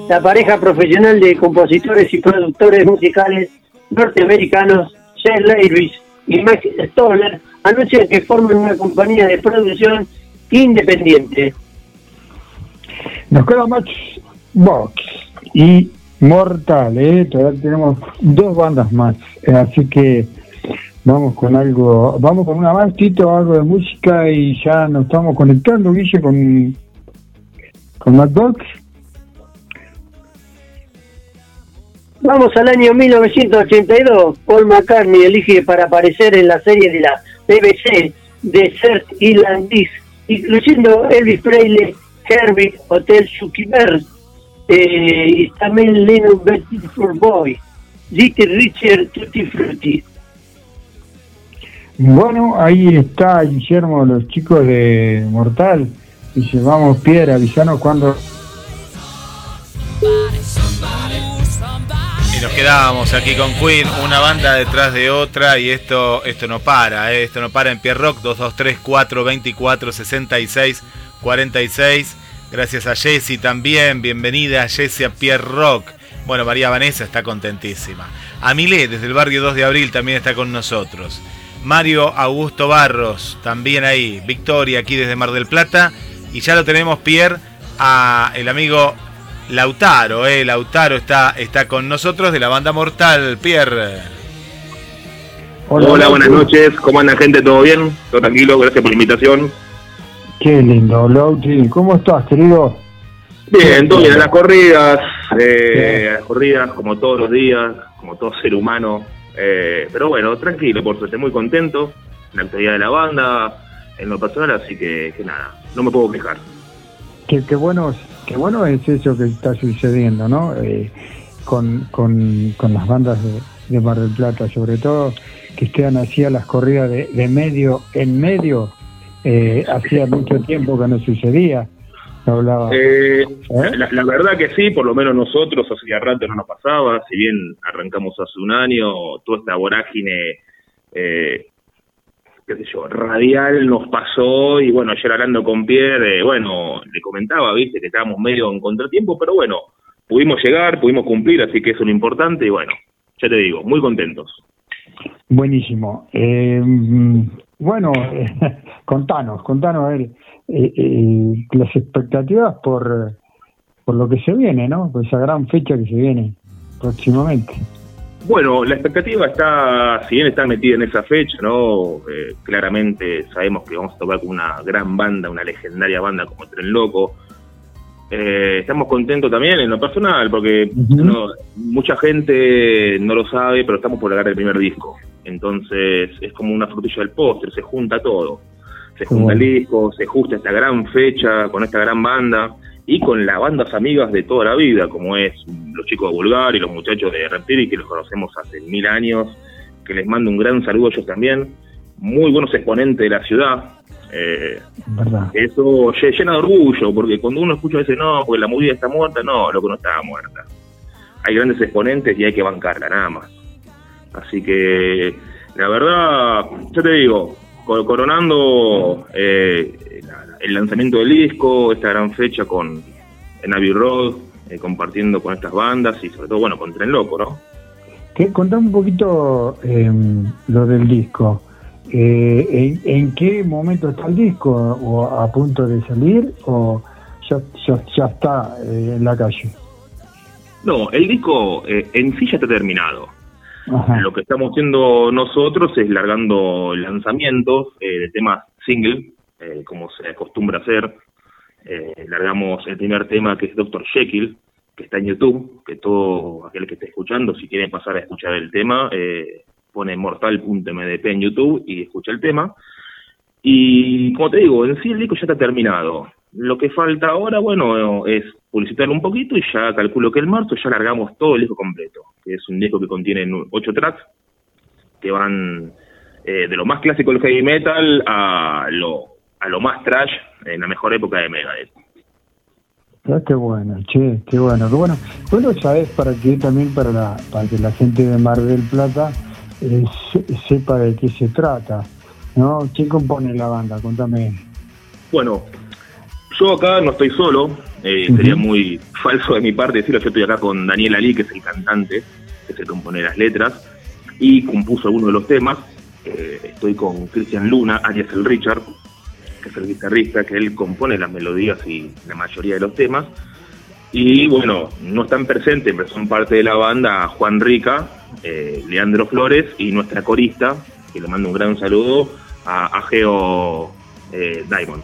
La pareja profesional de compositores y productores musicales norteamericanos, Shane Lewis y Max Stoller, anuncian que forman una compañía de producción independiente. Nos queda Matchbox y Mortal, ¿eh? Todavía tenemos dos bandas más. eh, así que vamos con algo, vamos con una más, Tito, algo de música y ya nos estamos conectando, Guille, con, con Matchbox. Vamos al año 1982. Paul McCartney elige para aparecer en la serie de la BBC Desert Island Disc, incluyendo Elvis Presley, Herbie, Hotel Zuckerberg eh, y también Lennon Beautiful Boy, Little Richard Tutti Frutti. Bueno, ahí está Guillermo, los chicos de Mortal. Dice, vamos, Piedra, avisanos cuando... Y nos quedábamos aquí con Queen, una banda detrás de otra y esto esto no para, ¿eh? esto no para en Pierrock 223 424 66 46. Gracias a Jessy también, bienvenida Jessy a Pierrock. Bueno, María Vanessa está contentísima. Amilé desde el barrio 2 de abril también está con nosotros. Mario Augusto Barros también ahí. Victoria aquí desde Mar del Plata y ya lo tenemos Pierre a el amigo Lautaro, eh, Lautaro está, está con nosotros de la banda Mortal, Pierre. Hola, buenas noches. ¿Cómo anda gente? ¿Todo bien? ¿Todo tranquilo? Gracias por la invitación. Qué lindo, Lauti. ¿Cómo estás, querido? Bien, todo bien. A las corridas, eh, a las corridas como todos los días, como todo ser humano. Eh, pero bueno, tranquilo, por suerte, muy contento. La actividad de la banda, en lo personal, así que, que nada, no me puedo quejar. Qué, qué bueno, qué bueno es eso que está sucediendo, ¿no? Eh, con, con, con las bandas de, de Mar del Plata, sobre todo que estén así a las corridas de, de medio en medio. Eh, hacía mucho tiempo que no sucedía. Hablaba. Eh, la, la verdad que sí, por lo menos nosotros hacía rato no nos pasaba, si bien arrancamos hace un año, toda esta vorágine, eh, qué sé yo, radial nos pasó y bueno, ayer hablando con Pierre, bueno, le comentaba, viste, que estábamos medio en contratiempo, pero bueno, pudimos llegar, pudimos cumplir, así que eso es lo importante y bueno, ya te digo, muy contentos. Buenísimo. Eh, mm, bueno, contanos, contanos a ver eh, eh, las expectativas por, por lo que se viene, ¿no? Por esa gran fecha que se viene próximamente. Bueno, la expectativa está, si bien está metida en esa fecha, ¿no? Eh, claramente sabemos que vamos a tocar con una gran banda, una legendaria banda como Tren Loco. Eh, estamos contentos también en lo personal, porque no, mucha gente no lo sabe, pero estamos por largar el primer disco. Entonces es como una frutilla del postre, se junta todo. Se junta el disco, se justa esta gran fecha con esta gran banda y con las bandas amigas de toda la vida, como es los chicos de Vulgar y los muchachos de Reptili, que los conocemos hace mil años, que les mando un gran saludo a ellos también. Muy buenos exponentes de la ciudad. Eh, eso lle- llena de orgullo, porque cuando uno escucha ese no, porque la movida está muerta, no, lo que no estaba muerta. Hay grandes exponentes y hay que bancarla, nada más. Así que, la verdad, yo te digo, co- coronando eh, la- el lanzamiento del disco, esta gran fecha con en Abbey Road, eh, compartiendo con estas bandas y sobre todo, bueno, con Tren Loco, ¿no? ¿Qué, contame un poquito eh, lo del disco. Eh, ¿en, en qué momento está el disco? ¿O a punto de salir? ¿O ya, ya, ya está eh, en la calle? No, el disco eh, en sí ya está terminado. Ajá. Lo que estamos haciendo nosotros es largando lanzamientos de temas single, eh, como se acostumbra hacer. Eh, largamos el primer tema que es Dr. Jekyll, que está en YouTube, que todo aquel que esté escuchando, si quiere pasar a escuchar el tema, eh, pone mortal.mdp en YouTube y escucha el tema. Y como te digo, en sí el disco ya está terminado. Lo que falta ahora, bueno, es publicitarlo un poquito y ya calculo que el marzo ya largamos todo el disco completo, que es un disco que contiene ocho tracks que van eh, de lo más clásico del heavy metal a lo, a lo más trash en la mejor época de Megadeth. Ah, qué bueno, che, qué bueno, qué bueno. Vos lo sabés para que también para, la, para que la gente de Mar del Plata eh, se- sepa de qué se trata, ¿no? ¿Quién compone la banda? Contame. Bueno, yo acá no estoy solo, eh, sería muy falso de mi parte decirlo, yo estoy acá con Daniel Ali, que es el cantante, que que compone las letras, y compuso algunos de los temas. Eh, estoy con Cristian Luna, alias el Richard, que es el guitarrista, que él compone las melodías y la mayoría de los temas. Y bueno, no están presentes, pero son parte de la banda Juan Rica, eh, Leandro Flores y nuestra corista, que le mando un gran saludo, a, Geo eh, Diamond.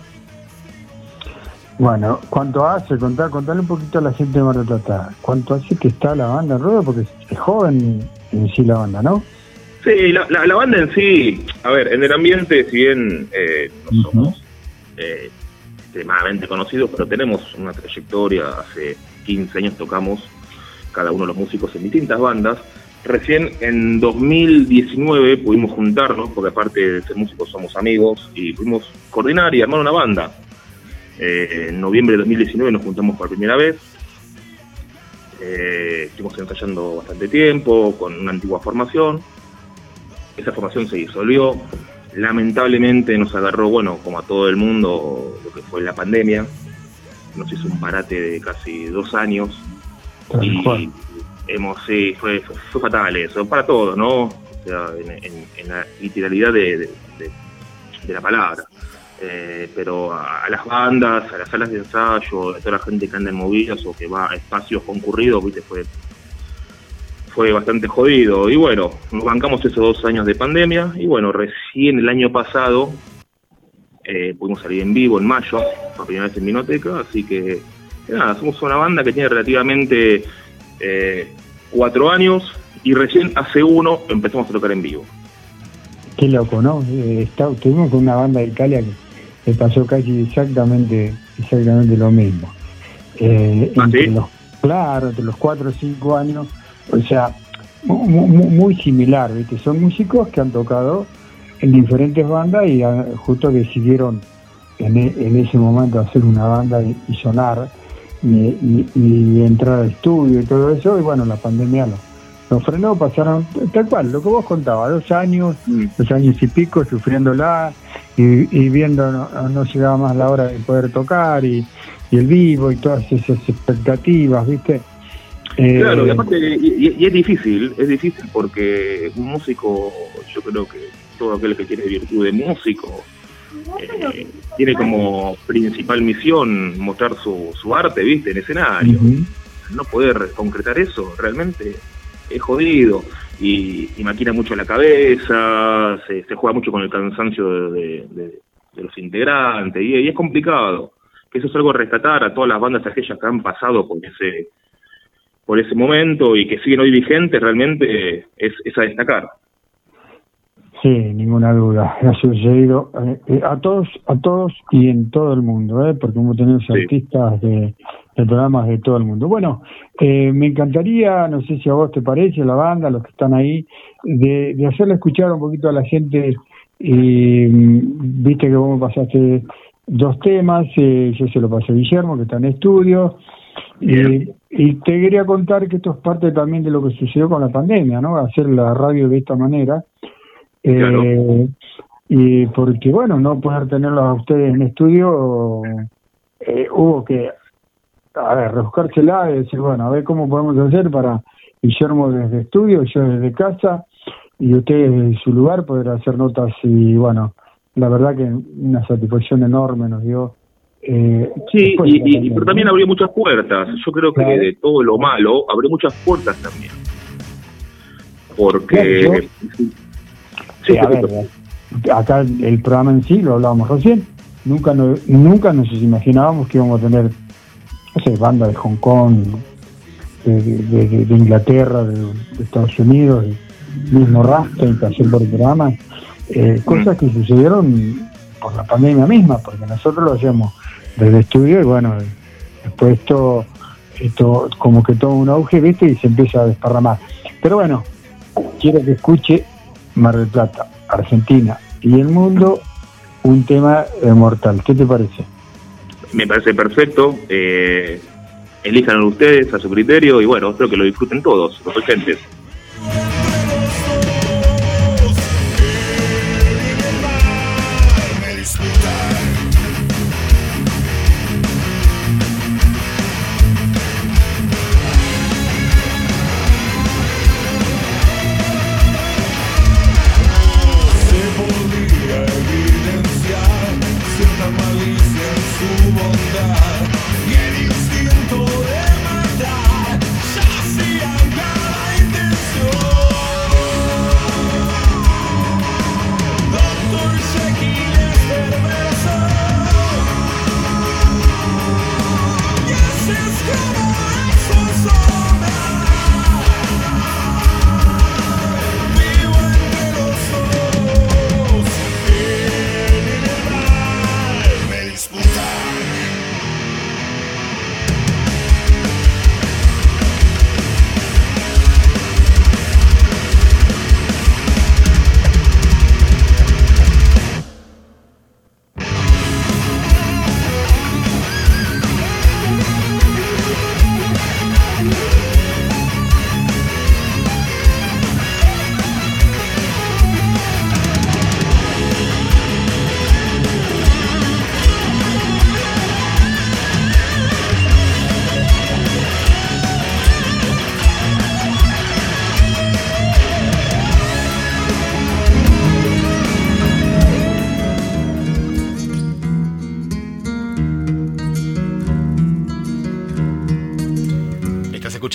Bueno, ¿cuánto hace? Contá, contale un poquito a la gente de Mar del Plata. ¿Cuánto hace que está la banda en rueda? Porque es joven en sí la banda, ¿no? Sí, la, la, la banda en sí, a ver, en el ambiente, si bien eh, no somos eh, extremadamente conocidos, pero tenemos una trayectoria, hace 15 años tocamos cada uno de los músicos en distintas bandas. Recién en 2019 pudimos juntarnos, porque aparte de ser músicos somos amigos, y pudimos coordinar y armar una banda. Eh, en noviembre de 2019 nos juntamos por primera vez. Eh, estuvimos ensayando bastante tiempo, con una antigua formación. Esa formación se disolvió. Lamentablemente nos agarró, bueno, como a todo el mundo, lo que fue la pandemia. Nos hizo un parate de casi dos años. Y hemos, sí, fue, fue, fue fatal eso, para todos, ¿no? O sea, en, en- en la literalidad de, de- de- de la palabra. Eh, pero a, a las bandas, a las salas de ensayo, a toda la gente que anda en movidas o que va a espacios concurridos, viste, fue, fue bastante jodido. Y bueno, nos bancamos esos dos años de pandemia. Y bueno, recién el año pasado eh, pudimos salir en vivo en mayo, por primera vez en Minoteca. Así que, nada, somos una banda que tiene relativamente eh, cuatro años. Y recién hace uno empezamos a tocar en vivo. Qué loco, ¿no? Eh, está, estuvimos con una banda de Italia que le pasó casi exactamente, exactamente lo mismo. Eh, ¿Ah, entre sí? los, claro, entre los 4 o 5 años, o sea, mu- mu- mu- muy, similar, ¿viste? Son músicos que han tocado en diferentes bandas y justo decidieron en, e- en ese momento hacer una banda y, y sonar y, y- y entrar al estudio y todo eso, y bueno, la pandemia lo, lo frenó, pasaron tal cual, lo que vos contabas, dos años, dos años y pico sufriéndola y, y viendo no, no llegaba más la hora de poder tocar y, y el vivo y todas esas expectativas, ¿viste? Eh, Claro, y aparte, y, y- y es difícil, es difícil porque un músico, yo creo que todo aquel que tiene virtud de músico, eh, tiene como principal misión mostrar su, su arte, ¿viste? En escenario. No poder concretar eso, realmente es jodido. Y, y maquina mucho la cabeza, se, se juega mucho con el cansancio de, de- de- de los integrantes, y, y es complicado. Que eso es algo a rescatar a todas las bandas aquellas que han pasado por ese por ese momento y que siguen hoy vigentes, realmente es, es a destacar. Sí, ninguna duda. Ha sucedido eh, eh, a todos, a todos y en todo el mundo, ¿eh? porque como tenemos artistas de, de programas de todo el mundo. Bueno, eh, me encantaría, no sé si a vos te parece, la banda, los que están ahí, de, de hacerle escuchar un poquito a la gente. Y mm, viste que vos me pasaste dos temas, eh, yo se lo pasé a Guillermo, que está en estudio. Y, y te quería contar que esto es parte también de lo que sucedió con la pandemia, ¿no? Hacer la radio de esta manera. Eh, y porque, bueno, no poder tenerlos a ustedes en estudio, eh, hubo que, a ver, rebuscársela y decir, bueno, a ver cómo podemos hacer para Guillermo desde estudio, yo desde casa, y ustedes desde su lugar poder hacer notas. Y bueno, la verdad que una satisfacción enorme nos dio. Eh, Sí, después y, pero también abrió muchas puertas. Yo creo que Claro. de todo lo malo abrió muchas puertas también. Porque... Claro, yo- Sí, a ver, escucho. acá el programa en sí, lo hablábamos recién, nunca, no- nunca nos imaginábamos que íbamos a tener, no sé, banda de Hong Kong, de, de- de- de Inglaterra, de, Estados Unidos, mismo Rasta que por el programa, eh, cosas que sucedieron por la pandemia misma, porque nosotros lo hacíamos desde estudio y bueno, después esto, esto como que toma un auge, ¿viste? Y se empieza a desparramar. Pero bueno, quiero que escuche Mar del Plata, Argentina y el mundo un tema mortal. ¿Qué te parece? Me parece perfecto. Eh, elíjanlo ustedes a su criterio y bueno, espero que lo disfruten todos, los oyentes.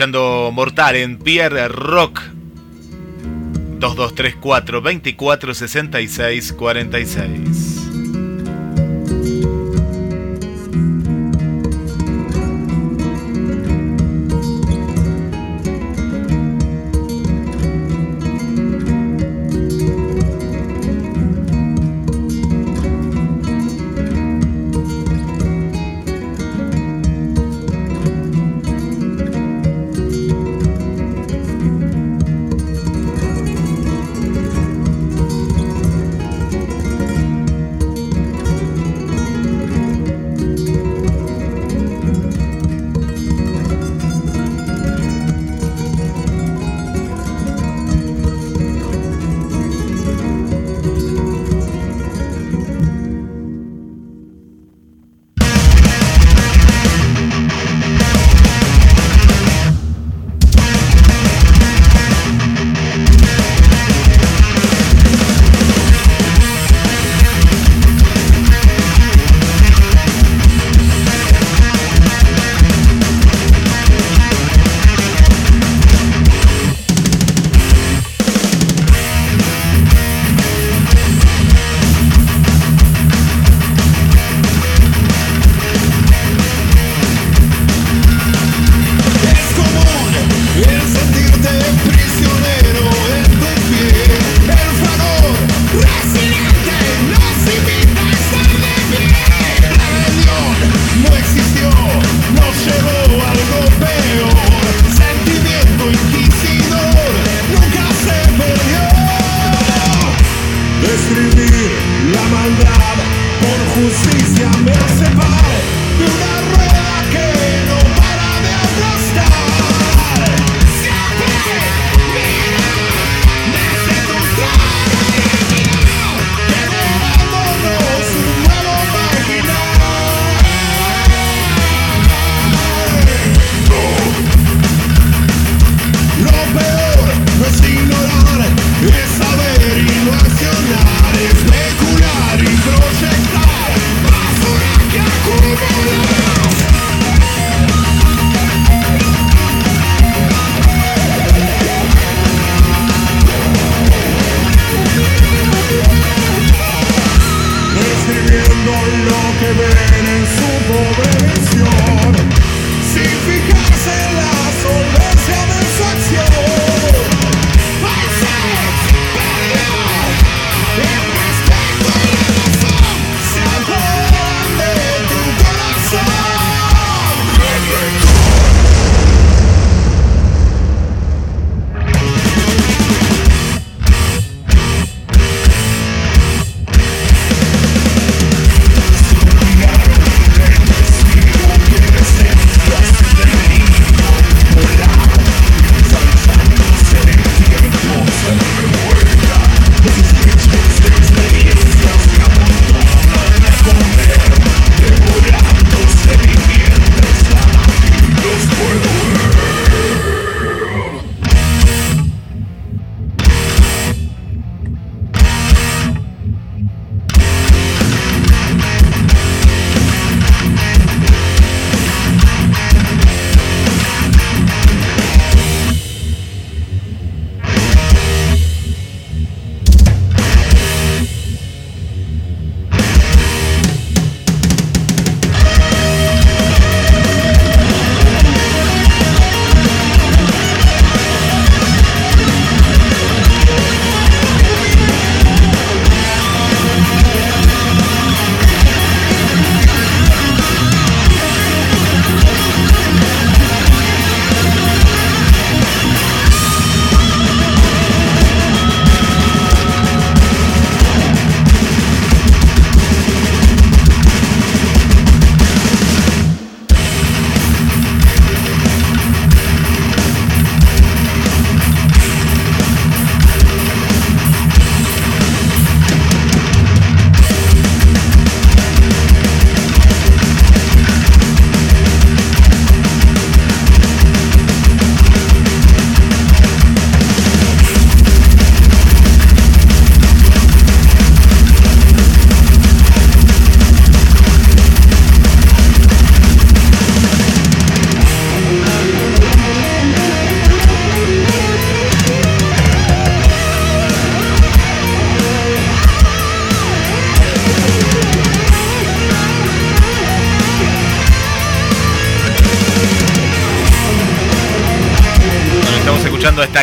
Escuchando Mortal en Pierre Rock. 2234 24 66 46.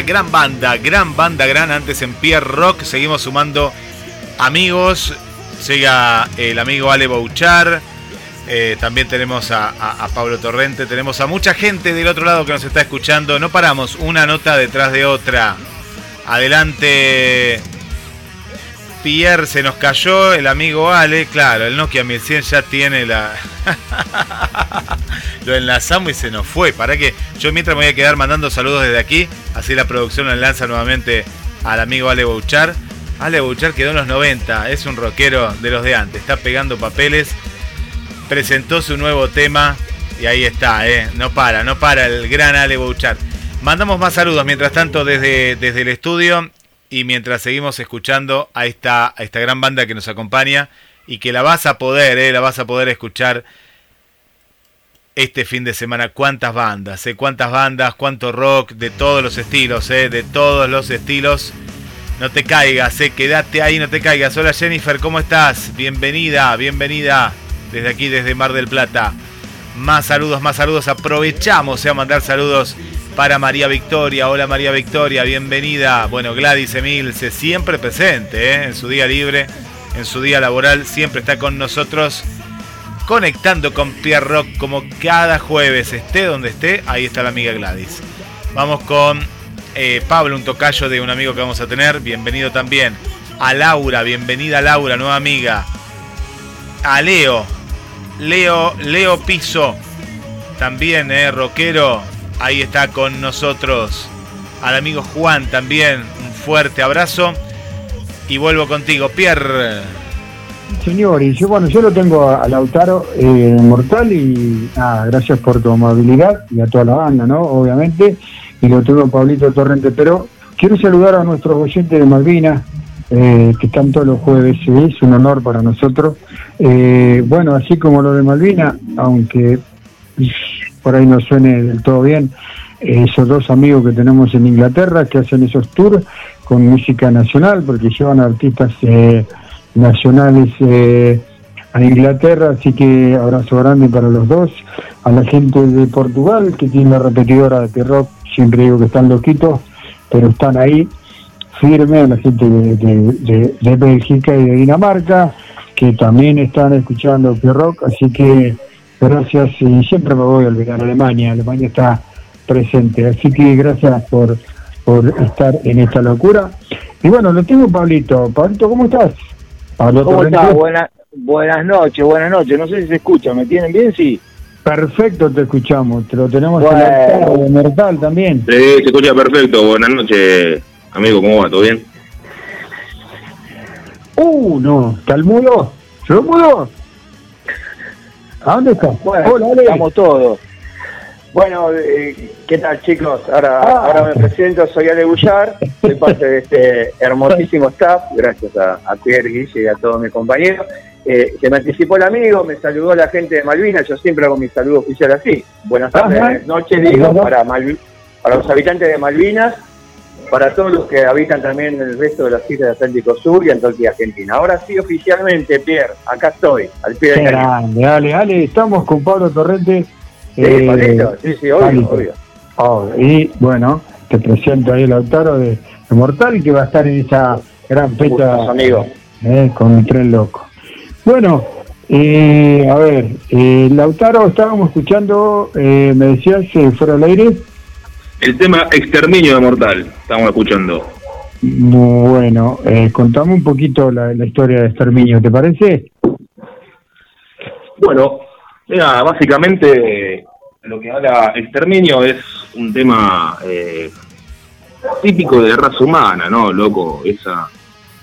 Gran banda, gran banda, gran antes en Pierre Rock. Seguimos sumando amigos. Llega el amigo Ale Bouchar. Eh, también tenemos a, a- Pablo Torrente. Tenemos a mucha gente del otro lado que nos está escuchando. No paramos, una nota detrás de otra. Adelante. Pierre se nos cayó, el amigo Ale, claro, el Nokia 1100 ya tiene la... lo enlazamos y se nos fue. Para que yo mientras me voy a quedar mandando saludos desde aquí, así la producción lo enlaza nuevamente al amigo Ale Bouchar. Ale Bouchar quedó en los 90, es un rockero de los de antes, está pegando papeles, presentó su nuevo tema y ahí está, eh, no para, no para el gran Ale Bouchar. Mandamos más saludos mientras tanto desde, desde el estudio y mientras seguimos escuchando a esta, a esta gran banda que nos acompaña y que la vas a poder, eh, la vas a poder escuchar este fin de semana. ¿Cuántas bandas? Eh? ¿Cuántas bandas? ¿Cuánto rock? De todos los estilos, eh, de todos los estilos. No te caigas, eh, quédate ahí, no te caigas. Hola Jennifer, ¿cómo estás? Bienvenida, bienvenida desde aquí, desde Mar del Plata. Más saludos, más saludos. Aprovechamos eh, a mandar saludos para María Victoria. Hola María Victoria, bienvenida. Bueno, Gladys Emilce, siempre presente eh, en su día libre, en su día laboral, siempre está con nosotros conectando con Pierre Rock como cada jueves, esté donde esté, ahí está la amiga Gladys. Vamos con eh, Pablo, un tocayo de un amigo que vamos a tener, bienvenido también. A Laura, bienvenida Laura, nueva amiga. A Leo, Leo, Leo Piso, también, eh, rockero, ahí está con nosotros. Al amigo Juan también, un fuerte abrazo. Y vuelvo contigo, Pierre. Señor, y yo, bueno, yo lo tengo a, Lautaro eh, Mortal y nada, gracias por tu amabilidad y a toda la banda, ¿no? Obviamente, y lo tengo a Pablito Torrente, pero quiero saludar a nuestros oyentes de Malvinas, eh, que están todos los jueves, es un honor para nosotros. Eh, bueno, así como lo de Malvinas, aunque por ahí no suene del todo bien, eh, esos dos amigos que tenemos en Inglaterra que hacen esos tours con música nacional, porque llevan artistas eh, nacionales eh, a Inglaterra, así que abrazo grande para los dos. A la gente de Portugal que tiene la repetidora de T-Rock, siempre digo que están loquitos, pero están ahí firme, a la gente de, de- Bélgica y de Dinamarca, que también están escuchando P-Rock, así que gracias y siempre me voy a olvidar Alemania, Alemania está presente, así que gracias por, por estar en esta locura. Y bueno, lo tengo Pablito. Pablito, ¿cómo estás? Pablo ¿Cómo estás? Buena- buenas noches, buenas noches. No sé si se escucha, ¿me tienen bien? Sí. Perfecto, te escuchamos. Te lo tenemos Bueno. en la de Mertal también. Sí, se escucha perfecto. Buenas noches, amigo. ¿Cómo va? ¿Todo bien? Uh, no. ¿Está el mudo? ¿Se lo mudo? ¿A dónde está? Bueno, Hola, Ale. estamos todos. Bueno, eh, ¿qué tal chicos? Ahora, Ah. ahora me presento, soy Ale Bullar, soy parte de este hermosísimo staff, gracias a, a Pierre Guille y a todos mis compañeros. Eh, se me anticipó el amigo, me saludó la gente de Malvinas, yo siempre hago mi saludo oficial así. Buenas tardes, Ajá. noches digo, para, Malvi- para los habitantes de Malvinas, para todos los que habitan también en el resto de las islas del Atlántico Sur y Antártida Argentina. Ahora sí, oficialmente, Pierre, acá estoy, al pie del grande, Ale, Ale, estamos con Pablo Torrente. Sí, eh, Pablito, sí, sí, obvio, Pablito. obvio. Oh, y bueno, te presento ahí el Lautaro de, de Mortal que va a estar en esa gran fecha eh, con el tren loco. Bueno, eh, a ver, eh, Lautaro, estábamos escuchando, eh, me decías, eh, fuera del aire. El tema Exterminio de Mortal. Estamos escuchando. Bueno, eh, contame un poquito la, la historia de Exterminio, ¿te parece? Bueno, mira, básicamente lo que habla Exterminio es un tema eh, típico de la raza humana, ¿no, loco? Esa,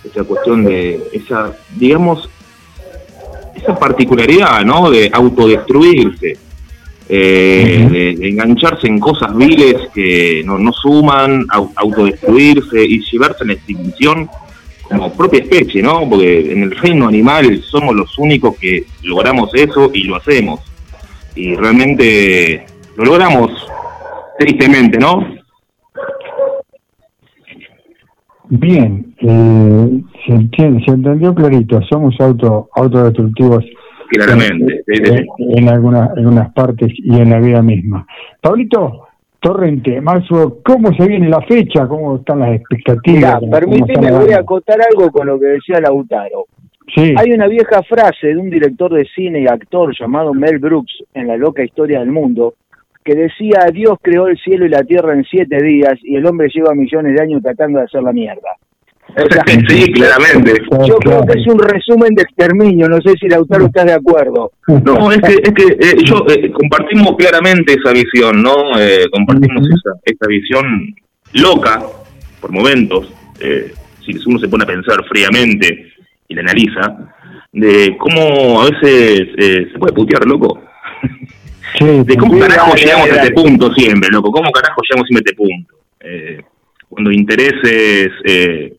esa cuestión de, esa, digamos, esa particularidad, ¿no? De autodestruirse, eh, de, de engancharse en cosas viles que no, no suman, au- autodestruirse y llevarse a la extinción como propia especie, ¿no? Porque en el reino animal somos los únicos que logramos eso y lo hacemos. Y realmente lo logramos tristemente, ¿no? Bien, eh, se, entiende, se entendió clarito, somos auto autodestructivos Claramente. sí, sí. eh, en algunas en algunas partes y en la vida misma. Pablito, Torrente, Maxwell, ¿cómo se viene la fecha? ¿Cómo están las expectativas? Mirá, ¿Cómo está permíteme, voy a acotar algo con lo que decía Lautaro. Sí. Hay una vieja frase de un director de cine y actor llamado Mel Brooks en La loca historia del mundo, que decía, Dios creó el cielo y la tierra en siete días y el hombre lleva millones de años tratando de hacer la mierda. Sí, claramente. Yo creo que es un resumen de exterminio, no sé si Lautaro estás de acuerdo. No, es que, es que eh, yo eh, compartimos claramente esa visión, ¿no? Eh, compartimos esa, esa visión loca, por momentos, eh, si uno se pone a pensar fríamente y la analiza, de cómo a veces eh, se puede putear, loco. de cómo sí, carajo dale, llegamos dale, a este dale. punto siempre, loco. Cómo carajo llegamos siempre a este punto. Eh, cuando intereses eh,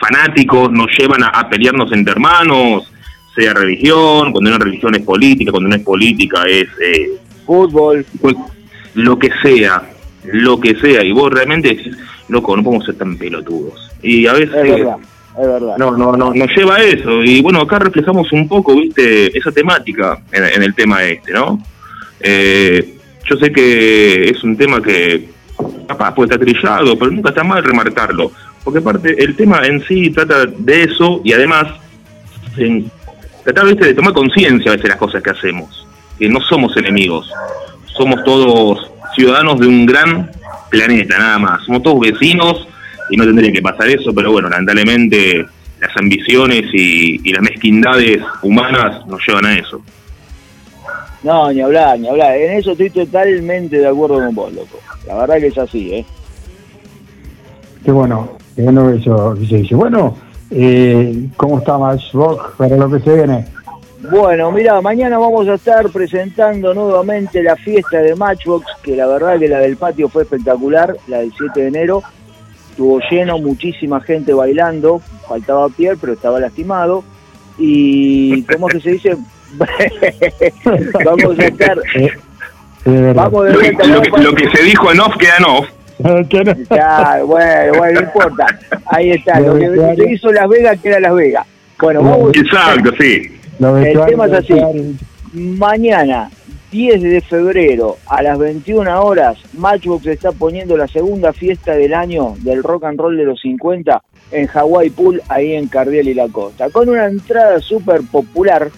fanáticos nos llevan a, a pelearnos entre hermanos, sea religión, cuando una religión es política, cuando no es política es eh, fútbol, lo que sea, lo que sea, y vos realmente decís, loco, no podemos ser tan pelotudos. Y a veces Es verdad, es verdad. no, no, no, nos lleva a eso. Y bueno, acá reflejamos un poco, viste, esa temática en, en el tema este, ¿no? Eh, yo sé que es un tema que capaz puede estar trillado, pero nunca está mal remarcarlo. Porque aparte, el tema en sí trata de eso y además en, tratar ¿viste, de tomar conciencia a veces las cosas que hacemos. Que no somos enemigos, somos todos ciudadanos de un gran planeta, nada más. Somos todos vecinos y no tendría que pasar eso, pero bueno, lamentablemente las ambiciones y, y las mezquindades humanas nos llevan a eso. No, ni hablar, ni hablar. En eso estoy totalmente de acuerdo con vos, loco. La verdad que es así, ¿eh? Qué bueno, bueno eso que se dice. Bueno, eh, ¿cómo está Rock para lo que se viene? Bueno, mira, mañana vamos a estar presentando nuevamente la fiesta de Matchbox, que la verdad que la del patio fue espectacular, la del 7 de enero. Estuvo lleno, muchísima gente bailando, faltaba Pierre, pero estaba lastimado. Y, ¿cómo que se dice? vamos a estar... Vamos de Lo, vuelta, lo- lo que se dijo en off queda en off. Ya, bueno, bueno, no importa. Ahí está, lo que se hizo Las Vegas queda Las Vegas. Bueno, vamos. Exacto, sí. El tema es así. Mañana, 10 de febrero, a las 21 horas, Matchbox está poniendo la segunda fiesta del año del rock and roll de los 50 en Hawaii Pool, ahí en Cardiel y la Costa, con una entrada súper popular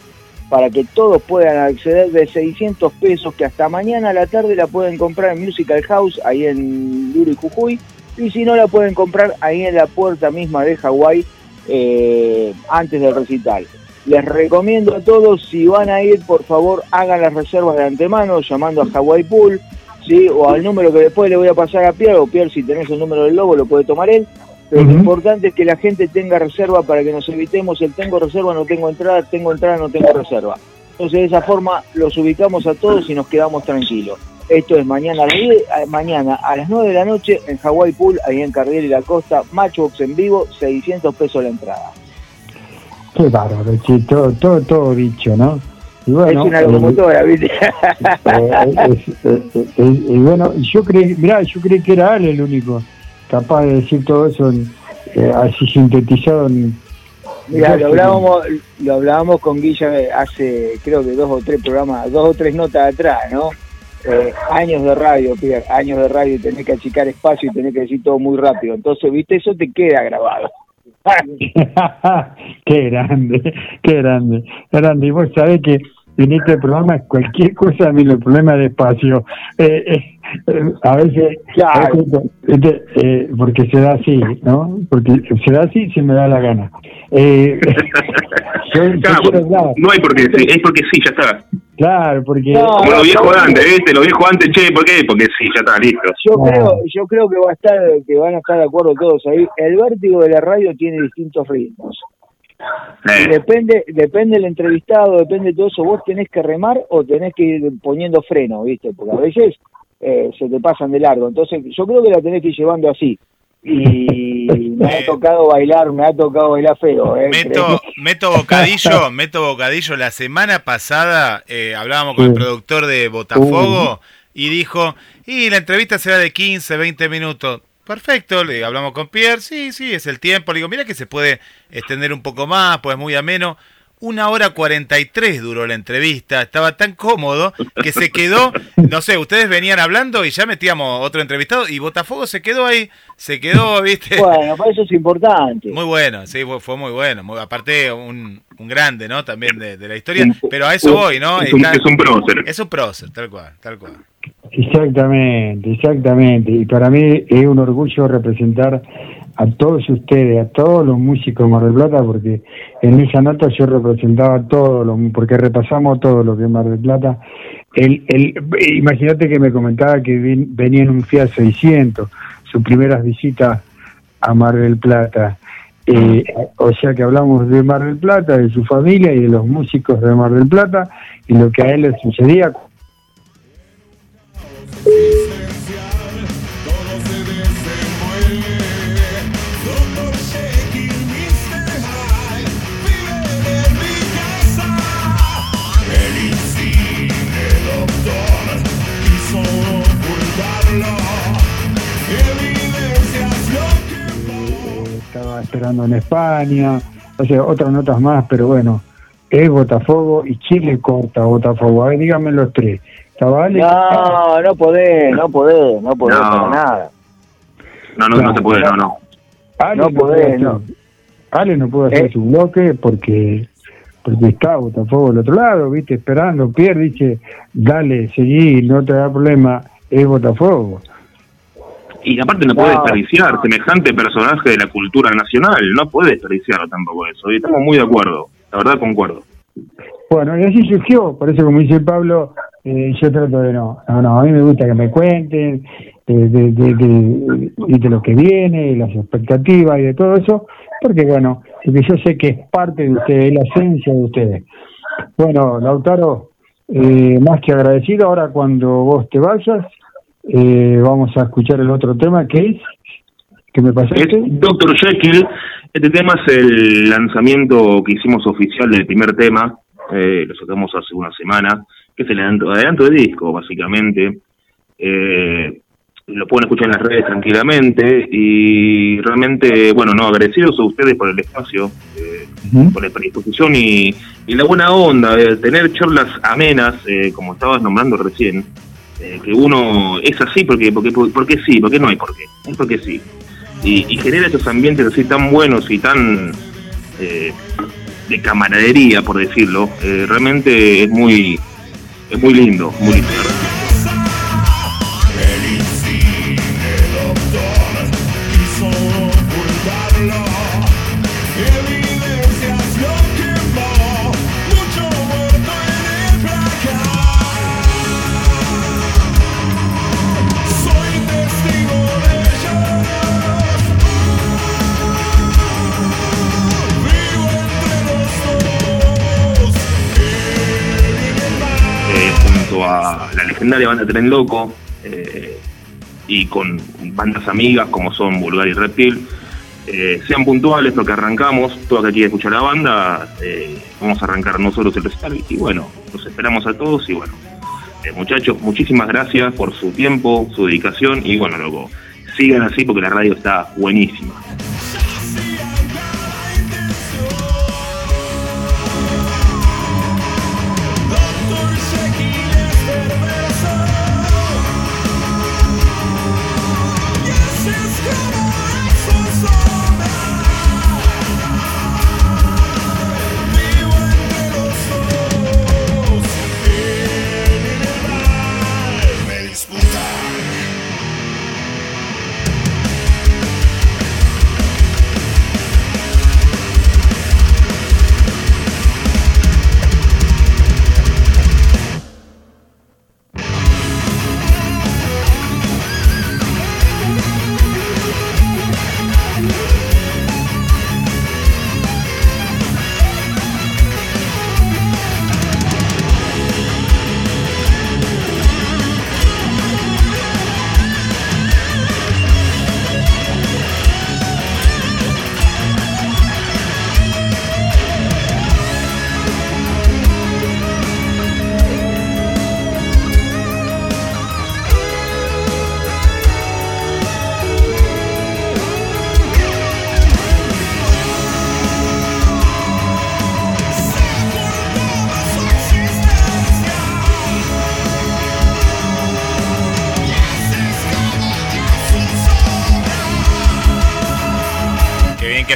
para que todos puedan acceder de 600 pesos, que hasta mañana a la tarde la pueden comprar en Musical House, ahí en Luro y Jujuy, y si no la pueden comprar ahí en la puerta misma de Hawái eh, antes del recital. Les recomiendo a todos, si van a ir, por favor, hagan las reservas de antemano, llamando a Hawaii Pool, ¿sí? o al número que después le voy a pasar a Pierre, o Pierre, si tenés el número del logo, lo puede tomar él. Pero lo importante es que la gente tenga reserva para que nos evitemos el tengo reserva, no tengo entrada, tengo entrada, no tengo reserva. Entonces, de esa forma los ubicamos a todos y nos quedamos tranquilos. Esto es mañana a las, 10, a- mañana a las 9 de la noche en Hawaii Pool, ahí en Cardiel y la Costa, Matchbox en vivo, 600 pesos la entrada. Qué bárbaro, todo, todo, todo dicho, ¿no? Y bueno, es una eh, locomotora, ¿viste? eh, eh, eh, y bueno, yo creí, mirá, yo creí que era Ale el único capaz de decir todo eso en- eh, así sintetizado en... Lo hablábamos, lo hablábamos con Guilla hace creo que dos o tres programas, dos o tres notas atrás, ¿no? Eh, años de radio, Pierre, años de radio y tenés que achicar espacio y tenés que decir todo muy rápido. Entonces, viste, eso te queda grabado. qué grande, qué grande, grande. Y vos sabés que en este programa cualquier cosa menos el problema de espacio. Eh, eh, eh, a veces, veces, este, eh, porque se da así, ¿no? Porque se da así se me da la gana. Eh, yo- yo Claro, quiero hablar. no hay por qué sí, es porque sí, ya está. Claro, porque... Como lo viejo antes, ¿viste? Lo viejo antes, che, ¿por qué? Porque sí, ya está, listo. Yo creo, yo creo que va a estar, que van a estar de acuerdo todos ahí. El vértigo de la radio tiene distintos ritmos. Eh. Y depende, depende del entrevistado, depende de todo eso. Vos tenés que remar o tenés que ir poniendo freno, ¿viste? Porque a veces eh, se te pasan de largo. Entonces, yo creo que la tenés que ir llevando así. Y me ha tocado bailar, me ha tocado bailar feo. ¿eh? Meto, meto bocadillo, meto bocadillo. La semana pasada eh, hablábamos con el productor de Botafogo y dijo, y la entrevista será de 15, 20 minutos. Perfecto, le hablamos con Pierre, sí, sí, es el tiempo. Le digo, mira que se puede extender un poco más, pues muy ameno. Una hora 43 duró la entrevista, estaba tan cómodo que se quedó, no sé, ustedes venían hablando y ya metíamos otro entrevistado y Botafogo se quedó ahí, se quedó, viste. Bueno, para eso es importante. Muy bueno, sí, fue, fue muy bueno. Muy, aparte, un, un grande, ¿no? También de, de la historia. Pero a eso voy, ¿no? Es un, Está- es un prócer. Es un prócer, tal cual, tal cual. Exactamente, exactamente. Y para mí es un orgullo representar a todos ustedes, a todos los músicos de Mar del Plata, porque en esa nota yo representaba a todos, los, porque repasamos todo lo que es Mar del Plata. El, el, imagínate que me comentaba que venía en un Fiat 600, sus primeras visitas a Mar del Plata. Eh, o sea que hablamos de Mar del Plata, de su familia y de los músicos de Mar del Plata y lo que a él le sucedía esperando en España, o sea, otras notas más, pero bueno, es Botafogo y Chile corta Botafogo. A ver, díganme los tres. No, no podés, no podés, no podés No. para nada. No, no, no se puede, no, no. Ale no puede podés, hacer- no. Ale no puede hacer Eh. su bloque porque porque está Botafogo del otro lado, viste, esperando. Pierre dice, dale, seguí, no te da problema, es Botafogo. Y aparte no puede No. desperdiciar semejante personaje de la cultura nacional, no puede desperdiciarlo tampoco eso. Y estamos muy de acuerdo, la verdad concuerdo. Bueno, y así surgió, por eso como dice Pablo, eh, yo trato de no, no, no, a mí me gusta que me cuenten de, de, de, de- lo que viene, y las expectativas y de todo eso, porque bueno, porque yo sé que es parte de ustedes, es la esencia de ustedes. Bueno, Lautaro, eh, más que agradecido, ahora cuando vos te vayas, eh, vamos a escuchar el otro tema que es, que me pasaste. Dr. Jekyll, este tema es el lanzamiento que hicimos oficial del primer tema, eh, lo sacamos hace una semana, que es el adelanto, de disco, básicamente. Eh, lo pueden escuchar en las redes tranquilamente y realmente, bueno, no, agradecidos a ustedes por el espacio, eh, por la predisposición y, y la buena onda, de tener charlas amenas, eh, como estabas nombrando recién, que uno es así porque, porque, porque sí, porque no hay por qué, es porque sí. Y, y genera esos ambientes así tan buenos y tan eh, de camaradería, por decirlo, eh, realmente es muy, es muy lindo, muy lindo. Legendaria banda Tren Loco eh, y con bandas amigas como son Vulgar y Reptil. Eh, sean puntuales porque arrancamos, todo que quiere escuchar la banda, eh, vamos a arrancar nosotros el recital y bueno, los esperamos a todos y bueno, muchachos, muchísimas gracias por su tiempo, su dedicación y bueno, luego sigan así porque la radio está buenísima.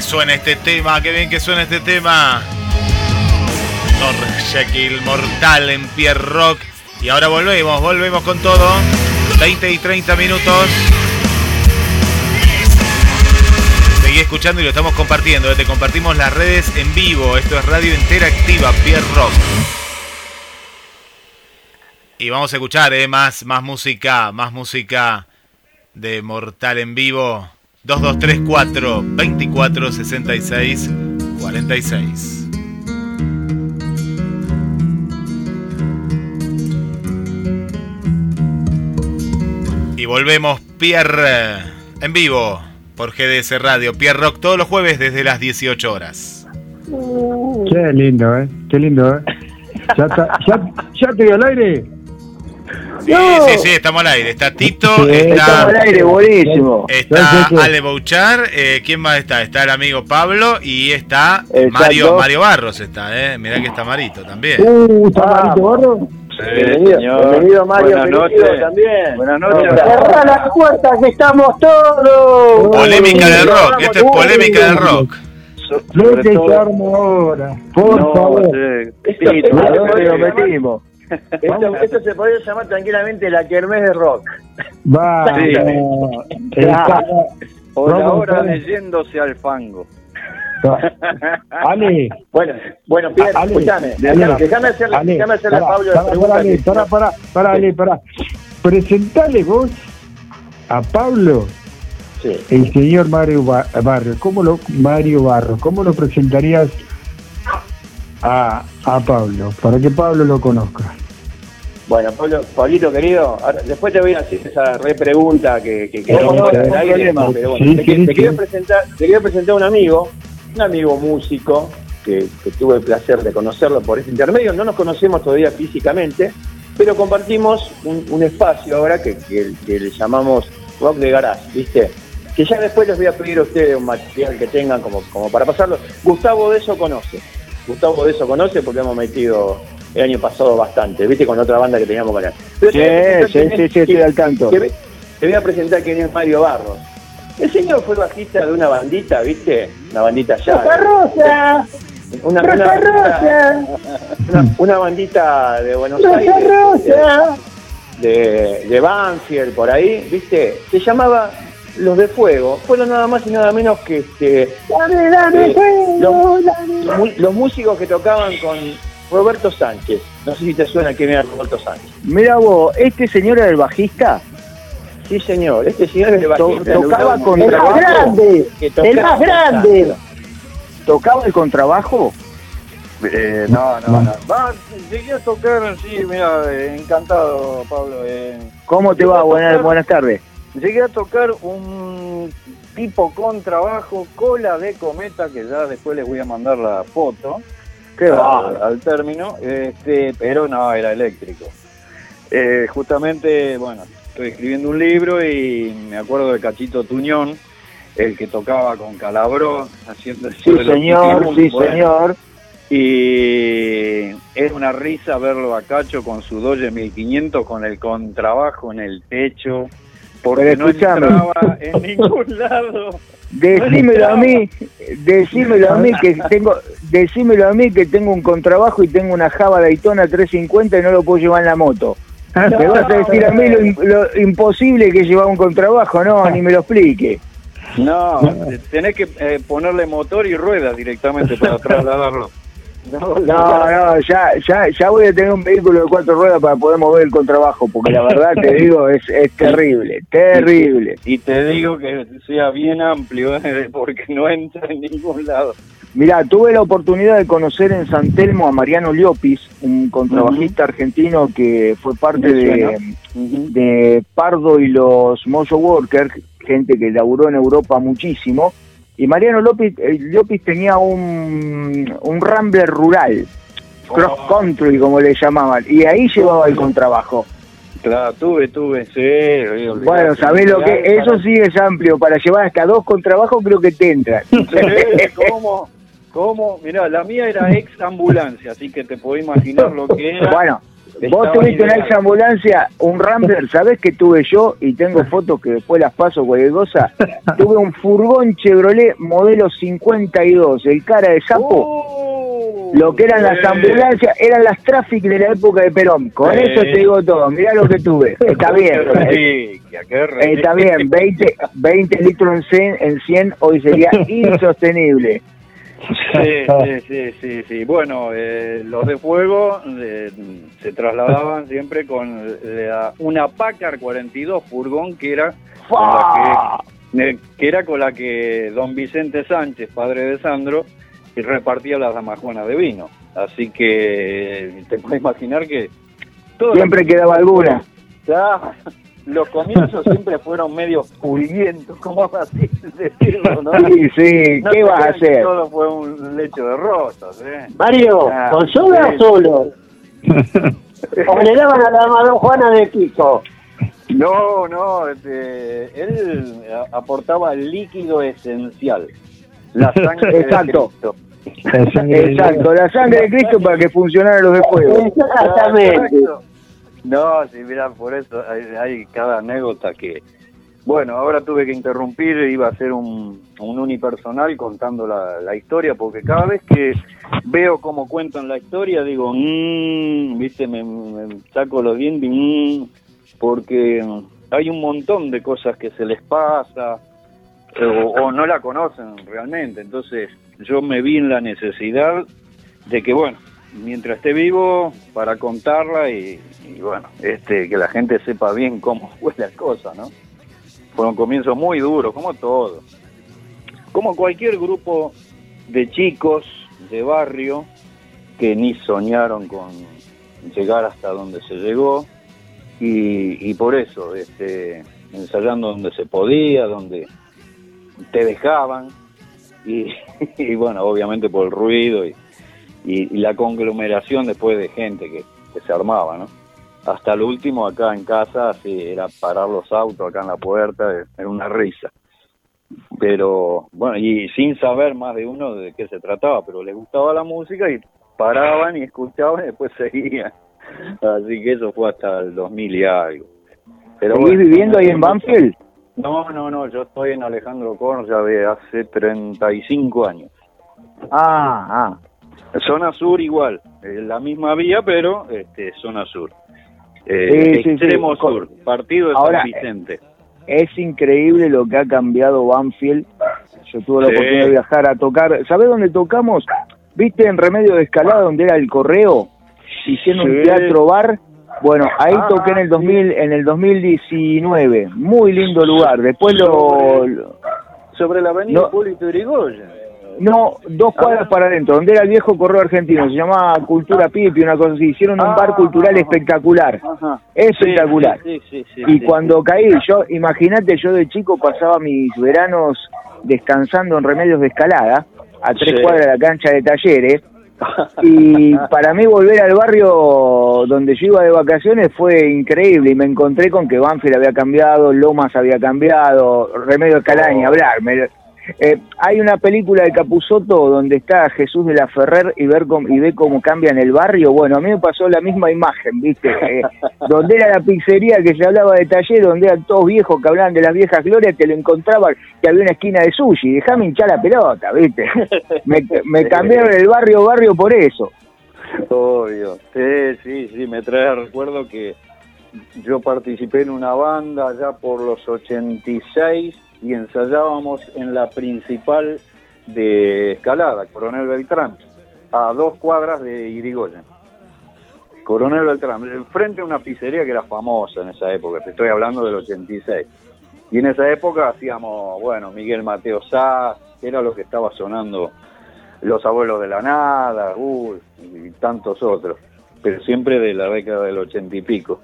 Suena este tema, qué bien que suena este tema. Jekyll, Mortal en Pierre Rock. Y ahora volvemos, volvemos con todo. 20 y 30 minutos. Seguí escuchando y lo estamos compartiendo. Te compartimos las redes en vivo. Esto es Radio Interactiva, Pierre Rock. Y vamos a escuchar eh, más, más música, más música de Mortal en vivo. 2234 24 66 46. Y volvemos Pierre en vivo por GDS Radio. Pierre Rock todos los jueves desde las 18 horas. Qué lindo, ¿eh? Qué lindo, ¿eh? ¿Ya, está- ya, ya estoy al aire? Sí, sí, sí, estamos al aire. Está Tito, Sí, está, estamos al aire, buenísimo. está. Ale Bouchar, eh, ¿quién más está? Está el amigo Pablo y está Exacto. Mario Mario Barros está, eh. Mirá que está Marito también. Uh, ¿está Marito Barro? Bienvenido, bienvenido Mario, bienvenido también. Buenas noches. Cerrá las puertas que estamos todos. Polémica del rock, esto es polémica del rock. No te armo ahora, por favor. Sí, esto- ¿a dónde esto- lo metimos? Esto- esto se podría llamar tranquilamente la kermés de rock. Va, Sí. Claro. ahora vamos. leyéndose al fango. Ale, Bueno, bueno, Pierre, escúchame. Déjame hacerle, Ale, déjame hacerle a Pablo la Ale, pará, pará, Ale, pará. Presentale vos a Pablo, el señor Mario Ba- Barrio. ¿Cómo lo, Mario Barro, ¿cómo lo presentarías a, a Pablo? Para que Pablo lo conozca. Bueno, Pablo, Pablito querido, ahora- después te voy a hacer esa repregunta que, que, que No, no, al no aire, problema. pero bueno, Sí, te, sí, te sí. quiero presentar, te quiero presentar a un amigo, un amigo músico que, que tuve el placer de conocerlo por este intermedio. No nos conocemos todavía físicamente, pero compartimos un, un espacio ahora que, que- que le llamamos Rock de Garage, ¿viste? Que ya después les voy a pedir a ustedes un material que tengan como, como para pasarlo. Gustavo de eso conoce. Gustavo de eso conoce porque hemos metido el año pasado bastante, ¿viste? Con otra banda que teníamos con él. Pero Sí, sí, sí, sí, estoy al tanto. Te, te voy a presentar quién es Mario Barros. El señor fue bajista de una bandita, ¿viste? Una bandita allá. Rosa, Una, Rosa una- Rosa, una- una bandita de Buenos Rosa Aires. Rosa. De, de Banfield, por ahí, ¿viste? Se llamaba Los de Fuego. Fueron nada más y nada menos que este, Dame, dame Eh, fuego, los, dame. músicos que tocaban con Roberto Sánchez. No sé si te suena quién era Roberto Sánchez. Mira vos, ¿este señor era el bajista? Sí, señor. Este señor es el To- bajista. tocaba el con el trabajo. más grande. que El tocaba más grande. ¿Tocaba el contrabajo? Eh, no, no, no. Va, llegué a tocar, sí, mira, eh, encantado, Pablo. eh. ¿Cómo te va? Buenas, buenas tardes. Llegué a tocar un tipo con trabajo, cola de cometa, que ya después les voy a mandar la foto. Qué al, bárbaro. al término, este, pero no, era eléctrico. Eh, justamente, bueno, estoy escribiendo un libro y me acuerdo de Cachito Tuñón, el que tocaba con Calabró, haciendo Sí, señor, sí, bueno. señor. Y era una risa verlo a Cacho con su Doge 1500 con el contrabajo en el techo, porque Pero no en ningún lado. Decímelo a mí, decímelo a mí que tengo, decímelo a mí que tengo un contrabajo y tengo una Java Daytona 350 y no lo puedo llevar en la moto. Me vas a decir a mí lo, im- lo imposible que llevar un contrabajo, no, ni me lo explique. No, tenés que eh, ponerle motor y ruedas directamente para trasladarlo. No, no, ya, ya, ya voy a tener un vehículo de cuatro ruedas para poder mover el contrabajo, porque la verdad te digo, es, es terrible, terrible. Y te digo que sea bien amplio, eh, porque no entra en ningún lado. Mirá, tuve la oportunidad de conocer en San Telmo a Mariano Liopis, un contrabajista argentino que fue parte de, de Pardo y los Mojo Workers, gente que laburó en Europa muchísimo. Y Mariano López, eh, Liopis tenía un, un Rambler rural, cross country como le llamaban, y ahí llevaba el contrabajo. Claro, tuve, tuve, sí. Bueno, ¿sabés lo que? Eso sí es amplio, para llevar hasta dos contrabajos creo que te entran. ¿Cómo? ¿Cómo? Mirá, la mía era ex ambulancia, así que te podés imaginar lo que era. Bueno, Vos tuviste una ex ambulancia, un Rambler, ¿sabés que tuve yo? Y tengo fotos que después las paso cualquier cosa. tuve un furgón Chevrolet modelo 52, el cara de sapo. lo que eran las ambulancias, eran las traffic de la época de Perón. Con eso te digo todo. Mirá lo que tuve. Está bien. Está bien, 20, 20 litros en 100, en 100 hoy sería insostenible. Sí, sí, sí, sí, sí. Bueno, eh, los de fuego eh, se trasladaban siempre con la- una Packard 42 furgón que era con la que, eh, que era con la que don Vicente Sánchez, padre de Sandro, repartía las damajuanas de vino. Así que te puedes imaginar que todo Siempre quedaba alguna. Ya, los comienzos siempre fueron medio pulguientos, ¿cómo así decirlo, no? Sí, sí, No ¿qué vas a hacer? Todo fue un lecho de rosas, ¿eh? Mario, Ah, ¿con soda sí. o solo? ¿O le daban a la mano Juana de Pico? No, no, este, él a- aportaba el líquido esencial, la sangre Exacto. de Cristo. Exacto, la sangre de Cristo para que funcionaran los de fuego. Exacto. No, sí, mira, por eso hay, hay cada anécdota que... Bueno, ahora tuve que interrumpir, iba a hacer un, un unipersonal contando la, la historia, porque cada vez que veo cómo cuentan la historia, digo, mmm, viste, me, me saco los dientes, mmm, porque hay un montón de cosas que se les pasa, o, o no la conocen realmente. Entonces yo me vi en la necesidad de que, bueno, mientras esté vivo, para contarla y, bueno, este que la gente sepa bien cómo fue la cosa, ¿no? Fue un comienzo muy duro, como todo. Como cualquier grupo de chicos de barrio que ni soñaron con llegar hasta donde se llegó y, y por eso, este, ensayando donde se podía, donde te dejaban y, y bueno, obviamente por el ruido y, y- y la conglomeración después de gente que, que se armaba, ¿no? Hasta el último acá en casa, sí, era parar los autos acá en la puerta, era una risa. Pero bueno, y sin saber más de uno de qué se trataba, pero les gustaba la música y paraban y escuchaban y después seguían. Así que eso fue hasta el 2000 y algo. Pero ¿Seguís bueno, viviendo ahí en Banfield? No, no, no, yo estoy en Alejandro Korn ya de hace 35 años. Ah, ah. Zona sur igual, eh, la misma vía, pero este, zona sur. Eh, Sí, sí, sí. extremo sur, partido de Ahora, San Vicente. Es increíble lo que ha cambiado Banfield. Yo tuve la oportunidad de viajar a tocar. ¿Sabés dónde tocamos? ¿Viste en Remedio de Escalada donde era el correo? Hicieron un teatro bar. Bueno, ahí Ah, toqué en el 2000, en el 2019. Muy lindo lugar. Después lo, lo- Sobre la avenida No. Hipólito Yrigoyen. No, dos cuadras para adentro, donde era el viejo correo argentino, se llamaba Cultura Pipi, una cosa así. Hicieron un bar cultural espectacular. Ajá. Espectacular. Y cuando caí, yo, imagínate, yo de chico pasaba mis veranos descansando en Remedios de Escalada, a tres cuadras de la cancha de talleres, y para mí volver al barrio donde yo iba de vacaciones fue increíble, y me encontré con que Banfield había cambiado, Lomas había cambiado, Remedio de Escalada ni hablar. me- eh, hay una película de Capusotto donde está Jesús de la Ferrer y, ver cómo- y ve cómo cambian el barrio. Bueno, a mí me pasó la misma imagen, ¿viste? Eh, donde era la pizzería que se hablaba de taller, donde eran todos viejos que hablaban de las viejas glorias, te lo encontraban que había una esquina de sushi. Déjame hinchar la pelota, ¿viste? Me, me cambiaron el barrio barrio por eso. Obvio. Sí, sí, sí, me trae recuerdo que yo participé en una banda ya por los 86 y ensayábamos en la principal de Escalada, Coronel Beltrán, a dos cuadras de Irigoyen. Coronel Beltrán, frente a una pizzería que era famosa en esa época, te estoy hablando del 86. Y en esa época hacíamos, bueno, Miguel Mateo Sá, era lo que estaba sonando Los Abuelos de la Nada, uh, y tantos otros, pero siempre de la década del ochenta y pico.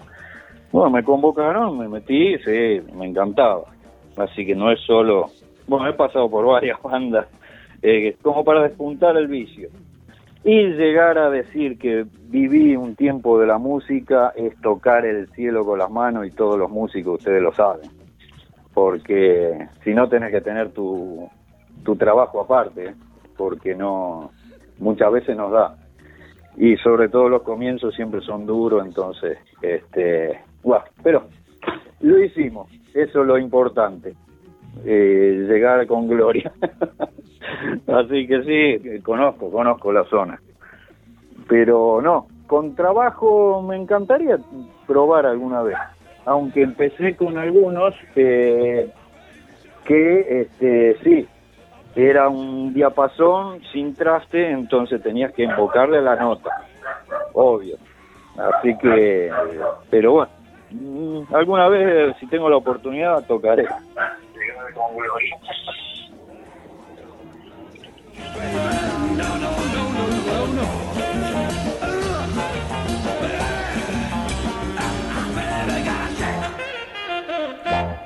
Bueno, me convocaron, me metí, sí, me encantaba. Así que no es solo, bueno, he pasado por varias bandas, eh, como para despuntar el vicio. Y llegar a decir que viví un tiempo de la música es tocar el cielo con las manos y todos los músicos, ustedes lo saben. Porque si no tenés que tener tu, tu trabajo aparte, porque no muchas veces nos da. y sobre todo los comienzos siempre son duros, entonces, este, bueno, pero lo hicimos, eso es lo importante, eh, llegar con gloria. Así que sí, conozco, conozco la zona. Pero no, con trabajo me encantaría probar alguna vez, aunque empecé con algunos eh, que, este, sí, era un diapasón sin traste, entonces tenías que invocarle la nota, obvio. Así que, pero bueno, alguna vez si tengo la oportunidad tocaré.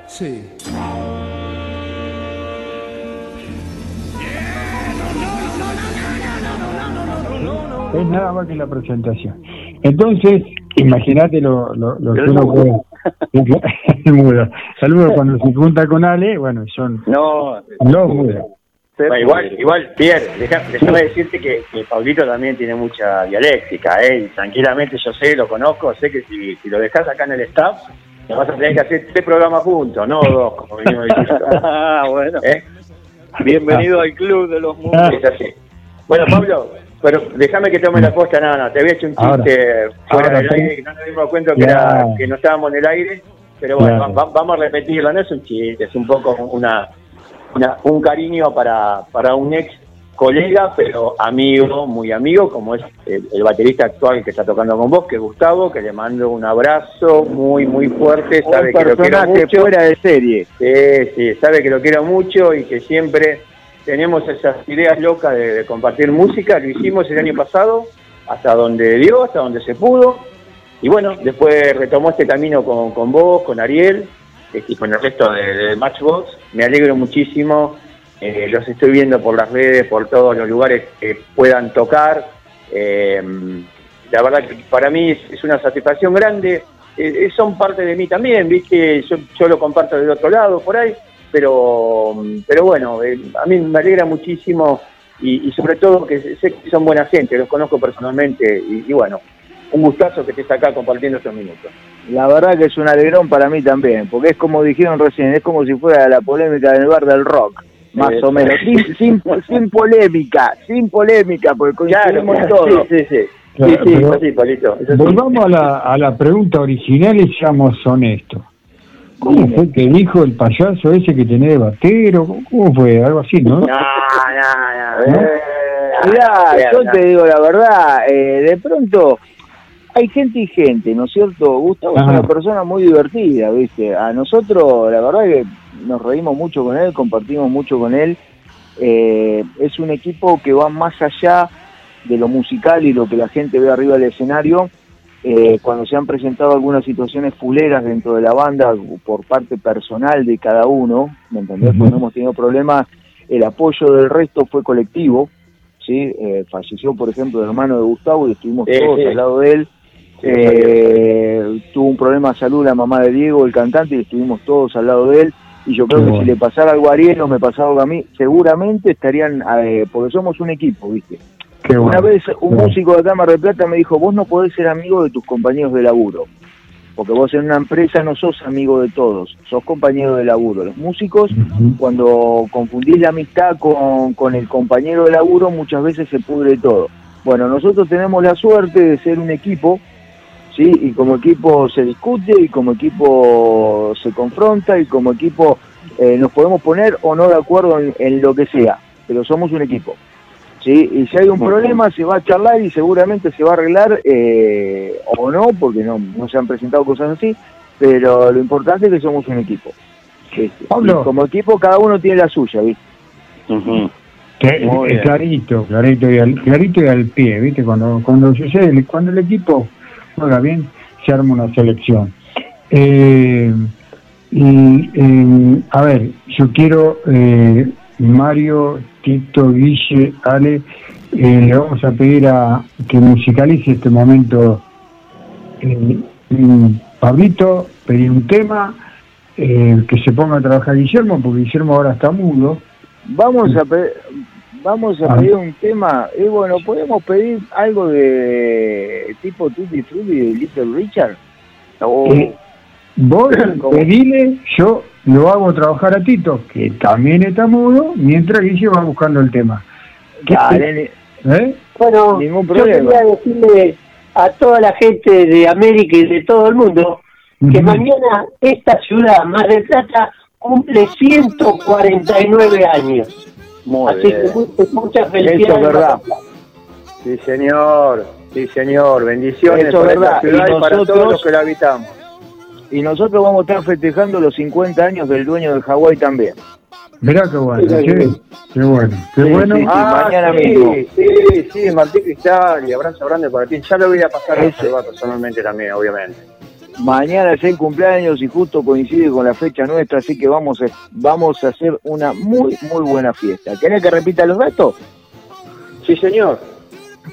Sí. Es nada más que la presentación. Entonces, imagínate lo, lo, lo que uno puede. El mudo. Saludos cuando se junta con Ale, bueno, son No, los mudos. Bueno, igual, igual, Pierre, déjame decirte que, que Pablito también tiene mucha dialéctica, ¿eh? Y tranquilamente yo sé, lo conozco, sé que si, si lo dejas acá en el staff, te vas a tener que hacer tres programas juntos, no dos, como venimos diciendo. Ah, bueno. ¿Eh? Bienvenido al club de los mundos. Es así. Bueno, Pablo, pero déjame que tome la posta, no, no, te había hecho un Ahora. chiste fuera Ahora, del sí. aire, que no nos dimos cuenta que, era, que no estábamos en el aire, pero bueno, Claro. va- va- vamos a repetirlo, no es un chiste, es un poco una, una- un cariño para, para un ex colega, pero amigo, muy amigo, como es el, el baterista actual que está tocando con vos, que es Gustavo, que le mando un abrazo muy, muy fuerte, Un sabe que lo quiero mucho. fuera de serie. Sí, sí, sabe que lo quiero mucho y que siempre tenemos esas ideas locas de, compartir música. Lo hicimos el año pasado, hasta donde dio, hasta donde se pudo. Y bueno, después retomó este camino con, con vos, con Ariel eh, y con el resto de, Matchbox. Me alegro muchísimo. eh, los estoy viendo por las redes, por todos los lugares que puedan tocar. Eh, la verdad que para mí es, una satisfacción grande. Eh, son parte de mí también, ¿viste? Yo, yo lo comparto del otro lado, por ahí. Pero, pero bueno, eh, a mí me alegra muchísimo y, y sobre todo que sé que son buena gente, los conozco personalmente y, y bueno, un gustazo que estés acá compartiendo estos minutos. La verdad que es un alegrón para mí también, porque es como dijeron recién, es como si fuera la polémica del bar del rock, más o menos. Sin, sin, sin polémica, sin polémica, porque coincidimos en todo. sí, sí, sí. Claro, sí, sí, pero pues sí, Pablito, eso sí. Volvamos a la, a la pregunta original y seamos honestos. ¿Cómo fue que dijo el payaso ese que tenía de batero? ¿Cómo- ¿Cómo fue? Algo así, ¿no? No, no, no. Eh, Mirá, yo te digo la verdad, eh, de pronto hay gente y gente, ¿no es cierto? Gustavo es una persona muy divertida, ¿viste? A nosotros, la verdad que nos reímos mucho con él, compartimos mucho con él. Eh, es un equipo que va más allá de lo musical y lo que la gente ve arriba del escenario. Eh, cuando se han presentado algunas situaciones fuleras dentro de la banda por parte personal de cada uno, ¿me entendés? Cuando hemos tenido problemas, el apoyo del resto fue colectivo, ¿sí? Eh, falleció, por ejemplo, el hermano de Gustavo y estuvimos todos al lado de él. Eh, tuvo un problema de salud la mamá de Diego, el cantante, y estuvimos todos al lado de él. Y yo creo Qué que bueno. si le pasara algo a Ariel o me pasara algo a mí, seguramente estarían, eh, porque somos un equipo, ¿viste? Qué Una bueno. vez un músico de acá Mar del Plata me dijo, vos no podés ser amigo de tus compañeros de laburo, porque vos en una empresa no sos amigo de todos, sos compañero de laburo. Los músicos, cuando confundís la amistad con, con el compañero de laburo, muchas veces se pudre todo. Bueno, nosotros tenemos la suerte de ser un equipo, ¿sí? Y como equipo se discute, y como equipo se confronta, y como equipo eh, nos podemos poner o no de acuerdo en, en lo que sea, pero somos un equipo. ¿Sí? Y si hay un problema, se va a charlar y seguramente se va a arreglar, eh, o no, porque no, no se han presentado cosas así, pero lo importante es que somos un equipo. ¿viste? Pablo. Y como equipo, cada uno tiene la suya, ¿viste? Eh, clarito, clarito y, al, clarito y al pie, ¿viste? Cuando, cuando sucede, cuando el equipo juega bien, se arma una selección. Eh, y, eh, a ver, yo quiero, eh, Mario, Tito, Guille, Ale, eh, le vamos a pedir a que musicalice este momento. Eh, mm, Pablito, pedir un tema, eh, que se ponga a trabajar Guillermo, porque Guillermo ahora está mudo. Vamos a pe- vamos a Ah. pedir un tema. Y bueno, podemos pedir algo de tipo Tutti Frutti de Little Richard. O- Eh, vos pedile, yo lo hago trabajar a Tito, que también está mudo, mientras Guille va buscando el tema. Dale, ¿Eh? Bueno, Ningún yo quería decirle a toda la gente de América y de todo el mundo que mañana esta ciudad, Mar del Plata, cumple 149 años. Muy Así bien. que mu- muchas Eso felicidades. es verdad. Sí, señor. Sí, señor. Bendiciones Eso es para esta verdad. ciudad y, Y para todos los que la habitamos. Y nosotros vamos a estar festejando los 50 años del dueño del Hawái también. Mirá qué bueno, Sí, qué bueno, qué Sí, bueno. Ah, mañana mismo. Sí, sí, Martín Cristal y abrazo grande para ti. Ya lo voy a pasar a Eso. saludar personalmente también, obviamente. Mañana es el cumpleaños y justo coincide con la fecha nuestra, así que vamos a, vamos a hacer una muy, muy buena fiesta. ¿Querés que repita los datos? Sí, señor.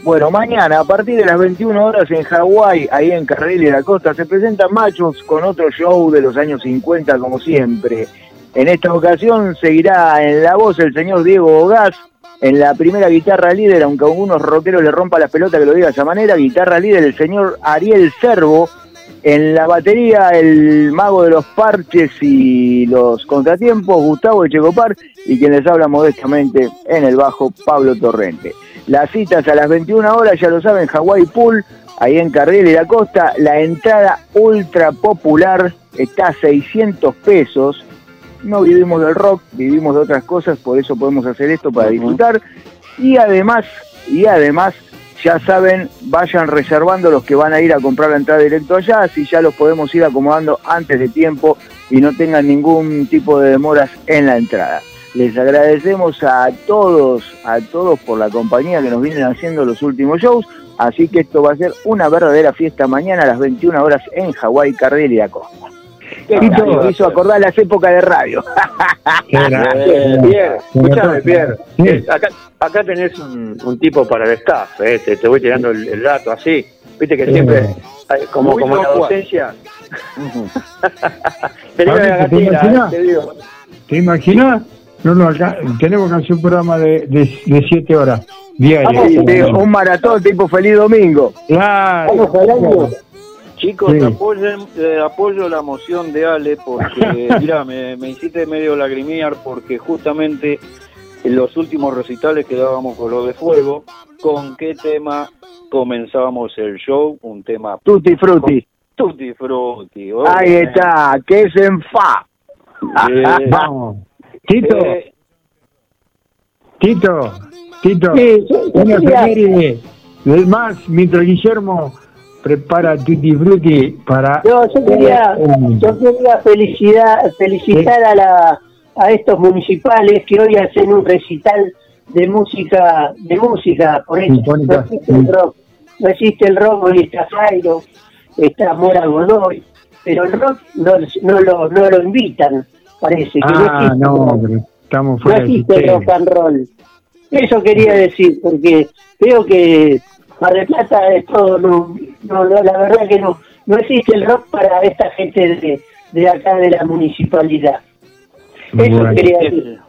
Bueno, mañana a partir de las 21 horas en Hawái, ahí en Carril y la Costa, se presenta Machos con otro show de los años 50 como siempre. En esta ocasión seguirá en la voz el señor Diego Gas, en la primera guitarra líder, aunque a algunos rockeros le rompa la pelota que lo diga de esa manera, guitarra líder el señor Ariel Servo, en la batería el mago de los parches y los contratiempos, Gustavo Echecopar, y quien les habla modestamente en el bajo, Pablo Torrente. Las citas a las 21 horas, ya lo saben, Hawaii Pool, ahí en Carril y la Costa. La entrada ultra popular está a 600 pesos. No vivimos del rock, vivimos de otras cosas, por eso podemos hacer esto para disfrutar. Y además, y además, ya saben, vayan reservando los que van a ir a comprar la entrada directo allá, así ya los podemos ir acomodando antes de tiempo y no tengan ningún tipo de demoras en la entrada. Les agradecemos a todos, a todos por la compañía que nos vienen haciendo los últimos shows, así que esto va a ser una verdadera fiesta mañana a las 21 horas en Hawái, Carril y la Costa. ¿Qué? Me hizo acordar las épocas de radio. Bien, Pierre, escúchame, Pierre. Acá, acá tenés un, un tipo para el staff, eh, te, te voy tirando el, el dato así. Viste que siempre, como, Muy como en la docencia. Eh, te digo. ¿Te imaginas? No, no, acá tenemos que hacer un programa de, de, de siete horas diarias. Sí, sí, un maratón tipo feliz domingo. Claro. Chicos, Sí. apoyen, eh, apoyo la moción de Ale porque, mira, me, me hiciste medio lagrimear porque justamente en los últimos recitales que dábamos con lo de fuego, ¿con qué tema comenzábamos el show? Un tema Tutti frutti. Tutti frutti. Ahí obviamente. está, que es en fa. Eh, Vamos. Tito, eh, Tito, Tito. Sí, Una efeméride del más, mientras Guillermo prepara Tutti Frutti para... No, yo quería, yo quería felicidad, felicitar a, la, a estos municipales que hoy hacen un recital de música, de música, por eso. No existe el rock, no existe el rock, hoy está Jairo, está Mora Godoy, pero el rock no, no, lo, no lo invitan, parece que no Ah, existe, no, pero estamos no fuera existe el sistema. rock and roll. Eso quería decir, porque creo que Mar del Plata es todo, no, no, no, la verdad que no, no existe el rock para esta gente de, de acá de la municipalidad. Eso Bueno. quería decir.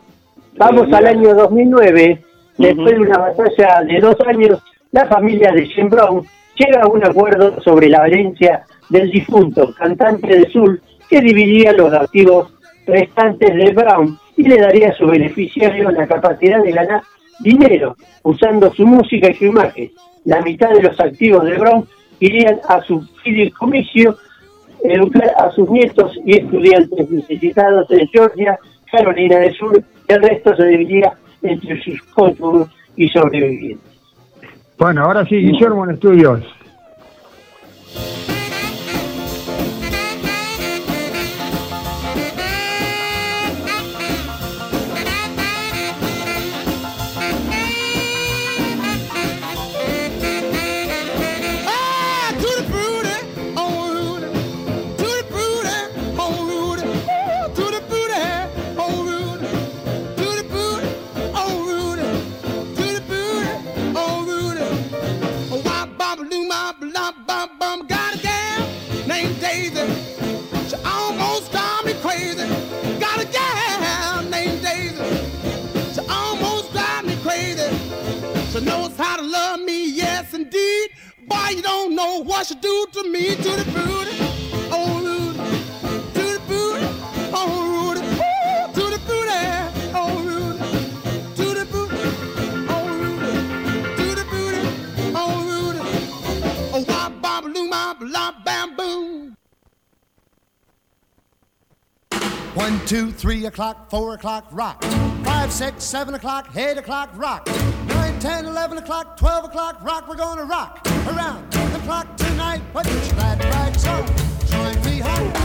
Vamos al año 2009, después de una batalla de dos años, la familia de Jim Brown llega a un acuerdo sobre la herencia del difunto cantante de Soul que dividía los activos restantes de Brown y le daría a su beneficiario la capacidad de ganar dinero usando su música y su imagen. La mitad de los activos de Brown irían a su fideicomiso, educar a sus nietos y estudiantes necesitados en Georgia, Carolina del Sur, el resto se dividía entre sus cónyuges y sobrevivientes. Bueno, ahora sí, Guillermo en estudios. Knows how to love me, yes indeed. Boy, you don't know what you do to me, to the booty, oh Rudy, to the oh Rudy, Ooh, to the oh Rudy, to the oh, oh Rudy, to the booty, oh Rudy, oh wop bop loo bop la bam boom. One, two, three o'clock, four o'clock, rock. Five, six, seven o'clock, eight o'clock, rock. Nine, ten, eleven o'clock, twelve o'clock, rock. We're gonna rock around the clock tonight. Put your glad rags on. Join me home.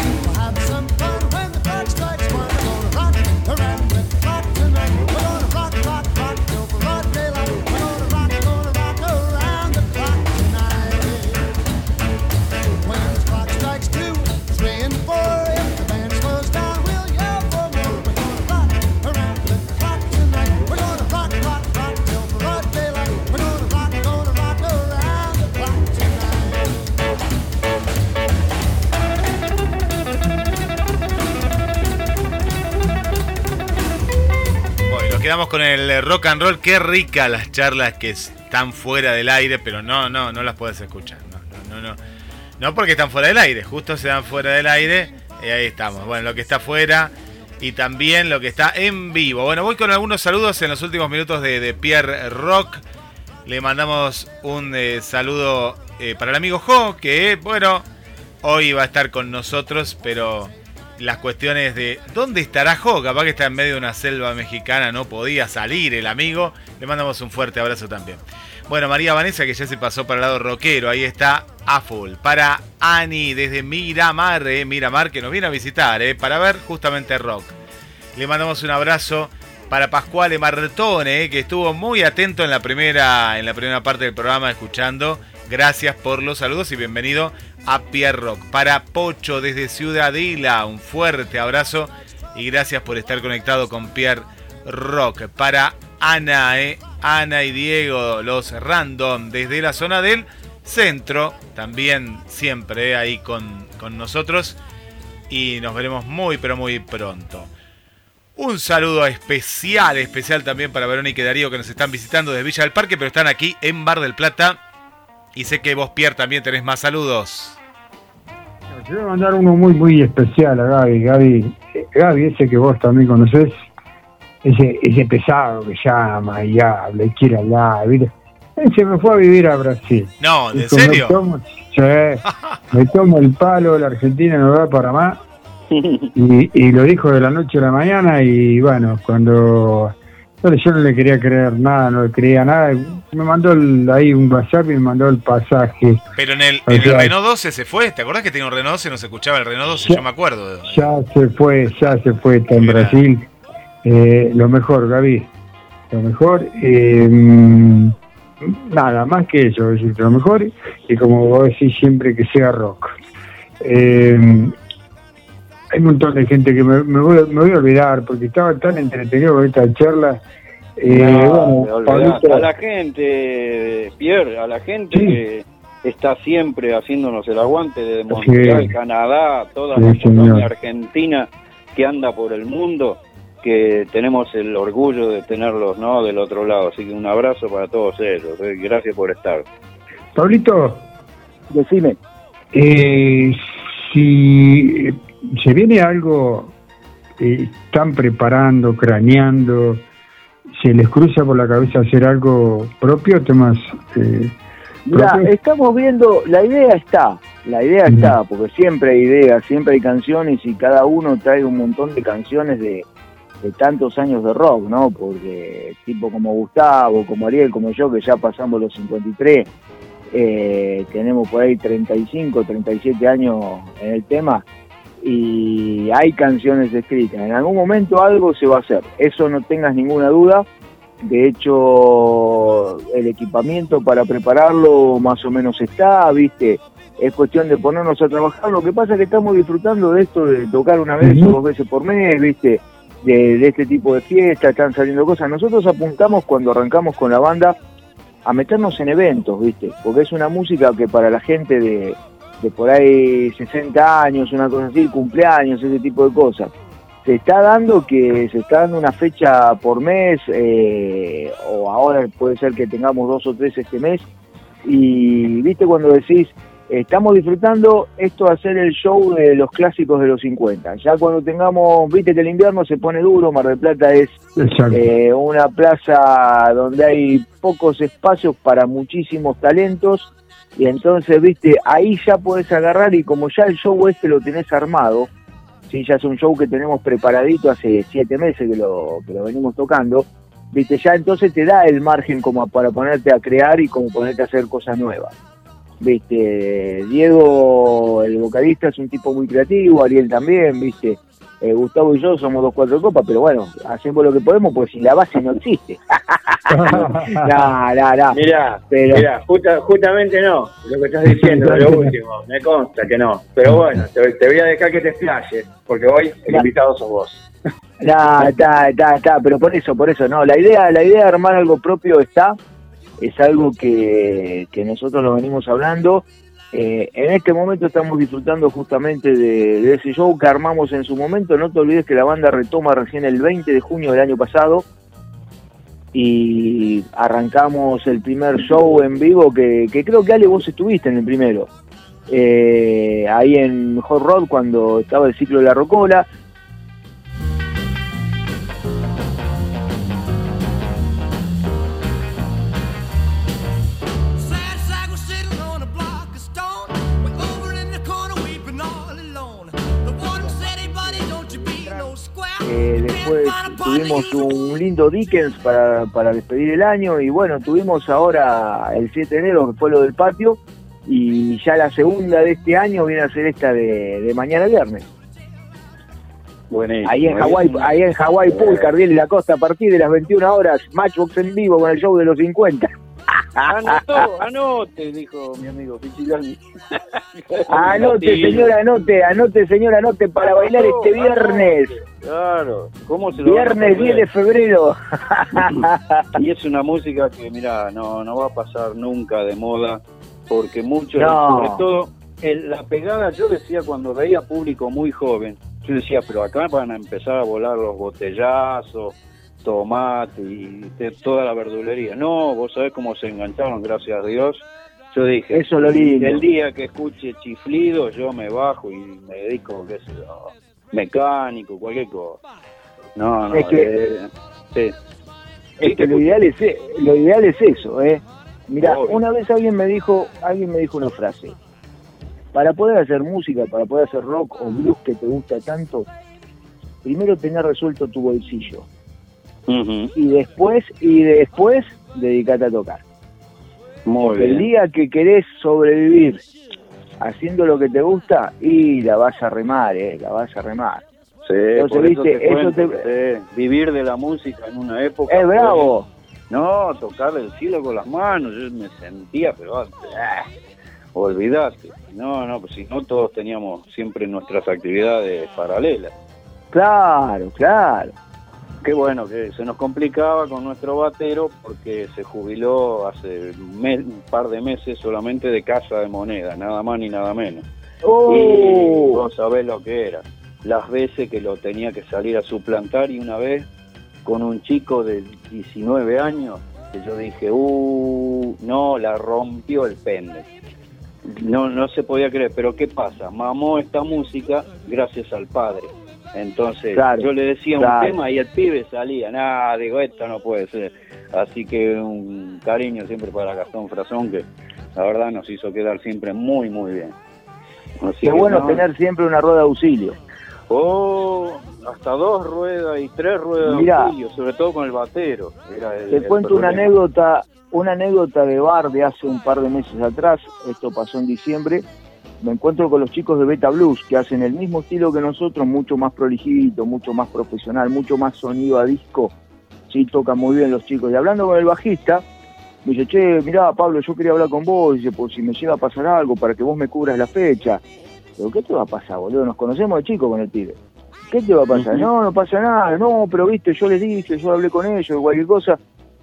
Quedamos con el eh, rock and roll. Qué rica las charlas que están fuera del aire, pero no, no, no las puedes escuchar. No, no, no, no. Porque están fuera del aire, justo se dan fuera del aire y ahí estamos. Bueno, lo que está fuera y también lo que está en vivo. Bueno, voy con algunos saludos en los últimos minutos de, de Pierre Rock. Le mandamos un eh, saludo eh, para el amigo Jo, que bueno, hoy va a estar con nosotros, pero las cuestiones de dónde estará Jo, capaz que está en medio de una selva mexicana, no podía salir el amigo. Le mandamos un fuerte abrazo también. Bueno, María Vanessa, que ya se pasó para el lado rockero, ahí está a full. Para Ani desde Miramar, eh, Miramar, que nos viene a visitar, eh, para ver justamente rock. Le mandamos un abrazo para Pascuale Martone, eh, que estuvo muy atento en la primera, en la primera parte del programa escuchando. Gracias por los saludos y bienvenido a Pierre Rock. Para Pocho desde Ciudadela, un fuerte abrazo y gracias por estar conectado con Pierre Rock. Para Ana, eh, Ana y Diego, los random desde la zona del centro, también siempre eh, ahí con, con nosotros y nos veremos muy pero muy pronto. Un saludo especial, especial también para Verónica y Darío que nos están visitando desde Villa del Parque, pero están aquí en Bar del Plata. Y sé que vos, Pierre, también tenés más saludos. Yo voy a mandar uno muy, muy especial a Gaby. Gaby, Gaby ese que vos también conocés, ese, ese pesado que llama y habla y quiere hablar, ¿viste? Él se me fue a vivir a Brasil. No, ¿en serio? Me tomo, me tomo el palo, la Argentina no da para más. Y, y lo dijo de la noche a la mañana y bueno, cuando yo no le quería creer nada, no le creía nada, me mandó el- ahí un WhatsApp y me mandó el pasaje. Pero en el, Renault 12 se fue. ¿Te acordás que tenía un Renault 12 y no se escuchaba el Renault 12? Yo me acuerdo. Ya se fue, ya se fue, está en Brasil. Eh, lo mejor, Gaby, lo mejor. eh, mm, nada más que eso, decirte lo mejor. Y como vos decís, siempre que sea rock. Eh, hay un montón de gente que me, me voy, a- me voy a olvidar porque estaba tan entretenido con esta charla. Eh, No, bueno, te olvidás. Pablito, a la gente, Pierre, a la gente que está siempre haciéndonos el aguante de Montreal, Sí. Canadá, toda Sí, la señor. colonia argentina que anda por el mundo, que tenemos el orgullo de tenerlos no del otro lado. Así que un abrazo para todos ellos. eh. Gracias por estar. Pablito, decime. Eh, si eh, se viene algo, eh, están preparando, craneando, se les cruza por la cabeza hacer algo propio, temas eh, Mira, estamos viendo, la idea está, la idea está, porque siempre hay ideas, siempre hay canciones y cada uno trae un montón de canciones de, de tantos años de rock, ¿no? Porque tipo como Gustavo, como Ariel, como yo, que ya pasamos los 53, eh, tenemos por ahí 35, 37 años en el tema y hay canciones escritas. En algún momento algo se va a hacer, eso no tengas ninguna duda. De hecho, el equipamiento para prepararlo más o menos está, ¿viste? Es cuestión de ponernos a trabajar. Lo que pasa es que estamos disfrutando de esto de tocar una vez o dos veces por mes, ¿viste? De, de este tipo de fiestas, están saliendo cosas. Nosotros apuntamos cuando arrancamos con la banda a meternos en eventos, ¿viste? Porque es una música que para la gente de, de por ahí 60 años, una cosa así, cumpleaños, ese tipo de cosas, se está dando que se está dando una fecha por mes, eh, o ahora puede ser que tengamos dos o tres este mes, y viste cuando decís, estamos disfrutando esto de hacer el show de los clásicos de los 50. Ya cuando tengamos, viste que el invierno se pone duro, Mar del Plata es eh, una plaza donde hay pocos espacios para muchísimos talentos y entonces, viste, ahí ya puedes agarrar y como ya el show este lo tenés armado, sí, ya es un show que tenemos preparadito hace siete meses que lo, que lo venimos tocando, viste, ya entonces te da el margen como para ponerte a crear y como ponerte a hacer cosas nuevas. Viste, Diego, el vocalista, es un tipo muy creativo, Ariel también, viste. Eh, Gustavo y yo somos dos cuatro copas, pero bueno, hacemos lo que podemos, pues si la base no existe. no, no, no. Mirá, Pero- mirá, justa- justamente no, lo que estás diciendo, lo último, me consta que no. Pero bueno, te, te voy a dejar que te explayes, porque hoy el invitado sos vos. No, está, está, está, pero por eso, por eso, no, la idea, la idea de armar algo propio está, es algo que, que nosotros lo venimos hablando. Eh, en este momento estamos disfrutando justamente de, de ese show que armamos en su momento. No te olvides que la banda retoma recién el 20 de junio del año pasado y arrancamos el primer show en vivo que, creo que Ale vos estuviste en el primero. Eh, ahí en Hot Rod cuando estaba el ciclo de la Rocola. Después tuvimos un lindo Dickens para, para despedir el año y bueno, tuvimos ahora el 7 de enero, que fue lo del patio, y ya la segunda de este año viene a ser esta de, de mañana viernes. Ahí en Hawái, ahí en Hawái Pool, Cardiel y la Costa, a partir de las 21 horas, Matchbox en vivo con el show de los 50. Anotó, anote, dijo mi amigo Pichilani. Anote, señora, anote, anote, señora, anote para bailar este viernes. Claro, ¿cómo se lo Viernes 10 de febrero. y es una música que, mira, no, no va a pasar nunca de moda, porque muchos, No. sobre todo, el- la pegada, yo decía cuando veía público muy joven, yo decía, pero acá van a empezar a volar los botellazos, tomate y de- toda la verdulería. No, vos sabés cómo se engancharon, gracias a Dios. Yo dije, Eso es lo lindo. el día que escuche chiflido, yo me bajo y me dedico, qué sé yo, mecánico, cualquier cosa. No, no, Es que- eh, sí. Es que lo ideal es, e- lo ideal es eso, ¿eh? Mira, una vez alguien me dijo, alguien me dijo una frase. Para poder hacer música, para poder hacer rock o blues que te gusta tanto, primero tener resuelto tu bolsillo y después y después dedicate a tocar. Muy El día que querés sobrevivir haciendo lo que te gusta y la vas a remar, eh, la vas a remar. Sí, Entonces, eso te eso cuento te- que, sí, vivir de la música en una época. ¡Eh, bravo! No, tocar el cielo con las manos, yo me sentía, pero ah, olvidate. No, no, pues si no todos teníamos siempre nuestras actividades paralelas. Claro, claro. Qué bueno que se nos complicaba con nuestro batero porque se jubiló hace un, mes- un par de meses solamente de casa de moneda, nada más ni nada menos. ¡Oh! Y vos sabés lo que era. Las veces que lo tenía que salir a suplantar y una vez con un chico de 19 años que yo dije, uh, no, la rompió el pende. No, no se podía creer, pero ¿qué pasa? Mamó esta música gracias al padre. Entonces Claro, yo le decía claro. un tema y el pibe salía, nada, digo, esto no puede ser. Así que un cariño siempre para Gastón Frazón que la verdad nos hizo quedar siempre muy, muy bien. Así Qué bueno no, tener siempre una rueda de auxilio. Oh, hasta dos ruedas y tres ruedas de Mirá. auxilio, sobre todo con el batero. Era el- Te cuento una anécdota, una anécdota de bar de hace un par de meses atrás, esto pasó en diciembre, me encuentro con los chicos de Beta Blues, que hacen el mismo estilo que nosotros, mucho más prolijito, mucho más profesional, mucho más sonido a disco, sí, tocan muy bien los chicos. Y hablando con el bajista, me dice, che, mirá, Pablo, yo quería hablar con vos, dice, por si me llega a pasar algo, para que vos me cubras la fecha. Digo, ¿qué te va a pasar, boludo? Nos conocemos de chico con el pibe. ¿Qué te va a pasar? No, no pasa nada, no, pero viste, yo les dije, yo hablé con ellos, cualquier cosa.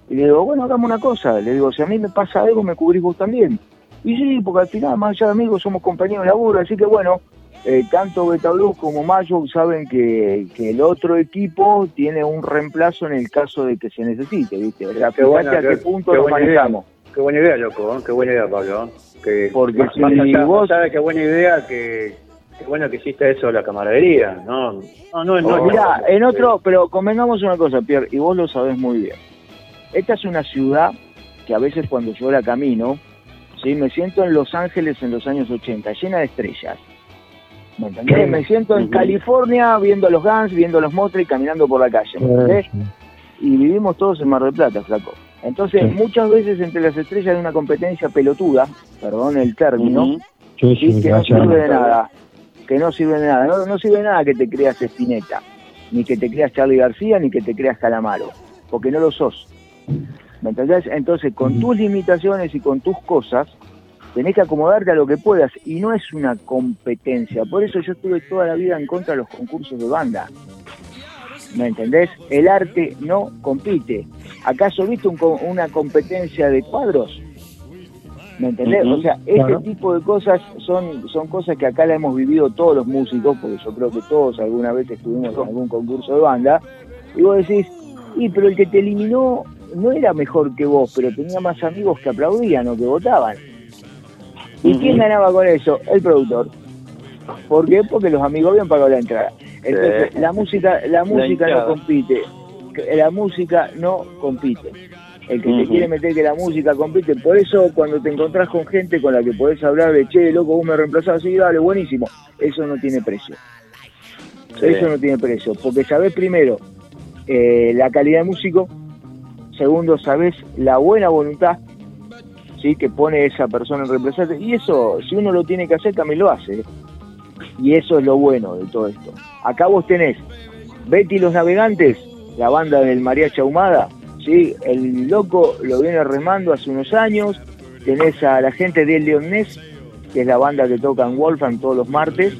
Y le digo, bueno, hagamos una cosa. Le digo, si a mí me pasa algo, me cubrís vos también. Y sí, porque al final, más allá de amigos, somos compañeros de laburo, así que bueno, eh, tanto Beta Blues como Mayo saben que, que el otro equipo tiene un reemplazo en el caso de que se necesite, ¿viste? O sea, Qué buena, fíjate a qué qué- punto qué idea. manejamos. Qué buena idea, loco, ¿eh? qué buena idea, Pablo. ¿eh? Que Porque más, si más allá, vos- de qué buena idea, que qué bueno que hiciste eso de la camaradería, ¿no? No, no, no. Mirá, en otro, pero convengamos una cosa, Pierre, y vos lo sabés muy bien. Esta es una ciudad que a veces cuando yo la camino, ¿sí? me siento en Los Ángeles en los años 80, llena de estrellas. ¿Me entendés? Me siento en. California viendo a los Guns, viendo a los Motley caminando por la calle. ¿me entendés? Y vivimos todos en Mar del Plata, flaco. Entonces, Sí. muchas veces entre las estrellas hay una competencia pelotuda, perdón el término, sí, que no sirve de nada. Que no sirve de nada. No, no sirve de nada que te creas Espineta, ni que te creas Charlie García, ni que te creas Calamaro, porque no lo sos. ¿Me entendés? Entonces, con tus limitaciones y con tus cosas, tenés que acomodarte a lo que puedas y no es una competencia. Por eso yo estuve toda la vida en contra de los concursos de banda. ¿Me entendés? El arte no compite. ¿Acaso viste un una competencia de cuadros? ¿Me entendés? O sea, este claro. tipo de cosas son, son cosas que acá la hemos vivido todos los músicos, porque yo creo que todos alguna vez estuvimos en algún concurso de banda, y vos decís, y pero el que te eliminó no era mejor que vos, pero tenía más amigos que aplaudían o que votaban. ¿Y quién ganaba con eso? El productor. ¿Por qué? Porque los amigos habían pagado la entrada. Entonces, la música, la música no compite. La música no compite. El que te Ujú. quiere meter que la música compite. Por eso, cuando te encontrás con gente con la que podés hablar de che, loco, vos me reemplazás, sí, dale, buenísimo. Eso no tiene precio. Sí. Eso no tiene precio. Porque sabés primero eh, la calidad de músico. Segundo, sabés la buena voluntad ¿sí? que pone esa persona en reemplazante. Y eso, si uno lo tiene que hacer, también lo hace. ¿eh? Y eso es lo bueno de todo esto. Acá vos tenés Betty los Navegantes, la banda del Mariachi Ahumada, ¿sí? el loco lo viene remando hace unos años. Tenés a la gente de Leon Ness, que es la banda que toca en Wolfgang todos los martes.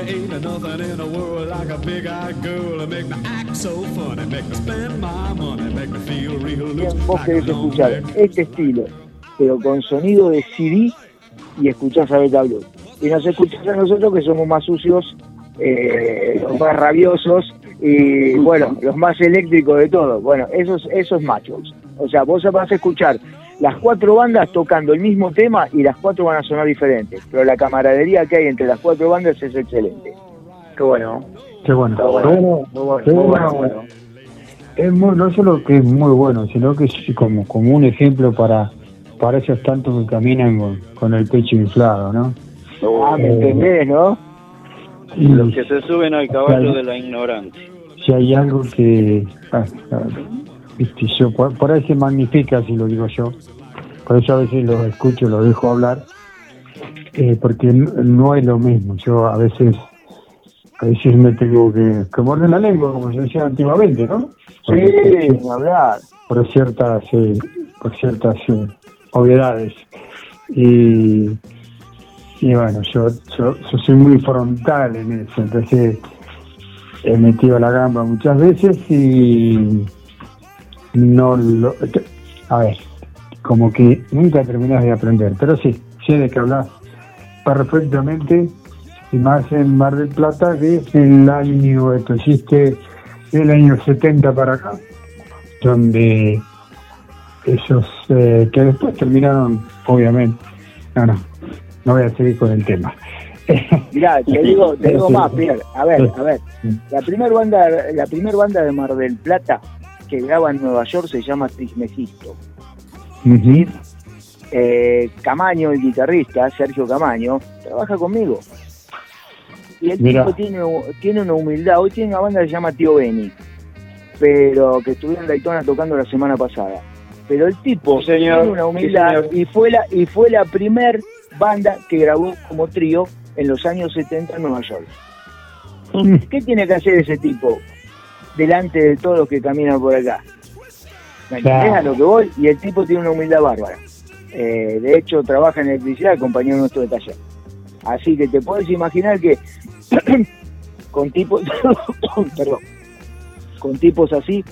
There ain't nothing in the world like a big-eyed girl. to Make me act so funny, make me spend my money, make me feel real loose. Vos querés escuchar este estilo, pero con sonido de CD y escuchás a Beta Blue. Y nos escuchás a nosotros que somos más sucios, eh, los más rabiosos y bueno, los más eléctricos de todo. Bueno, esos, esos machos. O sea, vos vas a escuchar las cuatro bandas tocando el mismo tema y las cuatro van a sonar diferentes. Pero la camaradería que hay entre las cuatro bandas es excelente. Qué bueno. Qué bueno. Qué bueno. Qué. Es muy- no solo que es muy bueno, sino que es como, como un ejemplo para, para esos tantos que caminan con, con el pecho inflado, ¿no? Ah, ¿me Eh, entendés, no? y Los que se suben al caballo de la ignorancia. si hay algo que, ah, ah, por, por ahí se magnifica si lo digo yo, por eso a veces los escucho, los dejo hablar, eh, porque no es lo mismo, yo a veces a veces me tengo que, que morder la lengua, como se decía antiguamente, ¿no? Sí, Porque- hablar. por ciertas eh, por ciertas eh, obviedades y y bueno yo, yo yo soy muy frontal en eso entonces he metido la gamba muchas veces y no lo a ver como que nunca terminas de aprender pero sí sé de qué hablas perfectamente y más en Mar del Plata que es el año esto existe del año 70 para acá donde esos eh, que después terminaron, obviamente, no, no, no voy a seguir con el tema. Mirá, te digo, te digo más, Pierre. A ver, a ver. La primer banda, la primer banda de Mar del Plata que graba en Nueva York se llama Trismegisto. Ujú. Eh, Camaño, el guitarrista, Sergio Camaño, trabaja conmigo. Y el tipo tiene, tiene una humildad. Hoy tiene una banda que se llama Tío Beni, pero que estuvieron en Daytona tocando la semana pasada. Pero el tipo Sí, señor. tiene una humildad Sí, y fue la y fue la primer banda que grabó como trío en los años 70 en Nueva York. ¿Qué tiene que hacer ese tipo delante de todos los que caminan por acá? ¿Me entendés a lo que voy? Y el tipo tiene una humildad bárbara. Eh, de hecho, trabaja en electricidad, compañero nuestro de taller. Así que te puedes imaginar que con tipos, perdón, con tipos así,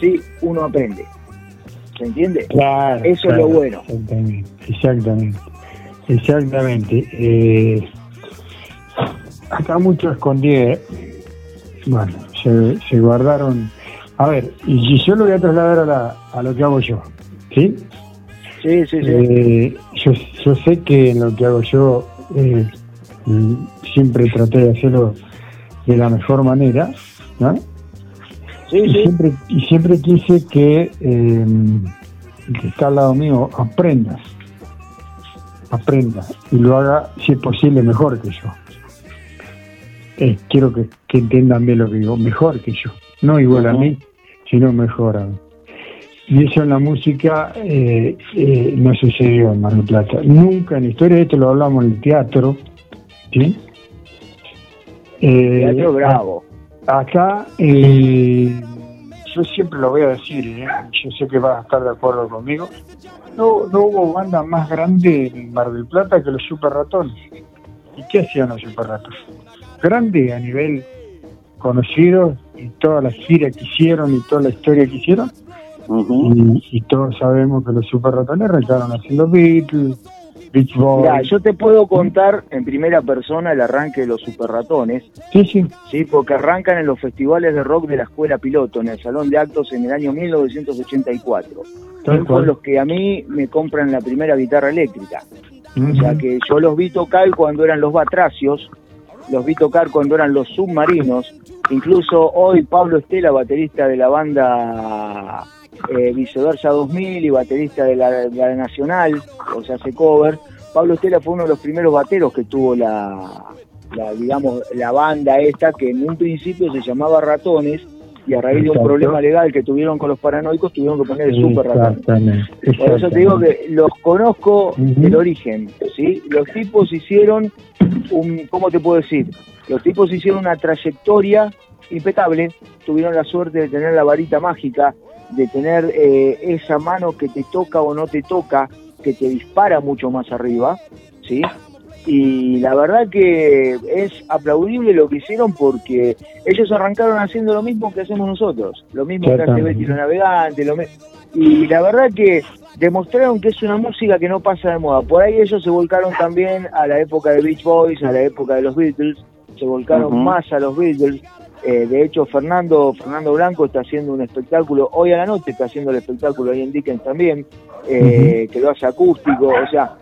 sí, uno aprende. ¿Se entiende? Claro. Eso es lo bueno. Exactamente, exactamente. Exactamente. Eh, acá mucho escondí. Bueno, se, se guardaron. A ver, y si yo lo voy a trasladar a, la, a lo que hago yo, ¿sí? Sí, sí, sí. Eh, yo, yo sé que en lo que hago yo eh, mm, siempre traté de hacerlo de la mejor manera, ¿no? Sí, y, sí. Siempre, y siempre quise que eh, el que está al lado mío aprendas, aprenda y lo haga, si es posible, mejor que yo. Eh, quiero que, que entiendan bien lo que digo, mejor que yo, no igual a mí, sino mejor a mí. Y eso en la música eh, eh, no sucedió en Mar del Plata. Nunca en la historia, esto lo hablamos en el teatro, ¿sí? Eh, Teatro Bravo. Acá, eh, yo siempre lo voy a decir, ¿eh? yo sé que vas a estar de acuerdo conmigo. No, no hubo banda más grande en Mar del Plata que los Super Ratones. ¿Y qué hacían los Super Ratones? Grande a nivel conocido y toda la gira que hicieron y toda la historia que hicieron. y, y todos sabemos que los Super Ratones arrancaron haciendo Beatles, Beach Boys. Mirá, yo te puedo contar en primera persona el arranque de los Super Ratones. Sí, sí. Sí, porque arrancan en los festivales de rock de la Escuela Piloto, en el Salón de Actos en el año 1984. Tal Son los que a mí me compran la primera guitarra eléctrica. O Ujú. sea que yo los vi tocar cuando eran los batracios, los vi tocar cuando eran los submarinos. Incluso hoy Pablo Estela, baterista de la banda eh, Viceversa 2000 y baterista de la, Nacional, o sea, hace cover. Pablo Estela fue uno de los primeros bateros que tuvo la, la, digamos, la banda esta, que en un principio se llamaba Ratones, y a raíz de un problema legal que tuvieron con los paranoicos, tuvieron que poner el Super. Exactamente. Por eso te digo que los conozco Ujú. del origen, ¿sí? Los tipos hicieron un, ¿cómo te puedo decir? Los tipos hicieron una trayectoria impecable, tuvieron la suerte de tener la varita mágica, de tener eh, esa mano que te toca o no te toca, que te dispara mucho más arriba, ¿sí? Y la verdad que es aplaudible lo que hicieron porque ellos arrancaron haciendo lo mismo que hacemos nosotros, lo mismo que hace. Betty lo Navegante, lo y la verdad que demostraron que es una música que no pasa de moda. Por ahí ellos se volcaron también a la época de Beach Boys, a la época de los Beatles, se volcaron más a los Beatles. Eh, de hecho, Fernando Fernando Blanco está haciendo un espectáculo, hoy a la noche está haciendo el espectáculo ahí en Dickens también, eh, que lo hace acústico, o sea,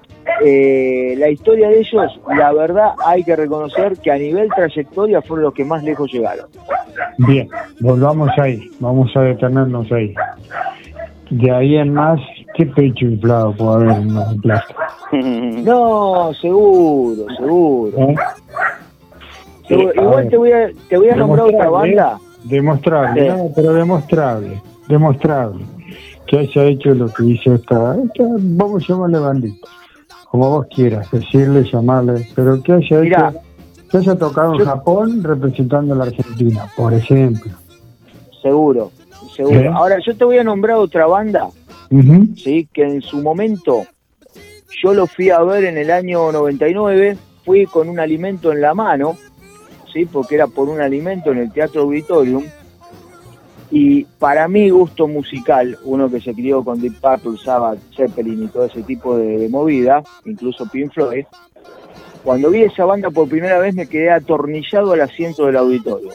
eh, la historia de ellos, la verdad hay que reconocer que a nivel trayectoria fueron los que más lejos llegaron. Bien, volvamos ahí, vamos a detenernos ahí. De ahí en más, ¿qué pecho inflado puede haber en del Plata? No, seguro, seguro. ¿Eh? Seguro. A Igual ver. te voy a, te voy a nombrar otra Demostrable, banda. ¿eh? Demostrable, no, pero demostrable, demostrable. Que haya hecho lo que hizo esta, esta vamos a llamarle bandita, como vos quieras, decirle, llamarle, pero que haya Mirá, hecho, que haya tocado en Japón representando a la Argentina, por ejemplo. Seguro, seguro. ¿Eh? Ahora yo te voy a nombrar otra banda, sí, que en su momento yo lo fui a ver en el año 99, fui con un alimento en la mano, sí, porque era por un alimento en el Teatro Auditorium. Y para mi gusto musical, uno que se crió con Deep Purple, Sabbath, Zeppelin y todo ese tipo de, de movida, incluso Pink Floyd, cuando vi esa banda por primera vez me quedé atornillado al asiento del auditorio.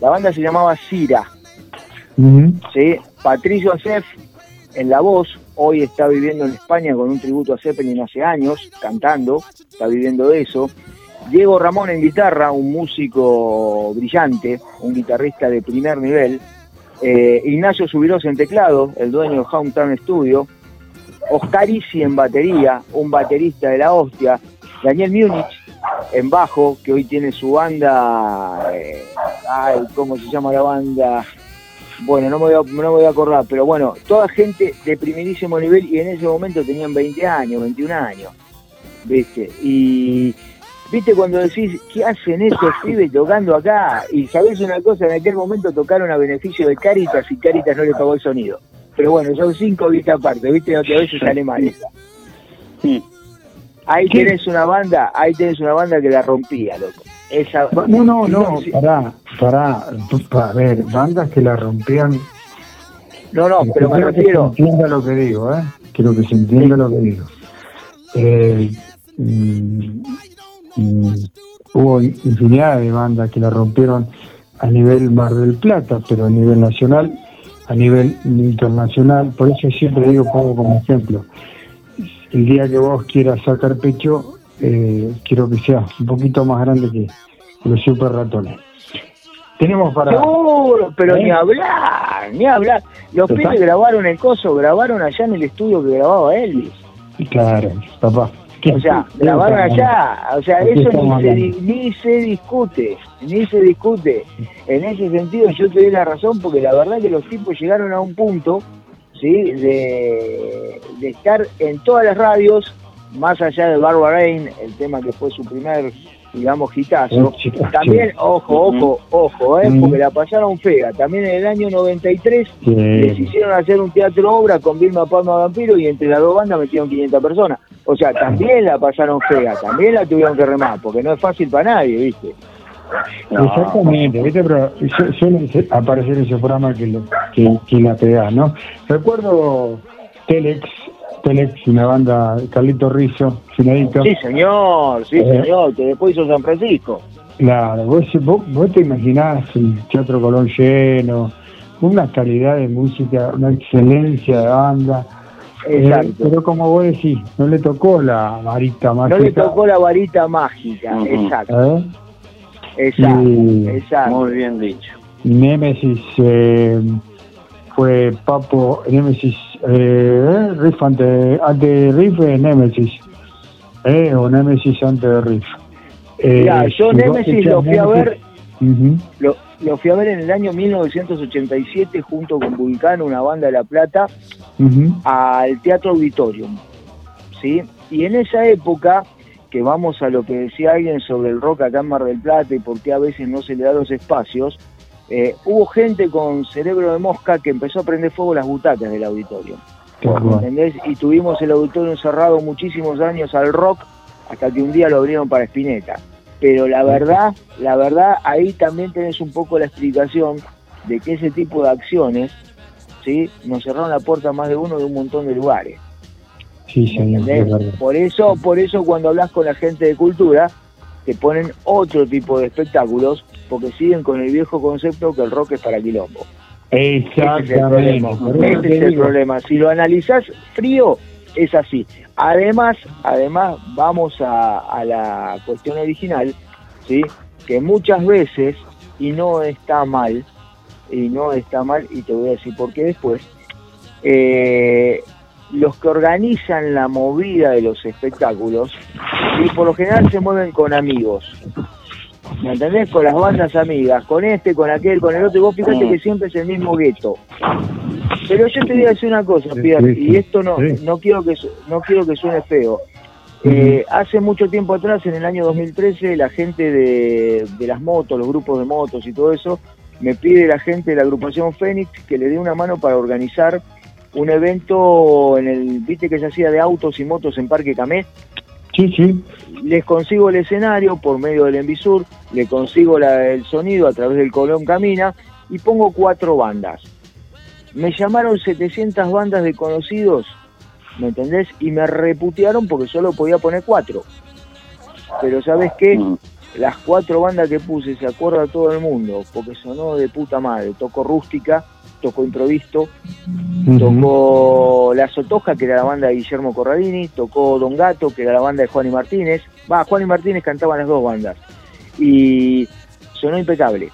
La banda se llamaba Cira. Patricio Acef en la voz, hoy está viviendo en España con un tributo a Zeppelin hace años, cantando, está viviendo de eso. Diego Ramón en guitarra, un músico brillante, un guitarrista de primer nivel. Eh, Ignacio Subiros en teclado, el dueño de Hometown Studio. Oscar Isi en batería, un baterista de la hostia. Daniel Múnich en bajo, que hoy tiene su banda. eh, ay, ¿cómo se llama la banda? Bueno, no me, voy a, no me voy a acordar, pero bueno, toda gente de primerísimo nivel y en ese momento tenían 20 años, 21 años, ¿viste? Y, ¿viste cuando decís, ¿qué hacen estos pibes tocando acá? Y sabés una cosa, en aquel momento tocaron a beneficio de Caritas y Caritas no le pagó el sonido. Pero bueno, son cinco vistas aparte, ¿viste? Que a veces sale mal esa. Ahí tenés una banda, ahí tenés una banda que la rompía, loco. Esa, No, no, no, pará, pará, a ver, bandas que la rompían No, no, pero me Quiero que refiero. se entienda lo que digo, ¿eh? Quiero que se entienda lo que digo. Eh, hubo infinidad de bandas que la rompieron a nivel Mar del Plata, pero a nivel nacional, a nivel internacional. Por eso siempre digo, pongo como ejemplo. El día que vos quieras sacar pecho, eh, quiero que sea un poquito más grande que los super ratones. Tenemos para. Seguro, pero ¿Eh? ni hablar, ni hablar. Los pibes grabaron el coso, grabaron allá en el estudio que grababa Elvis. Claro, papá. O sea, grabaron allá, o sea, ¿De qué eso ni se, ni se discute, ni se discute. En ese sentido yo te doy la razón porque la verdad que los tipos llegaron a un punto, ¿sí? De, de estar en todas las radios, más allá de Barbara Rain, el tema que fue su primer, digamos, hitazo. También, ojo, ojo, ojo, ¿eh? Porque la pasaron fea. También en el año 93 Sí. les hicieron hacer un teatro obra con Vilma Palma Vampiro y entre las dos bandas metieron 500 personas. O sea, también la pasaron fea, también la tuvieron que remar, porque no es fácil para nadie, ¿viste? Exactamente, ¿viste? Pero su- suelen aparecer esos programas que, lo- que, que la pegás, ¿no? Recuerdo Telex, Telex, una banda, Carlito Rizzo, finadito. Sí, señor, sí, Eh. señor, que después hizo San Francisco. Claro, vos, vos, vos te imaginás el Teatro Colón lleno, una calidad de música, una excelencia de banda. Exacto. Eh, pero como vos decís, no le tocó la varita No mágica. le tocó la varita mágica, exacto, ¿eh? exacto, Y- exacto. Muy bien dicho. Nemesis eh, fue Papo, Nemesis, eh, Riff ante, Riff, eh, Nemesis, eh, o Nemesis antes de Riff. Eh, Mirá, yo escuchás lo fui a ver Ujú. Lo, lo fui a ver en el año 1987 junto con Vulcano, una banda de La Plata, al Teatro Auditorium. ¿sí? Y en esa época, que vamos a lo que decía alguien sobre el rock acá en Mar del Plata y por qué a veces no se le da los espacios, eh, hubo gente con cerebro de mosca que empezó a prender fuego las butacas del auditorio. ¿entendés? Y tuvimos el auditorio cerrado muchísimos años al rock hasta que un día lo abrieron para Spinetta. Pero la verdad, la verdad, ahí también tenés un poco la explicación de que ese tipo de acciones, ¿sí? Nos cerraron la puerta a más de uno de un montón de lugares. Sí, señor. Por eso, por eso cuando hablas con la gente de cultura, te ponen otro tipo de espectáculos, porque siguen con el viejo concepto que el rock es para quilombo. Ese es el Exactamente. problema. Ese es el problema. Si lo analizás frío, es así. Además, además vamos a, la cuestión original, ¿sí? que muchas veces, y no está mal, y no está mal, y te voy a decir por qué después, eh, los que organizan la movida de los espectáculos, y por lo general se mueven con amigos. ¿Me entendés? Con las bandas amigas, con este, con aquel, con el otro, y vos fíjate que siempre es el mismo gueto. Pero yo te voy a decir una cosa, sí, y esto no, no quiero que no quiero que suene feo. Eh, hace mucho tiempo atrás, en el año 2013, la gente de, de las motos, los grupos de motos y todo eso, me pide la gente de la agrupación Fénix que le dé una mano para organizar un evento en el, viste que se hacía de autos y motos en Parque Camé. Sí, sí. Les consigo el escenario por medio del Envisur, le consigo la- el sonido a través del Colón Camina y pongo cuatro bandas. Me llamaron 700 bandas de conocidos, ¿me entendés? Y me reputearon porque solo podía poner cuatro. Pero ¿sabes qué? Las cuatro bandas que puse se acuerda todo el mundo, porque sonó de puta madre. Tocó Rústica, tocó Improvisto, tocó La Sotoja, que era la banda de Guillermo Corradini, tocó Don Gato, que era la banda de Juan y Martínez. Va, Juan y Martínez cantaban las dos bandas. Y sonó impecable.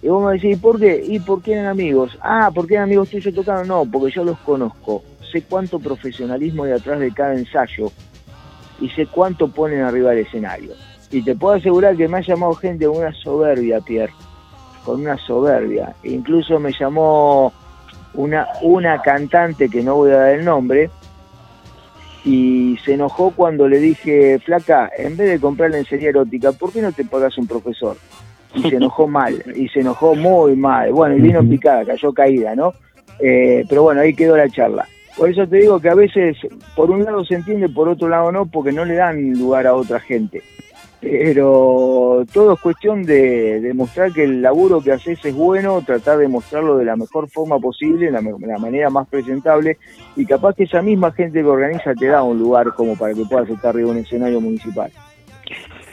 Y vos me decís, ¿y por qué? ¿Y por qué eran amigos? Ah, ¿por qué eran amigos tuyos tocaron? No, porque yo los conozco. Sé cuánto profesionalismo hay atrás de cada ensayo y sé cuánto ponen arriba del escenario. Y te puedo asegurar que me ha llamado gente una soberbia, Pierre, con una soberbia. E incluso me llamó una, una cantante que no voy a dar el nombre y se enojó cuando le dije, flaca, en vez de comprar lencería erótica, ¿por qué no te pagas un profesor? Y se enojó mal, y se enojó muy mal. Bueno, y vino picada, cayó caída, ¿no? Eh, pero bueno, ahí quedó la charla. Por eso te digo que a veces, por un lado se entiende, por otro lado no, porque no le dan lugar a otra gente. Pero todo es cuestión de demostrar que el laburo que haces es bueno, tratar de mostrarlo de la mejor forma posible, la, manera más presentable, y capaz que esa misma gente que organiza te da un lugar como para que puedas estar arriba de un escenario municipal.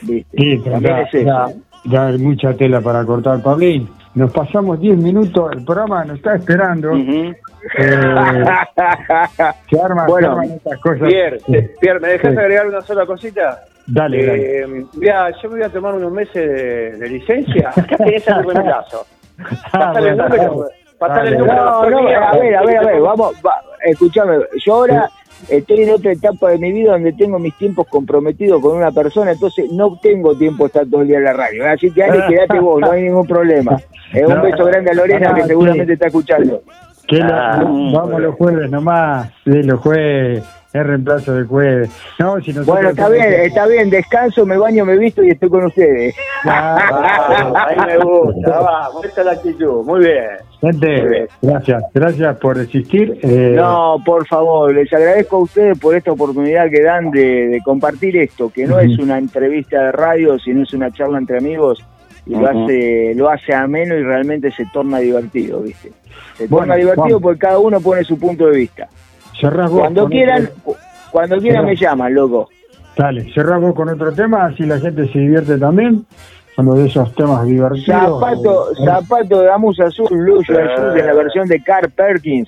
¿Viste? Sí, pero ya, es eso. ya- ya hay mucha tela para cortar, Pablín. Nos pasamos 10 minutos, el programa nos está esperando. Eh, se arma- se Bueno, arman estas cosas. Pierre, ¿me dejas Sí. agregar una sola cosita? Dale, Eh, dale. Mira, yo me voy a tomar unos meses de, de licencia. Acá tenés el remelazo. Pasar el bueno, número. Pasar el No, número. no, a ver, a ver, a ver, vamos, va, escúchame, yo ahora estoy en otra etapa de mi vida donde tengo mis tiempos comprometidos con una persona, entonces no tengo tiempo de estar todo el día en la radio. Así que Ale, quédate vos, no hay ningún problema. Eh, un No. beso grande a Lorena Ah, que sí. seguramente está escuchando. Que lo- Ah, vamos los jueves nomás. Sí, los jueves. Es reemplazo de jueves. No, si Bueno, está bien, está bien, descanso, me baño, me visto y estoy con ustedes. Ah, ahí me gusta, vamos, es la actitud. Muy bien. Gente, gracias. Gracias por existir. Eh, No, por favor, les agradezco a ustedes por esta oportunidad que dan de, de compartir esto, que no es una entrevista de radio, sino es una charla entre amigos y lo hace lo hace ameno y realmente se torna divertido, ¿viste? Se Bueno, torna divertido Juan. porque cada uno pone su punto de vista. Cerrás vos Cuando quieran, otro- cuando quieran me llaman, loco. Dale, cerrás vos con otro tema, así la gente se divierte también. Uno de esos temas divertidos. Zapato, Eh, zapato de Amus Azul, Lucio Sí. Azul, en la versión de Carl Perkins.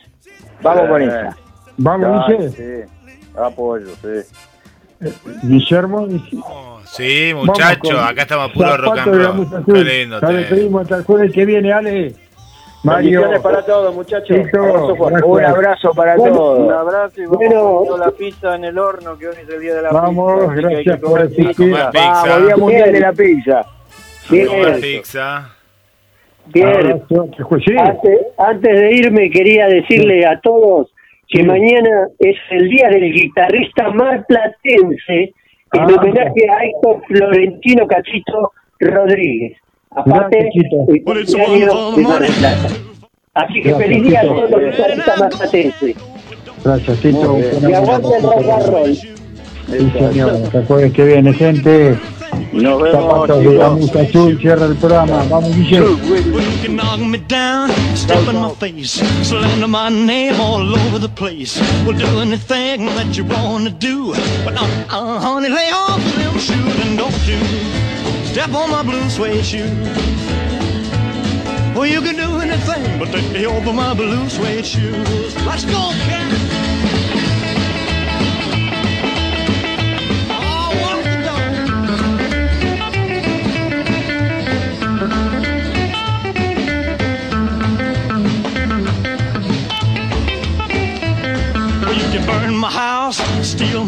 Vamos con esa. Vamos, Guille. Sí, apoyo, sí. Guillermo. Sí, Vamos muchacho, con acá estamos puro rock and roll. Qué lindo. Nos te- despedimos hasta el jueves que viene, Ale. Mario. Bendiciones para todos, muchachos. Tito, Abrazo gracias. Un abrazo para Bueno, todos. Un abrazo y vamos Bueno. la pizza en el horno, que hoy es el día de la Vamos, pizza. así que hay gracias por pizza. Vamos, Día Mundial de la Pizza. Comer Bien, pizza. bien. Antes, antes de irme quería decirle a todos que Sí. mañana es el día del guitarrista marplatense en Ah. homenaje a Héctor Florentino Cachito Rodríguez. Aparte. Así que feliz día a todos los guitarristas marplatenses. Gracias, Tito. Y aguante el rock and roll. Sí, señor. Que viene, gente. Nos vemos, Zapatos de la chicos. Musa Azul. Cierra el programa. Vamos, Guille. Well, you can knock me down, step in my face, slander my name all over the place. We'll do anything that you wanna do. But uh, uh, honey, lay off of them shoes and don't you step on my blue suede shoe. Well, you can do anything but take over my blue suede shoes. Let's go, cat. Oh, burn my house,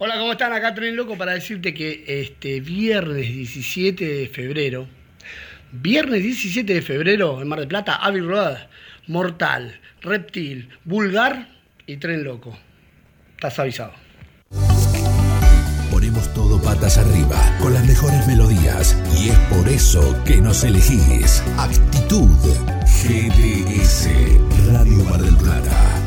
Hola, ¿cómo están? Acá Tren Loco para decirte que este viernes 17 de febrero, viernes 17 de febrero en Mar del Plata, Abbey Road, Mortal, Reptil, Vulgar y Tren Loco. Estás avisado. Ponemos todo patas arriba, con las mejores melodías. Y es por eso que nos elegís. Actitud. GDS. Radio Mar del Plata.